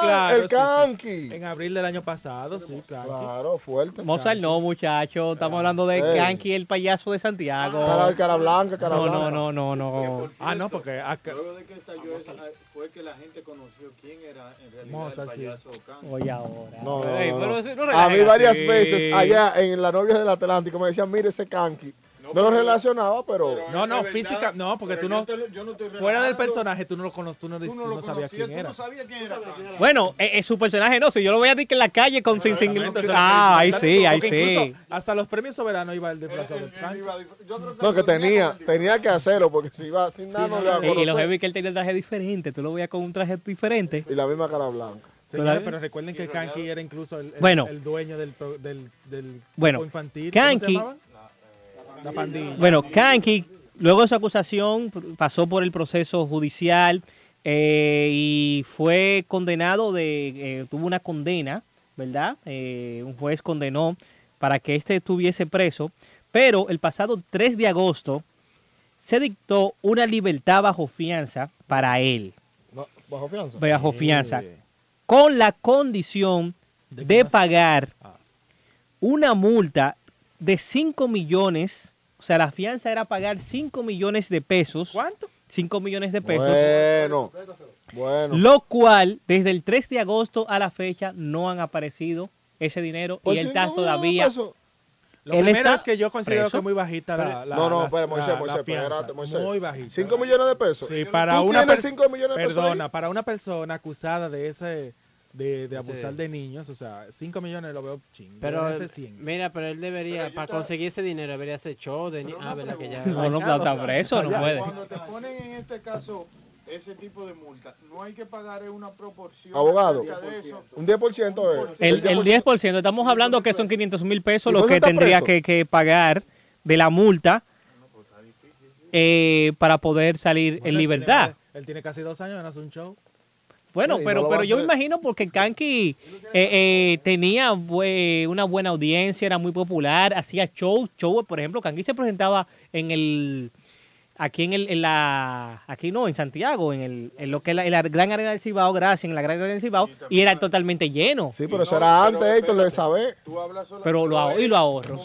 Speaker 1: Claro.
Speaker 3: el
Speaker 1: sí, sí.
Speaker 3: Kanki.
Speaker 1: En abril del año pasado, sí, Kanki.
Speaker 3: Claro, fuerte.
Speaker 7: Mozart no, muchacho. Estamos hablando de. Kanki, el payaso de Santiago.
Speaker 3: Cara, cara blanca, cara
Speaker 7: no,
Speaker 3: blanca.
Speaker 7: no, no, no, no.
Speaker 1: Ah, no, porque acá...
Speaker 5: Luego de que estalló esa, fue que la gente conoció quién era en realidad
Speaker 1: Mozart,
Speaker 5: el
Speaker 1: sí.
Speaker 5: payaso Kanki.
Speaker 7: Oye, ahora.
Speaker 3: No, no, no,
Speaker 7: pero
Speaker 3: no.
Speaker 7: eso no
Speaker 3: A mí varias veces allá en la novia del Atlántico me decían, mire ese Kanki. No, lo relacionaba, pero...
Speaker 1: No, no, física, no, porque tú no,
Speaker 5: yo te- yo no estoy
Speaker 1: fuera del personaje, tú no lo conoces, tú no,
Speaker 5: Tú
Speaker 1: tú
Speaker 5: no
Speaker 1: no
Speaker 5: lo
Speaker 1: sabías quién
Speaker 5: tú
Speaker 1: era.
Speaker 5: no sabías quién era.
Speaker 7: Bueno, eh, eh, su personaje no, si yo lo voy a decir que en la calle con sin, sin- Ah, ahí sí, ahí sí.
Speaker 1: hasta los premios soberanos iba el disfrazado.
Speaker 3: No, que tenía, tenía que hacerlo, porque si iba sin nada no le iba a
Speaker 7: Y, y lo
Speaker 3: conocer.
Speaker 7: heavy que él tenía el traje diferente, tú lo veías con un traje diferente.
Speaker 3: Y la misma cara blanca.
Speaker 1: Señores, pero recuerden que Kanki era incluso el, el-
Speaker 7: Bueno.
Speaker 1: el dueño del, pro- del, del
Speaker 7: Bueno,
Speaker 1: grupo infantil. ¿Cómo se
Speaker 7: Kanki-
Speaker 1: llamaba? La pandilla.
Speaker 7: Bueno, Kanki, luego de su acusación, pasó por el proceso judicial eh, y fue condenado de, eh, tuvo una condena, ¿verdad? Eh, un juez condenó para que éste estuviese preso, pero el pasado 3 de agosto se dictó una libertad bajo fianza para él,
Speaker 3: No, ¿Bajo fianza?
Speaker 7: bajo fianza, con la condición de pagar una multa de 5 millones, o sea, la fianza era pagar 5 millones de pesos.
Speaker 1: ¿Cuánto?
Speaker 7: 5 millones de pesos.
Speaker 3: Bueno, bueno.
Speaker 7: Lo cual, desde el 3 de agosto a la fecha, no han aparecido ese dinero
Speaker 3: Por
Speaker 7: y él está todavía...
Speaker 3: pesos.
Speaker 1: Lo
Speaker 7: él
Speaker 1: primero
Speaker 7: está
Speaker 1: es que yo considero
Speaker 7: preso.
Speaker 1: que es muy bajita la, la
Speaker 3: no, no, espera, Moisés,
Speaker 1: la- la
Speaker 3: Moisés,
Speaker 1: fianza.
Speaker 3: espérate, Moisés.
Speaker 1: Muy bajita.
Speaker 3: ¿Cinco millones de pesos?
Speaker 1: Sí, para
Speaker 3: ¿Tú
Speaker 1: una
Speaker 3: tienes
Speaker 1: pers-
Speaker 3: cinco millones de pesos
Speaker 1: Perdona,
Speaker 3: ahí?
Speaker 1: para una persona acusada de ese de, de abusar
Speaker 2: Sí.
Speaker 1: de niños, o sea, 5 millones lo veo chingo.
Speaker 2: Pero,
Speaker 1: ese 100.
Speaker 2: mira, pero él debería, para conseguir ese dinero, debería hacer show de... ni- Ah, verdad que ya...
Speaker 7: No, no, está preso, no puede.
Speaker 5: Cuando te ponen en este caso ese tipo de multa, no hay que pagar una proporción.
Speaker 3: Abogado,
Speaker 5: de eso.
Speaker 3: un 10% es.
Speaker 7: El, el 10%, estamos hablando que son 500 mil pesos
Speaker 3: ¿Y
Speaker 7: lo que tendría que, que pagar de la multa eh, para poder salir en libertad.
Speaker 1: Él tiene casi dos años en hacer un show.
Speaker 7: Bueno,
Speaker 1: Sí, no
Speaker 7: pero,
Speaker 1: lo
Speaker 7: pero yo me imagino porque Kanki eh, eh, tenía bue- una buena audiencia, era muy popular, hacía show, show, por ejemplo, Kanki se presentaba en el aquí en el en la aquí no, en Santiago, en el en lo que es la, en la Gran Arena del Cibao, gracias, en la Gran Arena del Cibao y era totalmente lleno.
Speaker 3: Sí, pero eso era antes, Héctor, de saber.
Speaker 7: Pero lo ahorro y lo ahorro.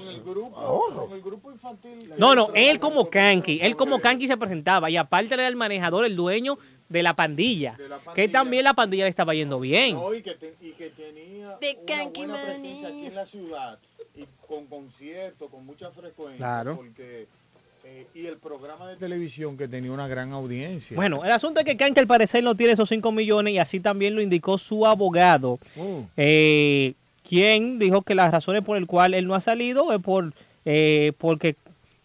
Speaker 7: No, no, él como Kanki, él como Kanki se presentaba y aparte era el manejador, el dueño de la pandilla, que también la pandilla le estaba yendo bien.
Speaker 5: No, y, que te- y que tenía una buena presencia aquí en la ciudad y con conciertos, con mucha frecuencia.
Speaker 7: Claro.
Speaker 5: Porque Y el programa de televisión que tenía una gran audiencia.
Speaker 7: Bueno, el asunto es que Kanki al parecer no tiene esos 5 millones y así también lo indicó su abogado, eh, quien dijo que las razones por el cual él no ha salido es por eh, porque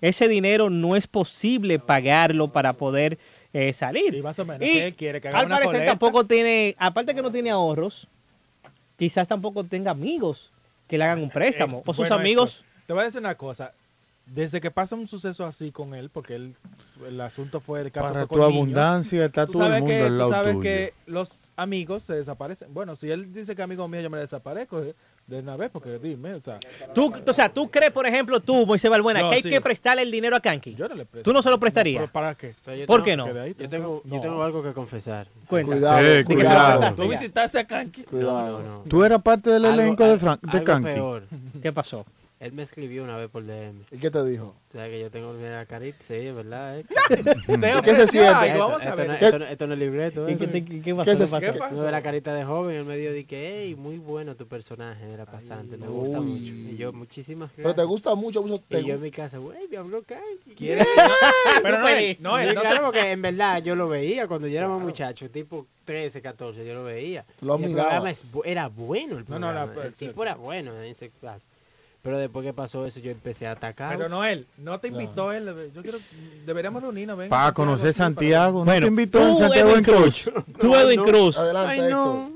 Speaker 7: ese dinero no es posible pagarlo para poder eh, salir.
Speaker 1: Y más o menos,
Speaker 7: Y
Speaker 1: ¿qué quiere? Que haga
Speaker 7: al
Speaker 1: una
Speaker 7: parecer tampoco tiene, aparte que no tiene ahorros, quizás tampoco tenga amigos que le hagan un préstamo. o sus
Speaker 1: Bueno,
Speaker 7: amigos...
Speaker 1: esto, te voy a decir una cosa. Desde que pasa un suceso así con él, porque él, el asunto fue el caso
Speaker 5: Para
Speaker 1: fue
Speaker 5: tu
Speaker 1: con niños,
Speaker 5: abundancia está
Speaker 1: tú
Speaker 5: todo el
Speaker 1: sabes
Speaker 5: mundo
Speaker 1: que,
Speaker 5: al lado
Speaker 1: Tú sabes
Speaker 5: tuyo.
Speaker 1: que los amigos se desaparecen. Bueno, si él dice que amigo mío yo me desaparezco de, una vez, porque dime, o sea,
Speaker 7: Tú, o sea, ¿tú crees, por ejemplo, tú, Moisés Balbuena,
Speaker 1: Yo
Speaker 7: que hay
Speaker 1: sí.
Speaker 7: que prestarle el dinero a Kanki?
Speaker 1: Yo no le presto.
Speaker 7: ¿Tú no se lo prestarías?
Speaker 1: ¿pero ¿Para qué?
Speaker 2: Pero yo
Speaker 7: ¿Por qué no?
Speaker 2: Yo tengo, yo
Speaker 1: No.
Speaker 2: tengo algo que confesar.
Speaker 7: Cuenta.
Speaker 3: Cuidado,
Speaker 5: Eh,
Speaker 3: ¿De qué se
Speaker 5: cuidado.
Speaker 3: trata?
Speaker 1: Tú visitaste a Kanki.
Speaker 3: Cuidado.
Speaker 2: No, no.
Speaker 5: Tú eras parte del
Speaker 2: Algo-
Speaker 5: elenco de,
Speaker 2: al-
Speaker 5: Fran- de
Speaker 2: algo
Speaker 5: Kanki.
Speaker 2: peor.
Speaker 7: ¿Qué pasó?
Speaker 2: Él me escribió una vez por DM.
Speaker 3: ¿Y qué te dijo?
Speaker 2: O sea, que yo tengo la carita, sí, es verdad. eh.
Speaker 3: ¿Qué se siente?
Speaker 1: Ay, vamos a
Speaker 2: Esto,
Speaker 1: ver.
Speaker 2: no,
Speaker 3: ¿Qué-
Speaker 2: esto no- esto no es libreto.
Speaker 7: ¿Y
Speaker 2: eh.
Speaker 7: qué, qué?
Speaker 3: ¿Qué se-
Speaker 7: ¿Qué pasó?
Speaker 1: ¿Qué pasó?
Speaker 2: Uno ve la carita de joven, él me dijo que, hey, muy bueno tu personaje, era pasante, me gusta
Speaker 3: Uy.
Speaker 2: mucho. Y yo, muchísimas
Speaker 3: Pero te
Speaker 2: gracias.
Speaker 3: gusta mucho, mucho. te
Speaker 2: Y yo en mi casa, güey, me habló Kanki.
Speaker 1: ¿Quiere? Pero no él, no él, no
Speaker 2: claro,
Speaker 1: te-
Speaker 2: porque en verdad yo lo veía cuando yo era más muchacho, tipo 13, 14, yo lo veía.
Speaker 3: Lo
Speaker 2: el programa es era bueno el
Speaker 1: No, no,
Speaker 2: programa.
Speaker 1: la-
Speaker 2: el tipo era bueno en ese caso. Pero después que pasó eso, yo empecé a atacar.
Speaker 1: Pero no él, no te invitó él. Yo quiero, deberíamos reunirnos. ven
Speaker 5: Para conocer Santiago. ¿No
Speaker 7: Bueno,
Speaker 5: te invitó en Santiago
Speaker 7: Edwin
Speaker 5: en
Speaker 7: Cruz. Tú,
Speaker 2: No,
Speaker 7: Edwin. Cruz.
Speaker 3: Adelante,
Speaker 2: Ay, no.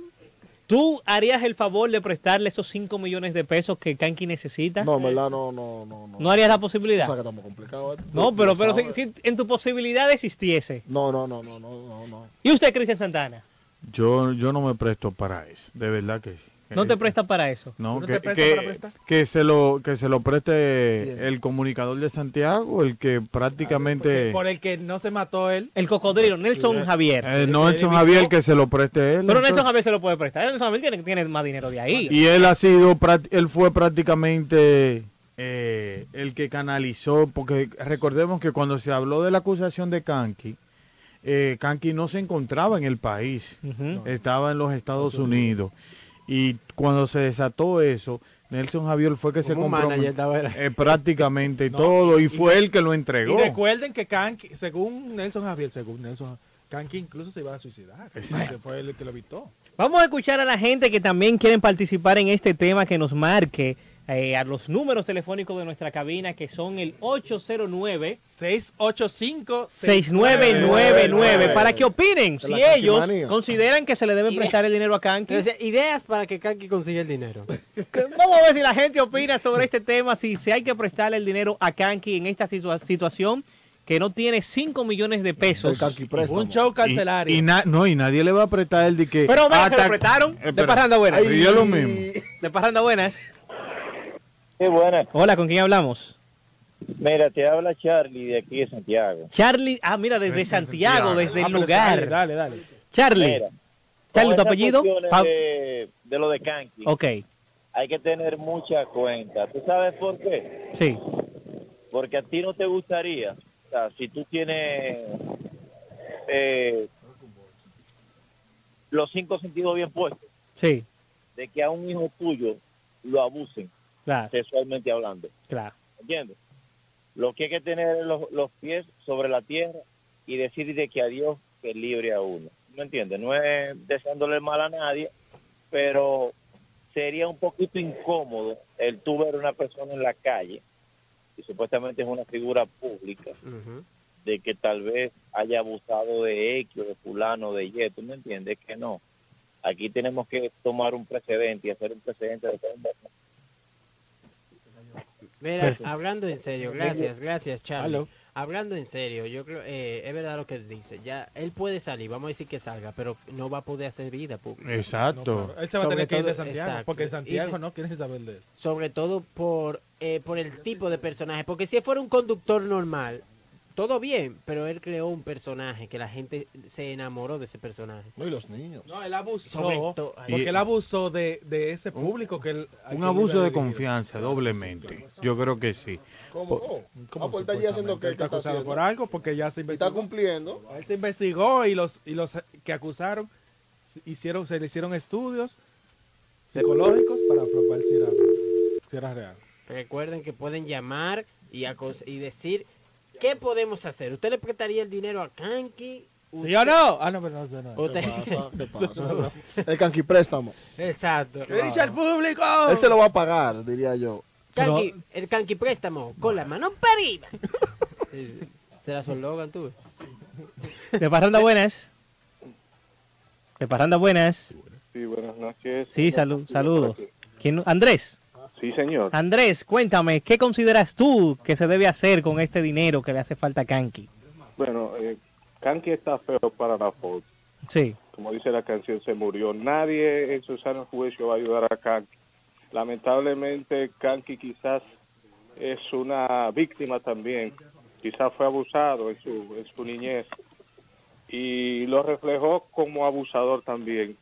Speaker 7: ¿Tú harías el favor de prestarle esos 5 millones de pesos que Kanki necesita?
Speaker 3: No, en verdad, no, no, no. No,
Speaker 7: ¿No harías la
Speaker 3: O
Speaker 7: posibilidad?
Speaker 3: sea, que estamos complicados. ¿eh?
Speaker 7: No, pero, pero si, en tu posibilidad existiese.
Speaker 3: No, no, no, no, no, no, no.
Speaker 7: ¿Y usted, Cristian Santana?
Speaker 5: Yo, yo no me presto para eso. De verdad que sí.
Speaker 7: ¿No
Speaker 5: Eh,
Speaker 7: te presta para eso?
Speaker 5: No,
Speaker 1: ¿No
Speaker 5: que,
Speaker 1: te prestas
Speaker 5: que-
Speaker 1: para prestar?
Speaker 5: que se lo que se lo preste
Speaker 3: Bien.
Speaker 5: el comunicador de Santiago, el que prácticamente
Speaker 1: Por el que no se mató él.
Speaker 7: El cocodrilo, Nelson Javier.
Speaker 5: eh, Nelson Javier que se lo preste él.
Speaker 7: Pero Nelson. Javier se lo puede prestar. Nelson Javier tiene, tiene más dinero de ahí.
Speaker 5: y él ha sido prá- él fue prácticamente eh, el que canalizó porque recordemos que cuando se habló de la acusación de Kanki eh, Kanki no se encontraba en el país, estaba en los Estados Unidos. Y cuando se desató eso, Nelson Javier fue que se compró eh, prácticamente
Speaker 1: No,
Speaker 5: todo y,
Speaker 1: y-
Speaker 5: fue
Speaker 1: y-
Speaker 5: él que lo
Speaker 1: Y
Speaker 5: entregó.
Speaker 1: recuerden que Kanki, según Nelson Javier, según Nelson Kanki incluso se iba a suicidar.
Speaker 5: Exacto.
Speaker 1: Fue el que lo evitó.
Speaker 7: Vamos a escuchar a la gente que también quieren participar en este tema, que nos marque eh, a los números telefónicos de nuestra cabina, que son el 809
Speaker 1: 685
Speaker 7: 6999 para que opinen si ellos consideran que se le debe prestar el dinero a Kanki.
Speaker 2: Entonces, ideas para que Kanki consiga el dinero.
Speaker 7: Vamos a ver si la gente opina sobre este tema, si, si hay que prestarle el dinero a Kanki en esta situa- situación que no tiene 5 millones de pesos.
Speaker 1: Un show
Speaker 5: Y,
Speaker 1: cancelario.
Speaker 5: y na- no, y nadie le va a apretar el de que.
Speaker 7: Pero vea, se lo prestaron
Speaker 5: Eh,
Speaker 7: de Parranda Buenas.
Speaker 5: Ay, yo lo mismo.
Speaker 7: De Parranda Buenas.
Speaker 26: Sí, buenas.
Speaker 7: Hola, ¿con quién hablamos?
Speaker 26: Mira, te habla Charlie de aquí de Santiago.
Speaker 7: Charlie, ah, mira, desde
Speaker 5: Desde
Speaker 7: Santiago,
Speaker 5: Santiago.
Speaker 7: desde
Speaker 1: Ah,
Speaker 7: el lugar.
Speaker 1: Dale, dale, dale.
Speaker 7: Charlie,
Speaker 26: Mira,
Speaker 7: Charlie, ¿tu apellido?
Speaker 26: cuestiones
Speaker 7: Pa-
Speaker 26: De, de lo de Kanki,
Speaker 7: Ok,
Speaker 26: hay que tener mucha cuenta. ¿Tú sabes por qué?
Speaker 7: sí.
Speaker 26: Porque a ti no te gustaría, o sea, si tú tienes eh, los cinco sentidos bien puestos,
Speaker 7: Sí,
Speaker 26: de que a un hijo tuyo lo abusen
Speaker 7: claro,
Speaker 26: sexualmente hablando.
Speaker 7: claro.
Speaker 26: ¿Entiendes? Lo que hay que tener es los, los pies sobre la tierra y decir de que a Dios que libre a uno. ¿Me entiendes? No es deseándole mal a nadie, pero sería un poquito incómodo el tú ver una persona en la calle y supuestamente es una figura pública de que tal vez haya abusado de X o de fulano de Y, ¿tú me entiendes? Que no. Aquí tenemos que tomar un precedente y hacer un precedente de que
Speaker 2: Mira, hablando en serio, gracias, gracias, Charlie. Hablando en serio, yo creo, eh, es verdad lo que él dice. Ya, él puede salir, vamos a decir que salga, pero no va a poder hacer vida pública.
Speaker 5: Exacto.
Speaker 1: Él se va a
Speaker 2: Sobre
Speaker 1: tener que ir de
Speaker 2: todo-
Speaker 1: Santiago.
Speaker 2: exacto.
Speaker 1: Porque en Santiago
Speaker 2: se-
Speaker 1: no quieren saber de él.
Speaker 2: Sobre todo por, eh, por el tipo de personaje. Porque si él fuera un conductor normal, todo bien, pero él creó un personaje que la gente se enamoró de ese personaje.
Speaker 3: No, y los niños.
Speaker 1: No, él abusó.
Speaker 2: To-
Speaker 1: Porque él abusó de, de ese público que él.
Speaker 5: Un abuso de confianza, doblemente. Yo creo que sí.
Speaker 3: ¿Cómo? Oh,
Speaker 1: ¿Cómo
Speaker 3: ah, pues está allí haciendo que
Speaker 1: Él está acusado por algo porque ya se
Speaker 3: Está
Speaker 1: investigó.
Speaker 3: cumpliendo.
Speaker 1: Él se investigó y los, y los que acusaron hicieron, se le hicieron estudios psicológicos para probar si era, si era real.
Speaker 2: Recuerden que pueden llamar y, y decir ¿Qué podemos hacer? ¿Usted le prestaría el dinero a Kanki?
Speaker 1: ¿Sí o no? Ah, no, pero no, no, no.
Speaker 2: Usted-
Speaker 3: ¿Qué pasa? El canqui préstamo.
Speaker 2: Exacto.
Speaker 1: ¿Qué dice el público?
Speaker 3: Él se lo va a pagar, diría yo.
Speaker 2: Kanki, el Kanki préstamo con la mano para arriba. ¿Será su eslogan tú?
Speaker 7: De Parranda Buenas. De Parranda Buenas.
Speaker 27: Sí, buenas noches.
Speaker 7: Sí, salud, saludos. ¿Quién- Andrés.
Speaker 27: Sí, señor.
Speaker 7: Andrés, cuéntame, ¿qué consideras tú que se debe hacer con este dinero que le hace falta a Kanki?
Speaker 27: Bueno, eh, Kanki está feo para la foto.
Speaker 7: Sí.
Speaker 27: Como dice la canción, se murió. Nadie en su sano juicio va a ayudar a Kanki. Lamentablemente, Kanki quizás es una víctima también. Quizás fue abusado en su, en su niñez. Y lo reflejó como abusador también.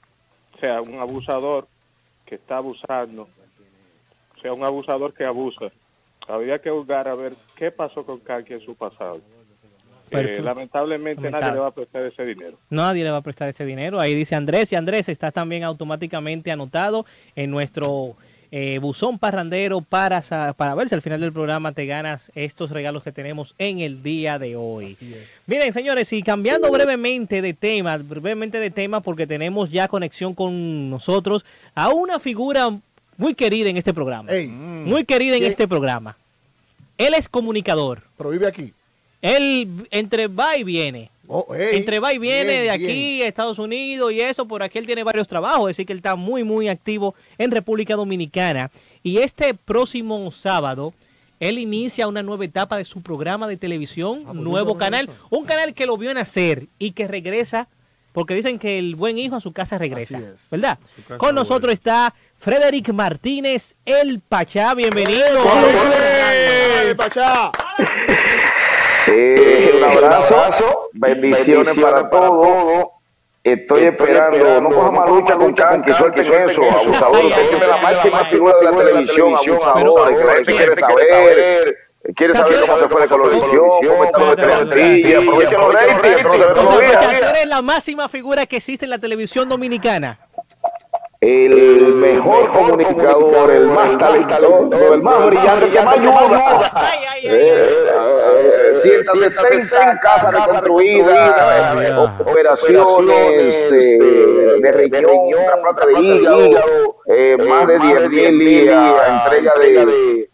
Speaker 27: O sea, un abusador que está abusando. O sea, un abusador que abusa. Habría que juzgar a ver qué pasó con Kanki en su pasado. Eh, lamentablemente nadie le va a prestar ese dinero.
Speaker 7: Nadie le va a prestar ese dinero. Ahí dice Andrés. Y Andrés, estás también automáticamente anotado en nuestro eh, buzón parrandero para, para ver si al final del programa te ganas estos regalos que tenemos en el día de hoy. Miren, señores, y cambiando brevemente de tema, brevemente de tema, porque tenemos ya conexión con nosotros a una figura muy querida en este programa. Muy querida en este programa. Él es comunicador.
Speaker 3: Pero vive aquí.
Speaker 7: Él entre va y viene.
Speaker 3: ey,
Speaker 7: entre va y viene
Speaker 3: bien,
Speaker 7: de aquí a Estados Unidos y eso, por aquí él tiene varios trabajos, es decir que él está muy, muy activo en República Dominicana. Y este próximo sábado, él inicia una nueva etapa de su programa de televisión, un nuevo canal, un canal que lo vio nacer y que regresa, porque dicen que el buen hijo a su casa regresa, ¿verdad?
Speaker 5: casa
Speaker 7: Con nosotros está Frederick Martínez, el Pachá, bienvenido.
Speaker 3: ¡Eh, Pachá!
Speaker 28: Eh, un abrazo, bendiciones, para todos. Estoy esperando, no coja más lucha con Kanki, suelten eso, abusador. Usted tiene la máxima figura de la televisión, abusador, que la gente quiere saber. Quiere saber cómo se fue de colorvisión, cómo está lo de Telantilla, aprovechen los ratings, no se ve los
Speaker 7: tú eres la máxima figura que existe en la televisión dominicana.
Speaker 28: El mejor comunicador, el más talentoso, el más brillante, el que más ayuda. Eh, eh, 160 casas reconstruidas, eh, operaciones eh, de riñón, trasplante de hígado, eh, más de 10 mil días, entrega de,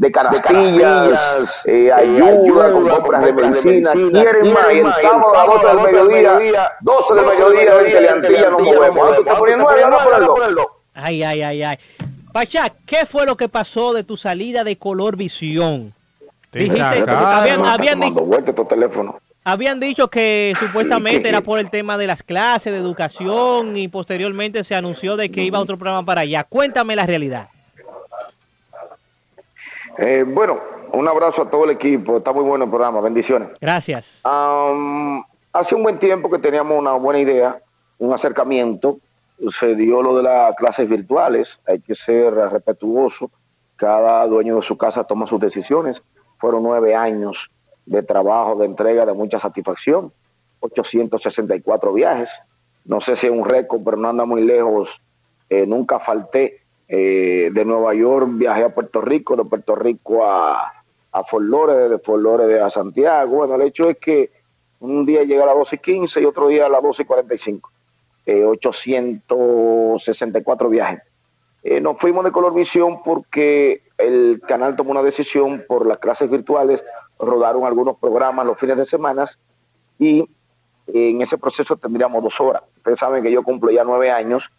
Speaker 28: de canastillas, eh, ayuda con compras de medicina. Quieren más, y el sábado a las 12 del mediodía, 12 del mediodía en Teleantilla nos movemos. Vamos a ponerlo.
Speaker 7: Ay, ay, ay, ay. Pachá, ¿qué fue lo que pasó de tu salida de Color Visión? Dijiste, habían, habían,
Speaker 28: teléfonos.
Speaker 7: habían dicho que supuestamente era por el tema de las clases, de educación y posteriormente se anunció de que iba a otro programa para allá. Cuéntame la realidad.
Speaker 28: Eh, bueno, un abrazo a todo el equipo. Está muy bueno el programa. Bendiciones.
Speaker 7: Gracias.
Speaker 28: Am, hace un buen tiempo que teníamos una buena idea, un acercamiento. Se dio lo de las clases virtuales. Hay que ser respetuoso. Cada dueño de su casa toma sus decisiones. Fueron nueve años de trabajo, de entrega, de mucha satisfacción. 864 viajes. No sé si es un récord, pero no anda muy lejos. Eh, nunca falté. Eh, de Nueva York viajé a Puerto Rico, de Puerto Rico a, a Fort de Fort a Santiago. Bueno, el hecho es que un día llega a las 12 y 15 y otro día a las 12 y 45. Eh, 864 viajes. Eh, nos fuimos de Color Visión porque el canal tomó una decisión por las clases virtuales, rodaron algunos programas los fines de semana y en ese proceso tendríamos dos horas. Ustedes saben que yo cumplo ya nueve años,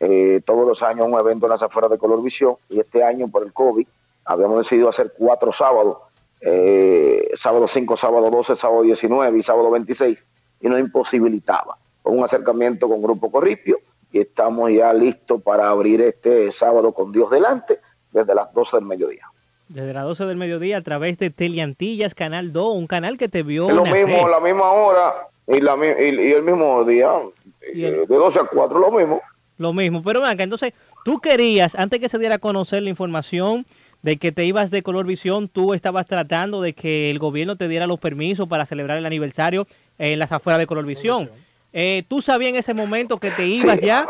Speaker 28: eh, todos los años un evento en las afueras de Color Visión y este año por el COVID habíamos decidido hacer cuatro sábados, eh, sábado 5, sábado 12, sábado 19 y sábado 26 y nos imposibilitaba. Con un acercamiento con Grupo Corripio y estamos ya listos para abrir este sábado con Dios delante desde las 12 del mediodía.
Speaker 7: Desde las 12 del mediodía a través de Teleantillas, Canal 2, un canal que te vio
Speaker 28: Es lo
Speaker 7: nacer.
Speaker 28: mismo, la misma hora y, la, y el mismo día, eh, de 12 a 4, lo mismo.
Speaker 7: Lo mismo, pero acá, entonces, tú querías, antes que se diera a conocer la información de que te ibas de Color Visión, tú estabas tratando de que el gobierno te diera los permisos para celebrar el aniversario en las afueras de Color Visión. Eh, ¿Tú sabías en ese momento que te ibas ya?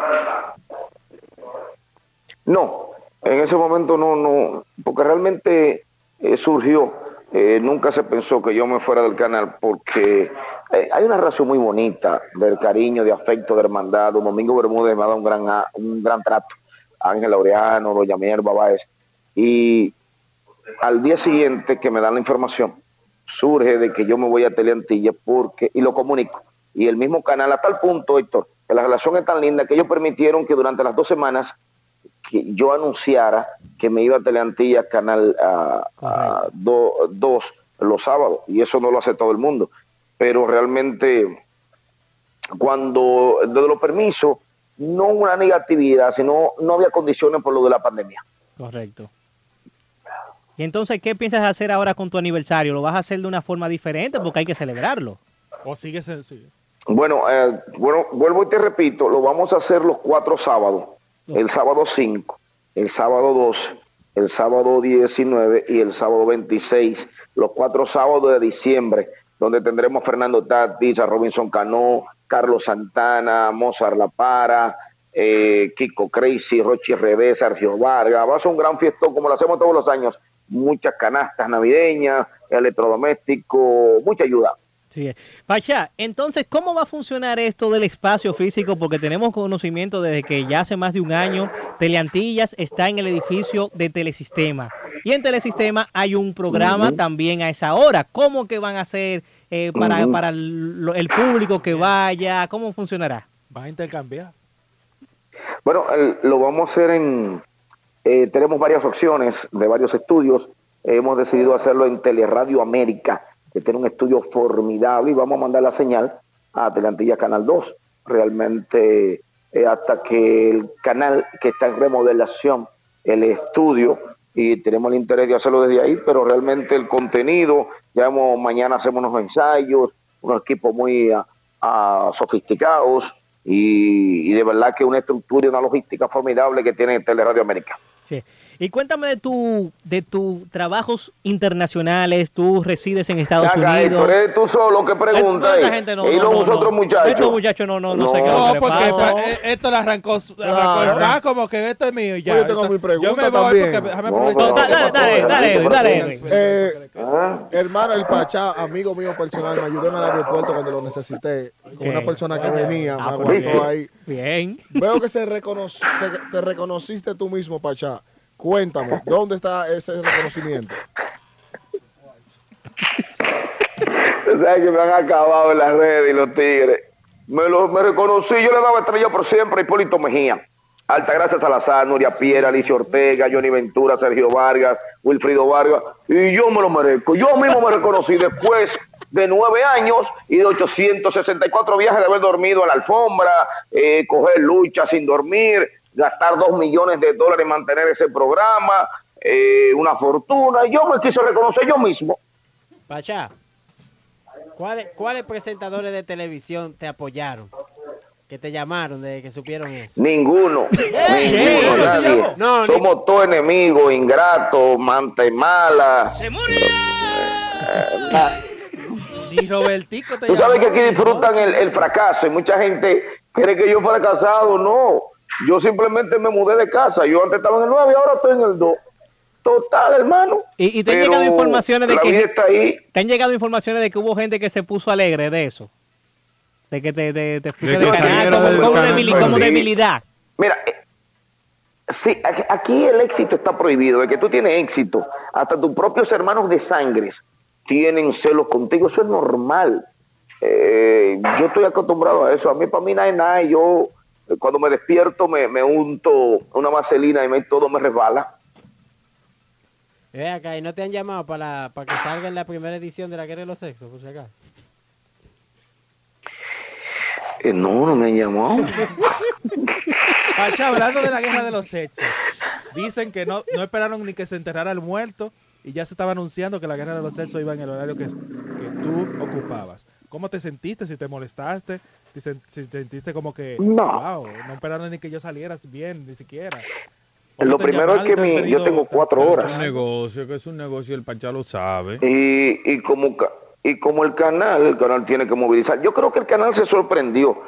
Speaker 28: No, en ese momento no, no, porque realmente eh, surgió eh, nunca se pensó que yo me fuera del canal porque eh, hay una razón muy bonita del cariño, de afecto, de hermandad. Domingo Bermúdez me ha dado un gran, a- un gran trato. Ángel Laureano, Doña Minerva Báez. Y al día siguiente que me dan la información, surge de que yo me voy a Teleantilla porque, y lo comunico. Y el mismo canal, a tal punto, Héctor, que la relación es tan linda que ellos permitieron que durante las dos semanas que yo anunciara que me iba a Teleantilla Canal 2 los sábados, y eso no lo hace todo el mundo. Pero realmente, cuando desde los permisos, no una negatividad, sino no había condiciones por lo de la pandemia.
Speaker 7: Correcto. Y entonces, ¿qué piensas hacer ahora con tu aniversario? ¿Lo vas a hacer de una forma diferente? Porque hay que celebrarlo.
Speaker 1: O sigue sencillo.
Speaker 28: Bueno, eh, bueno, vuelvo y te repito, lo vamos a hacer los cuatro sábados. El sábado 5, el sábado 12, el sábado 19 y el sábado 26. Los cuatro sábados de diciembre, donde tendremos a Fernando Tatis, a Robinson Cano, Carlos Santana, Mozart La Para, eh, Kiko Crazy, Rochi RD, Sergio Vargas. Va a ser un gran fiestón como lo hacemos todos los años. Muchas canastas navideñas, electrodomésticos, mucha ayuda.
Speaker 7: Sí. Pacha, entonces, ¿cómo va a funcionar esto del espacio físico? Porque tenemos conocimiento desde que ya hace más de un año, Teleantillas está en el edificio de Telesistema. Y en Telesistema hay un programa también a esa hora. ¿Cómo que van a hacer eh, para, para el, el público que vaya? ¿Cómo funcionará?
Speaker 1: Va a intercambiar.
Speaker 28: Bueno, el- lo vamos a hacer en... eh, tenemos varias opciones de varios estudios. Hemos decidido hacerlo en Teleradio América, que tiene un estudio formidable y vamos a mandar la señal a Teleantilla Canal 2. Realmente, eh, hasta que el canal que está en remodelación, el estudio, y tenemos el interés de hacerlo desde ahí, pero realmente el contenido, ya hemos- mañana hacemos unos ensayos, unos equipos muy ah, ah, sofisticados y, y de verdad que una estructura y una logística formidable que tiene Teleradio América.
Speaker 7: Sí. Y cuéntame de tu de tus trabajos internacionales. Tú resides en Estados
Speaker 28: Acá,
Speaker 7: Unidos.
Speaker 28: Héctor, eres tú solo que pregunta
Speaker 7: Esta
Speaker 28: ahí.
Speaker 7: gente no,
Speaker 28: y
Speaker 7: no,
Speaker 28: los
Speaker 7: no,
Speaker 28: otros
Speaker 7: no.
Speaker 28: muchachos.
Speaker 7: Estos muchachos no, no, no, sé qué
Speaker 1: No, porque eh, esto le arrancó, el como que esto es mío y ya.
Speaker 3: Pues yo tengo
Speaker 1: Esto-
Speaker 3: mi pregunta
Speaker 1: yo me voy
Speaker 3: también.
Speaker 1: porque déjame
Speaker 7: Dale, dale, dale.
Speaker 3: Eh, hermano, el Pachá, amigo mío personal, me ayudó en el aeropuerto cuando lo necesité. Con una persona que venía, me
Speaker 7: Ah, pues
Speaker 3: aguantó ahí.
Speaker 7: Bien.
Speaker 3: Veo que se reconoc- te, te reconociste tú mismo, Pachá. Cuéntame, ¿dónde está ese reconocimiento?
Speaker 28: Tú sabes que me han acabado en las redes y los tigres. Me, lo, me reconocí, yo le daba estrella por siempre a Hipólito Mejía. Altagracia Salazar, Nuria Piera, Alicia Ortega, Johnny Ventura, Sergio Vargas, Wilfrido Vargas. Y yo me lo merezco. Yo mismo me reconocí después de nueve años y de 864 viajes de haber dormido en la alfombra, eh, coger lucha sin dormir, gastar dos millones de dólares en mantener ese programa, eh, una fortuna. Y yo me quise reconocer yo mismo.
Speaker 2: Pacha, ¿cuáles, ¿cuáles presentadores de televisión te apoyaron? Que te llamaron desde que supieron eso.
Speaker 28: Ninguno, ninguno, nadie.
Speaker 2: No, ni-
Speaker 28: Somos todos enemigos, ingratos, manta y mala. ¡Se murió!
Speaker 1: Ni Robertico te
Speaker 28: Tú sabes que aquí disfrutan el, el fracaso y mucha gente cree que yo fracasado. No, yo simplemente me mudé de casa. Yo antes estaba en el 9 y ahora estoy en el 2. Total, hermano.
Speaker 7: Y, y te han
Speaker 28: Pero
Speaker 7: llegado informaciones de
Speaker 28: la
Speaker 7: que
Speaker 28: vida está ahí.
Speaker 7: te han llegado informaciones de que hubo gente que se puso alegre de eso. De que te, te, te canal
Speaker 5: saliera
Speaker 7: como,
Speaker 5: del
Speaker 7: como
Speaker 5: canal
Speaker 7: debili-
Speaker 5: por
Speaker 7: como
Speaker 28: mí.
Speaker 7: debilidad.
Speaker 28: Mira, eh, sí, aquí- el éxito está prohibido. El que tú tienes éxito, hasta tus propios hermanos de sangres tienen celos contigo. Eso es normal. Eh, yo estoy acostumbrado a eso. A mí, para mí, nada es nada. Y Yo, cuando me despierto, me, me unto una vaselina y me, todo me resbala.
Speaker 2: Ve acá, y no te han llamado para, para que salga en la primera edición de la Guerra de los Sexos, por si acaso.
Speaker 28: Eh, no, no me han llamado.
Speaker 1: Pacha, hablando de la guerra de los sexos, dicen que no, no esperaron ni que se enterrara el muerto y ya se estaba anunciando que la guerra de los sexos iba en el horario que, que tú ocupabas. ¿Cómo te sentiste? Si te molestaste, si, te sentiste como que,
Speaker 28: No.
Speaker 1: wow, no esperaron ni que yo saliera bien, ni siquiera. ¿O no
Speaker 28: Lo primero es que mi- yo tengo cuatro
Speaker 5: Es
Speaker 28: horas.
Speaker 5: un negocio, que es un negocio, el Pachá lo sabe.
Speaker 28: Y, y como ca- y como el canal, el canal tiene que movilizar. Yo creo que el canal se sorprendió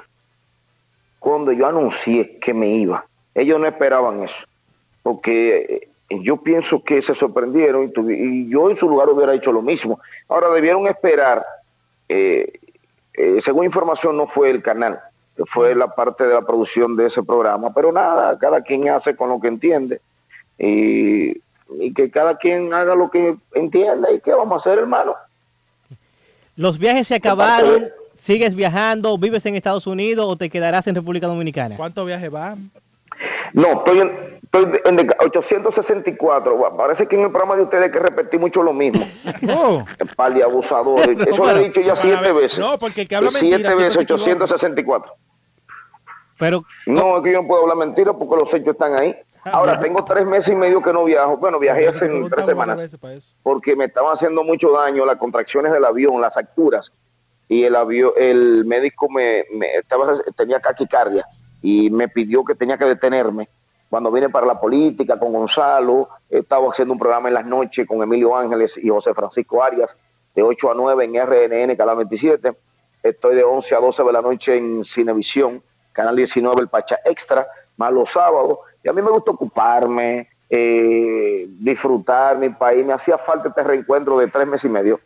Speaker 28: cuando yo anuncié que me iba. Ellos no esperaban eso, porque yo pienso que se sorprendieron y, tuvi- y yo en su lugar hubiera hecho lo mismo. Ahora debieron esperar, eh, eh, según información no fue el canal, fue la parte de la producción de ese programa, pero nada, cada quien hace con lo que entiende y, y que cada quien haga lo que entienda y qué vamos a hacer hermano.
Speaker 7: Los viajes se acabaron, sigues viajando, vives en Estados Unidos o te quedarás en República Dominicana.
Speaker 1: ¿Cuántos viajes van?
Speaker 28: No, estoy en, estoy en el 864. Bueno, Parece que en el programa de ustedes hay que repetir mucho lo mismo. El par de abusadores. Eso lo he dicho ya siete veces.
Speaker 1: No, porque el que habla
Speaker 28: Siete
Speaker 1: mentira
Speaker 28: veces,
Speaker 1: se equivoca.
Speaker 28: 864.
Speaker 7: Pero
Speaker 28: No, es que yo no puedo hablar mentira porque los hechos están ahí. Ahora tengo tres meses y medio que no viajo. Bueno, viajé hace tres semanas porque me estaban haciendo mucho daño las contracciones del avión, las alturas. Y el avión, el médico me, me- estaba, tenía taquicardia y me pidió que tenía que detenerme. Cuando vine para la política con Gonzalo, estaba haciendo un programa en las noches con Emilio Ángeles y José Francisco Arias, de 8 a 9 en RNN, Canal 27. Estoy de 11 a 12 de la noche en Cinevisión, Canal 19, el Pacha Extra, más los sábados. Y a mí me gusta ocuparme, eh, disfrutar mi país. Me hacía falta este reencuentro de tres meses y medio.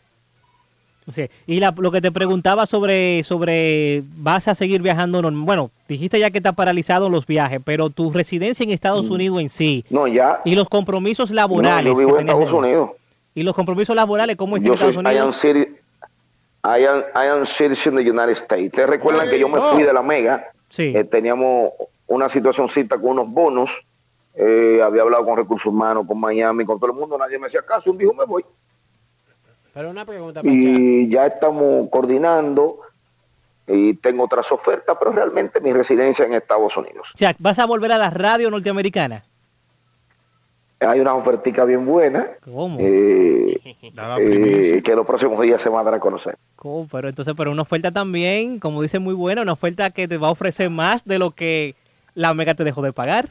Speaker 7: Sí. Y la- lo que te preguntaba sobre, sobre, vas a seguir viajando, bueno, dijiste ya que está paralizado los viajes, pero tu residencia en Estados Unidos en sí
Speaker 28: No, ya.
Speaker 7: y los compromisos
Speaker 28: No,
Speaker 7: laborales.
Speaker 28: yo vivo
Speaker 7: que
Speaker 28: en Estados. Unidos.
Speaker 7: Y los compromisos laborales, ¿cómo están en
Speaker 28: Yo soy,
Speaker 7: Estados
Speaker 28: I am,
Speaker 7: Unidos?
Speaker 28: I am, I am citizen of the United States. Ustedes recuerdan que yo me fui de la Mega. Eh, teníamos una situacióncita con unos bonos. eh, había hablado con recursos humanos, con Miami, con todo el mundo. Nadie me hacía caso. Un dijo, me voy.
Speaker 2: Pero una pregunta.
Speaker 28: Y ya estamos coordinando. Y tengo otras ofertas, pero realmente mi residencia en Estados Unidos.
Speaker 7: O sea, ¿vas a volver a la radio norteamericana?
Speaker 28: Hay una ofertica bien buena.
Speaker 7: ¿Cómo?
Speaker 28: eh, eh, que los próximos días se van a dar a conocer.
Speaker 7: ¿Cómo? Pero entonces, pero una oferta también, como dice muy buena, una oferta que te va a ofrecer más de lo que la Mega te dejó de pagar.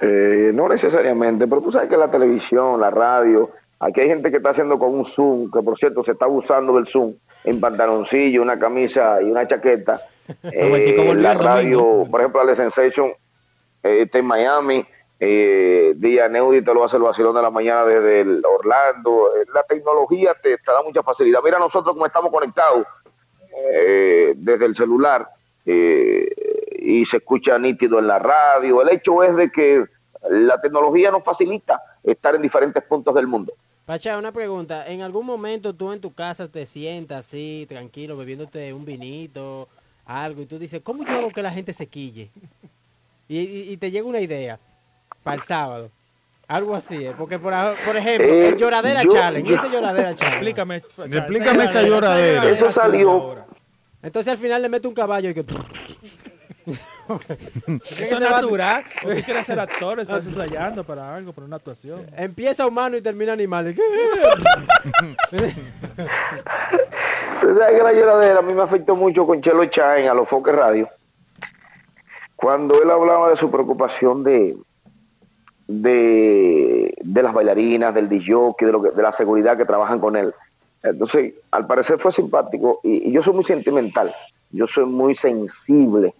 Speaker 28: Eh, no necesariamente, pero tú sabes que la televisión, la radio, aquí hay gente que está haciendo con un Zoom, que por cierto se está abusando del Zoom, en pantaloncillo, una camisa y una chaqueta. Eh, la radio, por ejemplo, la Sensation eh, está en Miami, eh, Día Neudi te lo hace el vacilón de la mañana desde el Orlando. Eh, la tecnología te, te da mucha facilidad. Mira nosotros cómo estamos conectados desde el celular y se escucha nítido en la radio. El hecho es de que la tecnología nos facilita estar en diferentes puntos del mundo.
Speaker 2: Pacha, una pregunta. ¿En algún momento tú en tu casa te sientas así, tranquilo, bebiéndote un vinito, algo, y tú dices, ¿cómo yo hago que la gente se quille? Y, y- y te llega una idea para el sábado. Algo así, ¿eh? porque por, ejemplo,
Speaker 28: Eh,
Speaker 2: el lloradera
Speaker 28: yo-
Speaker 2: challenge,
Speaker 28: yo-
Speaker 2: ese lloradera challenge.
Speaker 1: Explícame.
Speaker 2: Explícame
Speaker 1: esa lloradera.
Speaker 28: Eso salió.
Speaker 2: Entonces al final le mete un caballo y que...
Speaker 1: Eso es natural. Porque quieres ser actor, estás ensayando para algo, para una actuación.
Speaker 2: Empieza humano y termina animal.
Speaker 28: Usted sabe que la lloradera a mí me afectó mucho con Chelo Chain a los Foques Radio. Cuando él hablaba de su preocupación de, de, de las bailarinas, del DJ, de, lo que- de la seguridad que trabajan con él. Entonces, al parecer fue simpático y, y yo soy muy sentimental, yo soy muy sensible,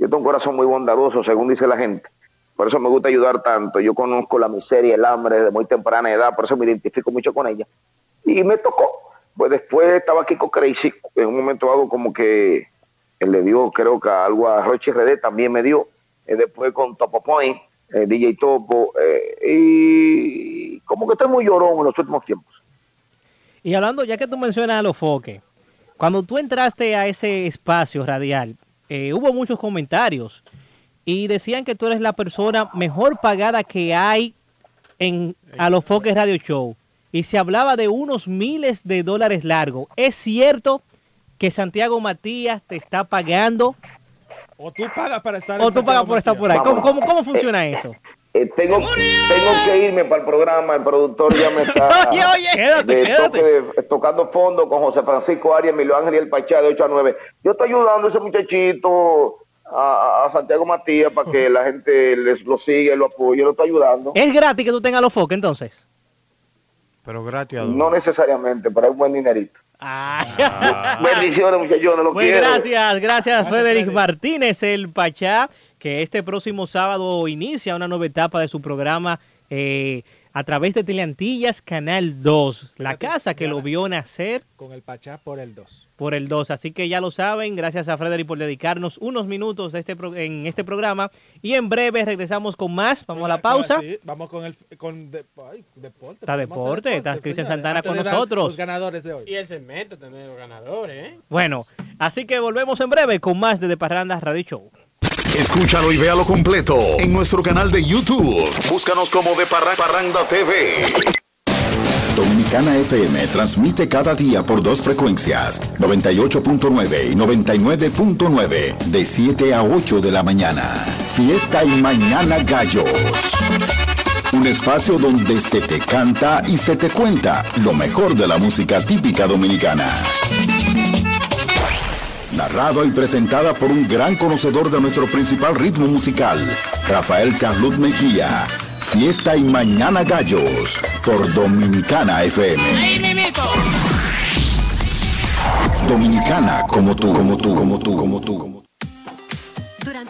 Speaker 28: yo tengo un corazón muy bondadoso, según dice la gente. Por eso me gusta ayudar tanto. Yo conozco la miseria, el hambre desde muy temprana edad, por eso me identifico mucho con ella. Y me tocó. Pues después estaba Kiko Crazy, en un momento dado como que él le dio, creo que algo a Rochi Redé también me dio. Eh, después con Topo Point, eh, DJ Topo, eh, y como que estoy muy llorón en los últimos tiempos.
Speaker 7: Y hablando, ya que tú mencionas a los foques, cuando tú entraste a ese espacio radial, eh, hubo muchos comentarios y decían que tú eres la persona mejor pagada que hay en a los foques radio show. Y se hablaba de unos miles de dólares largos. ¿Es cierto que Santiago Matías te está pagando
Speaker 1: O tú pagas para estar
Speaker 7: o tú pagas por estar por ahí? ¿Cómo, cómo, cómo funciona eso?
Speaker 28: Eh, tengo, tengo que irme para el programa, el productor ya me está
Speaker 7: Oye, oye. Quédate,
Speaker 28: de
Speaker 7: quédate.
Speaker 28: toque de- tocando fondo con José Francisco Arias, Emilio Ángel y el Pachá de 8 a 9. Yo estoy ayudando a ese muchachito, a, a Santiago Matías, para que la gente les, lo siga y lo apoye. Yo lo estoy ayudando.
Speaker 7: ¿Es gratis que tú tengas los foques entonces?
Speaker 5: Pero gratis a
Speaker 28: No necesariamente, pero hay un buen dinerito.
Speaker 7: Ah.
Speaker 28: Bendiciones, muchachos, no lo
Speaker 7: Pues
Speaker 28: quiero.
Speaker 7: gracias, gracias, Frederick Martínez, el Pachá, que este próximo sábado inicia una nueva etapa de su programa eh, a través de Teleantillas Canal 2, la casa que lo vio nacer
Speaker 1: Con el Pachá por el 2.
Speaker 7: por el 2. Así que ya lo saben, gracias a Frederick por dedicarnos unos minutos de este pro- en este programa. Y en breve regresamos con más. Vamos a la pausa.
Speaker 1: Sí, vamos con el con de- ay, deporte.
Speaker 7: Está deporte, está Cristian Santana con nosotros.
Speaker 1: Los ganadores de hoy.
Speaker 2: Y el segmento también de los ganadores, ¿eh?
Speaker 7: Bueno, así que volvemos en breve con más de De Parranda Radio Show.
Speaker 15: Escúchalo y véalo completo en nuestro canal de YouTube. Búscanos como de Parra- Parranda TV.
Speaker 17: Dominicana FM transmite cada día por dos frecuencias, 98.9 y 99.9, de 7 a 8 de la mañana. Fiesta y Mañana Gallos. Un espacio donde se te canta y se te cuenta lo mejor de la música típica dominicana. Narrado y presentada por un gran conocedor de nuestro principal ritmo musical, Rafael Carlut Mejía. Fiesta y Mañana Gallos por Dominicana FM. Dominicana como tú, como tú, como tú, como tú.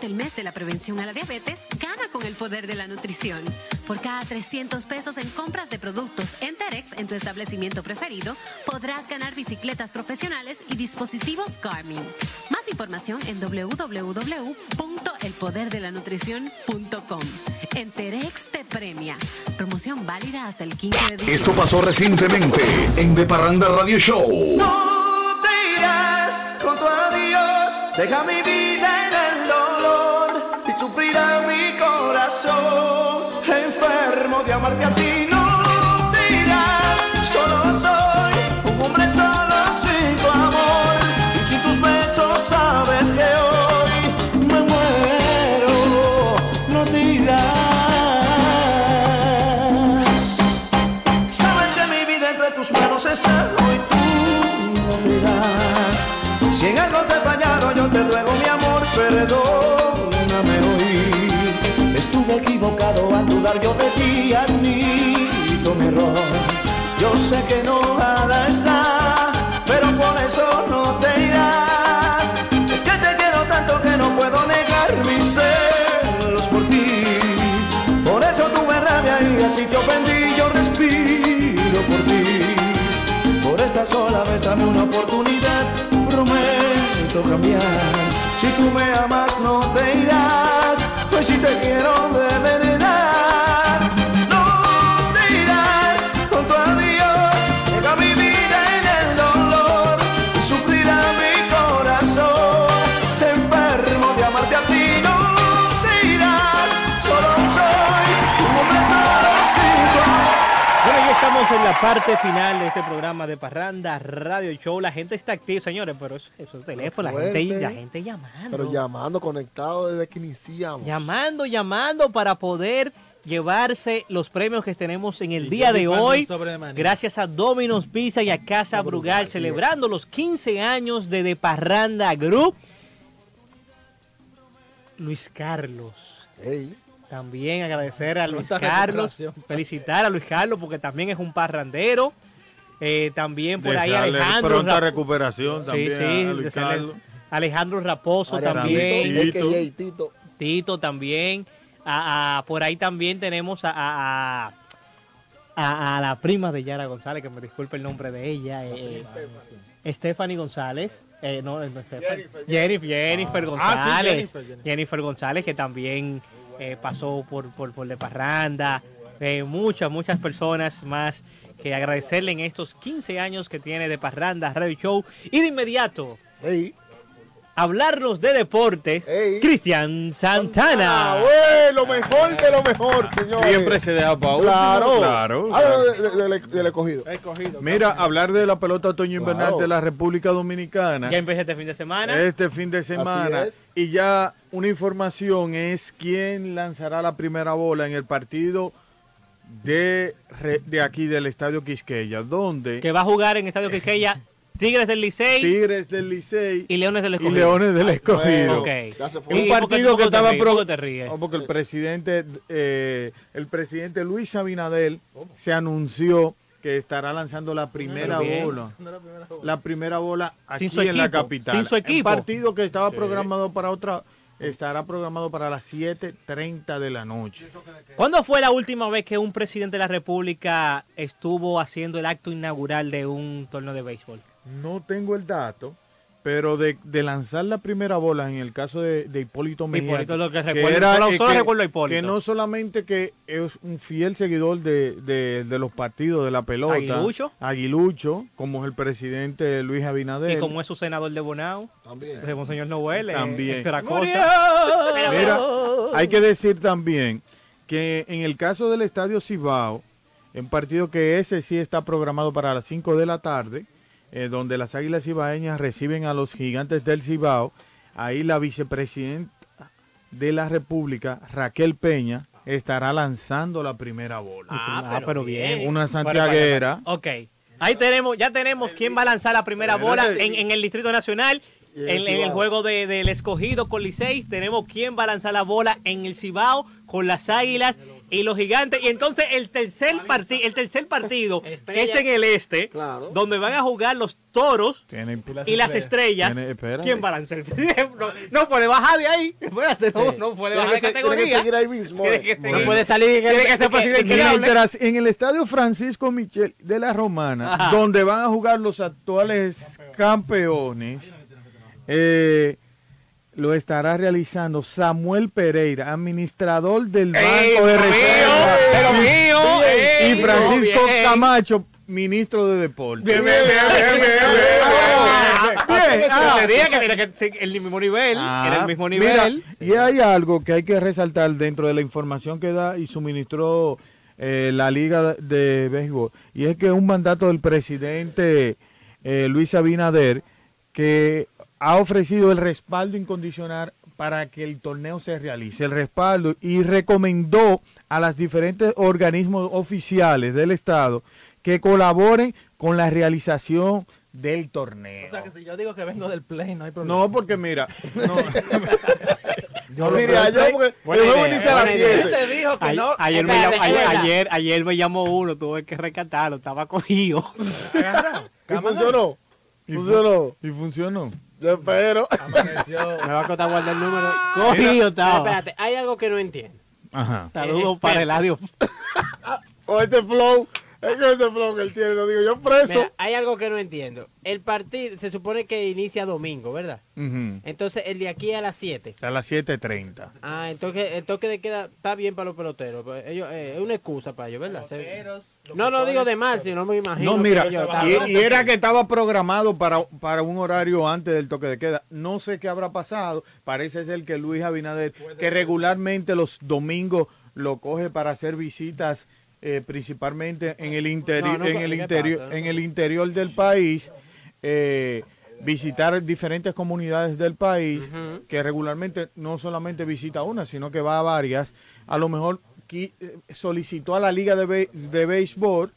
Speaker 19: El mes de la prevención a la diabetes, gana con el poder de la nutrición. Por cada 300 pesos en compras de productos Enterex en tu establecimiento preferido, podrás ganar bicicletas profesionales y dispositivos Garmin. Más información en www.elpoderdelanutrición.com. Enterex te premia. Promoción válida hasta el 15 de diciembre.
Speaker 15: Esto pasó recientemente en De Parranda Radio Show.
Speaker 29: No te irás con tu adiós, deja mi vida en el dolor y sufrirá mi corazón, enfermo de amarte así. No te irás, solo soy un hombre solo sin tu amor y sin tus besos sabes que hoy Si en algo te he fallado yo te ruego mi amor, perdóname hoy. Estuve equivocado al dudar yo de ti, admito mi error. Yo sé que no nada estás, pero por eso no te irás. Es que te quiero tanto que no puedo negar mis celos por ti. Por eso tuve rabia y así te ofendí, yo respiro por ti. Por esta sola vez dame una oportunidad, prometo cambiar. Si tú me amas no te irás, pues si te quiero de verdad.
Speaker 7: La parte final de este programa de Parranda Radio Show. La gente está activa, señores, pero eso, eso es teléfono, la gente, la gente llamando.
Speaker 3: Pero llamando, conectado desde que iniciamos.
Speaker 7: Llamando, llamando para poder llevarse los premios que tenemos en el
Speaker 1: Y
Speaker 7: día de hoy. Gracias a Domino's Pizza y a Casa Brugal, celebrando los 15 años de De Parranda Group. Luis Carlos. También agradecer a Luis Carlos, felicitar a Luis Carlos porque también es un parrandero. Eh, también por ahí
Speaker 5: Desearle
Speaker 7: Alejandro.
Speaker 5: pronta
Speaker 7: Rap-
Speaker 5: recuperación
Speaker 7: Sí,
Speaker 5: también
Speaker 7: sí,
Speaker 5: a Luis
Speaker 7: desearle-
Speaker 5: Carlos.
Speaker 7: Alejandro Raposo también.
Speaker 3: Tito, AKA Tito.
Speaker 7: Tito también. A- a- por ahí también tenemos a, a- a- a- a la prima de Yara González, que me disculpe el nombre de ella. eh, Stephanie González. eh, no, no, Stephanie. Jennifer, Jennifer
Speaker 1: Ah, sí,
Speaker 7: González.
Speaker 1: Jennifer, Jennifer.
Speaker 7: Jennifer González, que también eh, pasó por, por, por De Parranda. Eh, muchas, muchas personas más que agradecerle en estos 15 años que tiene De Parranda Radio Show. Y de inmediato, hablarnos de deportes, Cristian Santana.
Speaker 3: Ah, güey, lo mejor de lo mejor, señor.
Speaker 5: Siempre se deja pa' último,
Speaker 3: Claro.
Speaker 5: claro,
Speaker 3: Habla
Speaker 5: claro.
Speaker 3: de- de- del- del escogido.
Speaker 5: Mira, hablar de la pelota otoño-invernal
Speaker 3: Claro.
Speaker 5: de la República Dominicana.
Speaker 7: Ya empecé este fin de semana.
Speaker 5: Este fin de semana.
Speaker 3: es.
Speaker 5: Y ya una información es quién lanzará la primera bola en el partido de, de aquí del Estadio Quisqueya, donde
Speaker 7: Que va a jugar en Estadio Quisqueya Tigres del Licey
Speaker 5: Tigres del Licey
Speaker 7: y Leones del
Speaker 5: y
Speaker 7: Escogido.
Speaker 5: Leones del Escogido.
Speaker 7: Ok.
Speaker 3: Ya se fue.
Speaker 7: ¿Y
Speaker 5: Un partido que estaba pro- porque el presidente eh, el presidente Luis Abinadel se anunció que estará lanzando la primera bola. La primera bola aquí
Speaker 7: Sin su
Speaker 5: en la
Speaker 7: equipo,
Speaker 5: capital.
Speaker 7: sin su
Speaker 5: Un
Speaker 7: equipo.
Speaker 5: partido que estaba programado para otra estará programado para las 7.30 de la noche.
Speaker 7: ¿Cuándo fue la última vez que un presidente de la República estuvo haciendo el acto inaugural de un torneo de béisbol?
Speaker 5: No tengo el dato, pero de, de lanzar la primera bola en el caso de, de Hipólito Mejía.
Speaker 7: Hipólito, lo que recuerdo, solo- solo
Speaker 5: que-
Speaker 7: recuerdo a Hipólito.
Speaker 5: que no solamente que es un fiel seguidor de, de- de los partidos de la pelota.
Speaker 7: Aguilucho.
Speaker 5: Aguilucho, como es el presidente Luis Abinader.
Speaker 7: Y como es su senador de Bonao, de Monseñor Noel, eh,
Speaker 5: También. Mira, hay que decir también que en el caso del Estadio Cibao, un partido que ese sí está programado para las 5 de la tarde, eh, donde las Águilas Cibaeñas reciben a los gigantes del Cibao, ahí la vicepresidenta de la República, Raquel Peña, estará lanzando la primera bola.
Speaker 7: Ah, pero bien.
Speaker 5: Una santiaguera.
Speaker 7: Ok. Ahí tenemos, ya tenemos quién va a lanzar la primera bola en, en el Distrito Nacional.
Speaker 3: El
Speaker 7: En, en el juego de- del escogido con Liceis tenemos quién va a lanzar la bola en el Cibao con las Águilas y los Gigantes. Y entonces el tercer, parti- el tercer partido, que es en el este, donde van a jugar los toros y las estrellas. ¿Quién va a lanzar? no, no puede bajar de ahí. Espérate, no, no puede bajar de
Speaker 3: que
Speaker 7: categoría.
Speaker 3: seguir ahí mismo, eh.
Speaker 7: que
Speaker 3: No
Speaker 2: puede salir
Speaker 7: Tiene que ser presidenciable.
Speaker 5: Mientras en el estadio Francisco Michel de la Romana,
Speaker 7: Ajá.
Speaker 5: donde van a jugar los actuales campeones, eh, lo estará realizando Samuel Pereira, administrador del Banco
Speaker 7: ¡Ey,
Speaker 5: de Reserva.
Speaker 7: ¡Pero
Speaker 5: Y-
Speaker 7: ¡Ey,
Speaker 5: Francisco
Speaker 7: bien!
Speaker 5: Camacho, ministro de Deportes.
Speaker 7: Bien, bien, bien, bien, que el mismo nivel,
Speaker 5: Ah,
Speaker 7: era el mismo
Speaker 5: mira,
Speaker 7: nivel.
Speaker 5: y hay algo que hay que resaltar dentro de la información que da y suministró eh, la Liga de Béisbol, y es que un mandato del presidente eh, Luis Abinader que ha ofrecido el respaldo incondicional para que el torneo se realice, el respaldo, y recomendó a los diferentes organismos oficiales del Estado que colaboren con la realización del torneo.
Speaker 1: O sea que si yo digo que vengo del play, no hay problema.
Speaker 5: No, porque mira, no.
Speaker 1: Yo
Speaker 3: Mire, yo porque
Speaker 7: Buena idea,
Speaker 3: inicia a las
Speaker 7: buena idea.
Speaker 3: 7.
Speaker 1: te dijo que
Speaker 7: Ay-
Speaker 1: no.
Speaker 7: Ayer, me llamó, ayer,
Speaker 2: espérate.
Speaker 7: ayer, ayer me llamó uno, tuve que rescatarlo, estaba cogido.
Speaker 3: ¿Y funcionó?
Speaker 5: Y fu-
Speaker 3: ¿Funcionó?
Speaker 5: Y funcionó.
Speaker 3: Yo espero.
Speaker 2: Me va a costar guardar el número.
Speaker 7: Cogido estaba.
Speaker 2: espérate, hay algo que no entiendo.
Speaker 5: Ajá.
Speaker 7: Saludos para. Eladio.
Speaker 3: O ese flow. Es que ese flow que él tiene, lo digo yo preso.
Speaker 2: Mira, hay algo que no entiendo. El partido se supone que inicia domingo, ¿verdad? Entonces, el de aquí a las 7.
Speaker 5: A las 7.30.
Speaker 2: Ah, entonces el toque de queda está bien para los peloteros. pues, ellos, eh, es una excusa para ellos, ¿verdad? Se- no lo digo de mal, sino me imagino.
Speaker 5: No, mira,
Speaker 2: que ellos están-
Speaker 5: y, y era que estaba programado para, para un horario antes del toque de queda. No sé qué habrá pasado. Parece ser que Luis Abinader, que regularmente los domingos lo coge para hacer visitas, eh, principalmente en el interior,
Speaker 2: No, no,
Speaker 5: en el
Speaker 2: ¿qué
Speaker 5: interior,
Speaker 2: pasa?
Speaker 5: en el interior del país. eh, visitar diferentes comunidades del país que regularmente no solamente visita una sino que va a varias a lo mejor eh, solicitó a la liga de, Be- de béisbol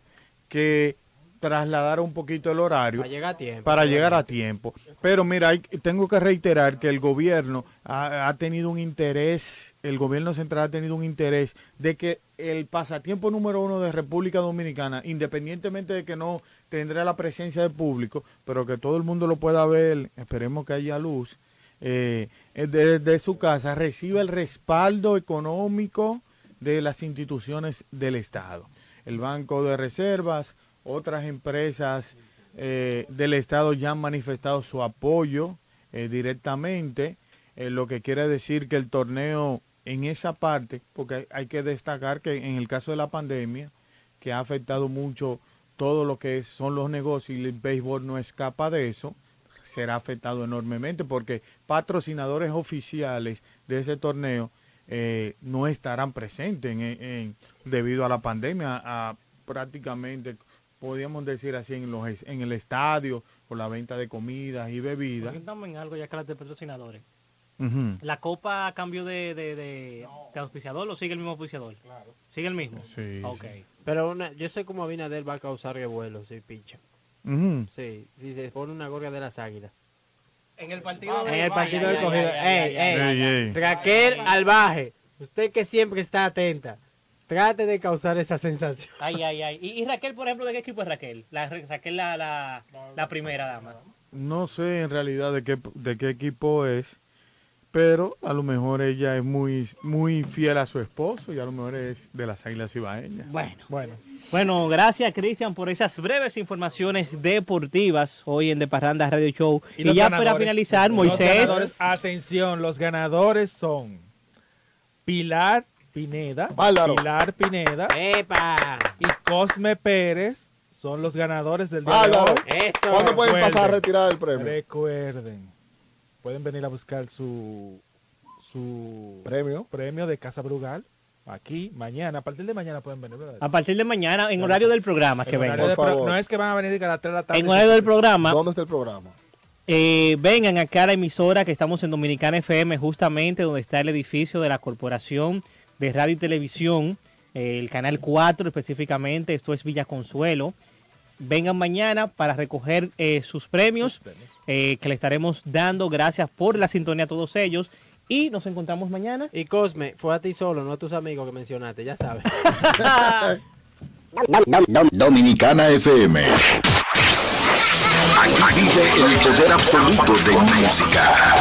Speaker 5: que trasladara un poquito el horario
Speaker 2: Para llegar a tiempo.
Speaker 5: para llegar a tiempo. Pero mira, tengo que reiterar que el gobierno ha, ha tenido un interés, el gobierno central ha tenido un interés de que el pasatiempo número uno de República Dominicana, independientemente de que no tendrá la presencia de público, pero que todo el mundo lo pueda ver, esperemos que haya luz, eh, desde su casa, reciba el respaldo económico de las instituciones del Estado. El Banco de Reservas, otras empresas eh, del Estado ya han manifestado su apoyo eh, directamente, lo que quiere decir que el torneo en esa parte, porque hay, que destacar que en el caso de la pandemia, que ha afectado mucho todo lo que son los negocios y el béisbol no escapa de eso, será afectado enormemente porque patrocinadores oficiales de ese torneo eh, no estarán presentes en- debido a la pandemia, a prácticamente, podríamos decir así, en, los, en el estadio, por la venta de comidas y bebidas.
Speaker 7: En algo ya que las patrocinadores. ¿La copa cambió de, de, de, de auspiciador o sigue el mismo auspiciador? Claro. ¿Sigue el mismo?
Speaker 5: Sí,
Speaker 7: Ok.
Speaker 2: Pero una, yo sé cómo Abinader va a causar revuelo si picha.
Speaker 5: Ujú.
Speaker 2: Sí, si se pone una gorra de las águilas.
Speaker 7: En el partido
Speaker 2: En el partido
Speaker 7: Ay,
Speaker 2: de
Speaker 7: ay,
Speaker 2: cogido.
Speaker 7: ay, ay,
Speaker 2: Ey,
Speaker 7: ay,
Speaker 2: ey.
Speaker 5: Ey, ey.
Speaker 2: Raquel Albaje, usted que siempre está atenta, trate de causar esa sensación.
Speaker 7: Ay, ay, ay. ¿Y, y Raquel, por ejemplo, de qué equipo es Raquel? La, Raquel, la, la, la primera dama.
Speaker 5: No sé en realidad de qué, de qué equipo es, pero a lo mejor ella es muy, muy fiel a su esposo y a lo mejor es de las águilas ibaeñas.
Speaker 7: Bueno.
Speaker 1: Bueno.
Speaker 7: Bueno, gracias Cristian por esas breves informaciones deportivas hoy en De Parranda Radio Show. Y, ya para finalizar,
Speaker 1: los
Speaker 7: Moisés.
Speaker 1: ganadores, atención, los ganadores son Pilar Pineda,
Speaker 3: Bárbaro.
Speaker 1: Pilar Pineda
Speaker 2: ¡Epa!
Speaker 1: y Cosme Pérez son los ganadores del día
Speaker 3: Bárbaro.
Speaker 1: de hoy.
Speaker 2: Eso.
Speaker 3: ¿Cuándo pueden pasar a retirar el premio?
Speaker 1: Recuerden, pueden venir a buscar su su
Speaker 3: Premio.
Speaker 1: premio de Casa Brugal aquí mañana. A partir de mañana pueden venir. ¿verdad?
Speaker 7: A partir de mañana, en horario del programa, que
Speaker 1: En
Speaker 7: vengan.
Speaker 1: pro- no es que van a venir a las 3 de la tarde.
Speaker 7: En horario del programa,
Speaker 3: ¿Dónde está el programa?
Speaker 7: eh, vengan acá a la emisora que estamos en Dominicana FM, justamente donde está el edificio de la Corporación de Radio y Televisión, eh, el canal 4 específicamente, esto es Villa Consuelo. Vengan mañana para recoger eh, sus premios eh, que le estaremos dando. Gracias por la sintonía a todos ellos. Y nos encontramos mañana.
Speaker 2: Y Cosme, fue a ti solo, no a tus amigos que mencionaste, ya sabes.
Speaker 17: Dominicana FM. Aquí vive el poder absoluto de música.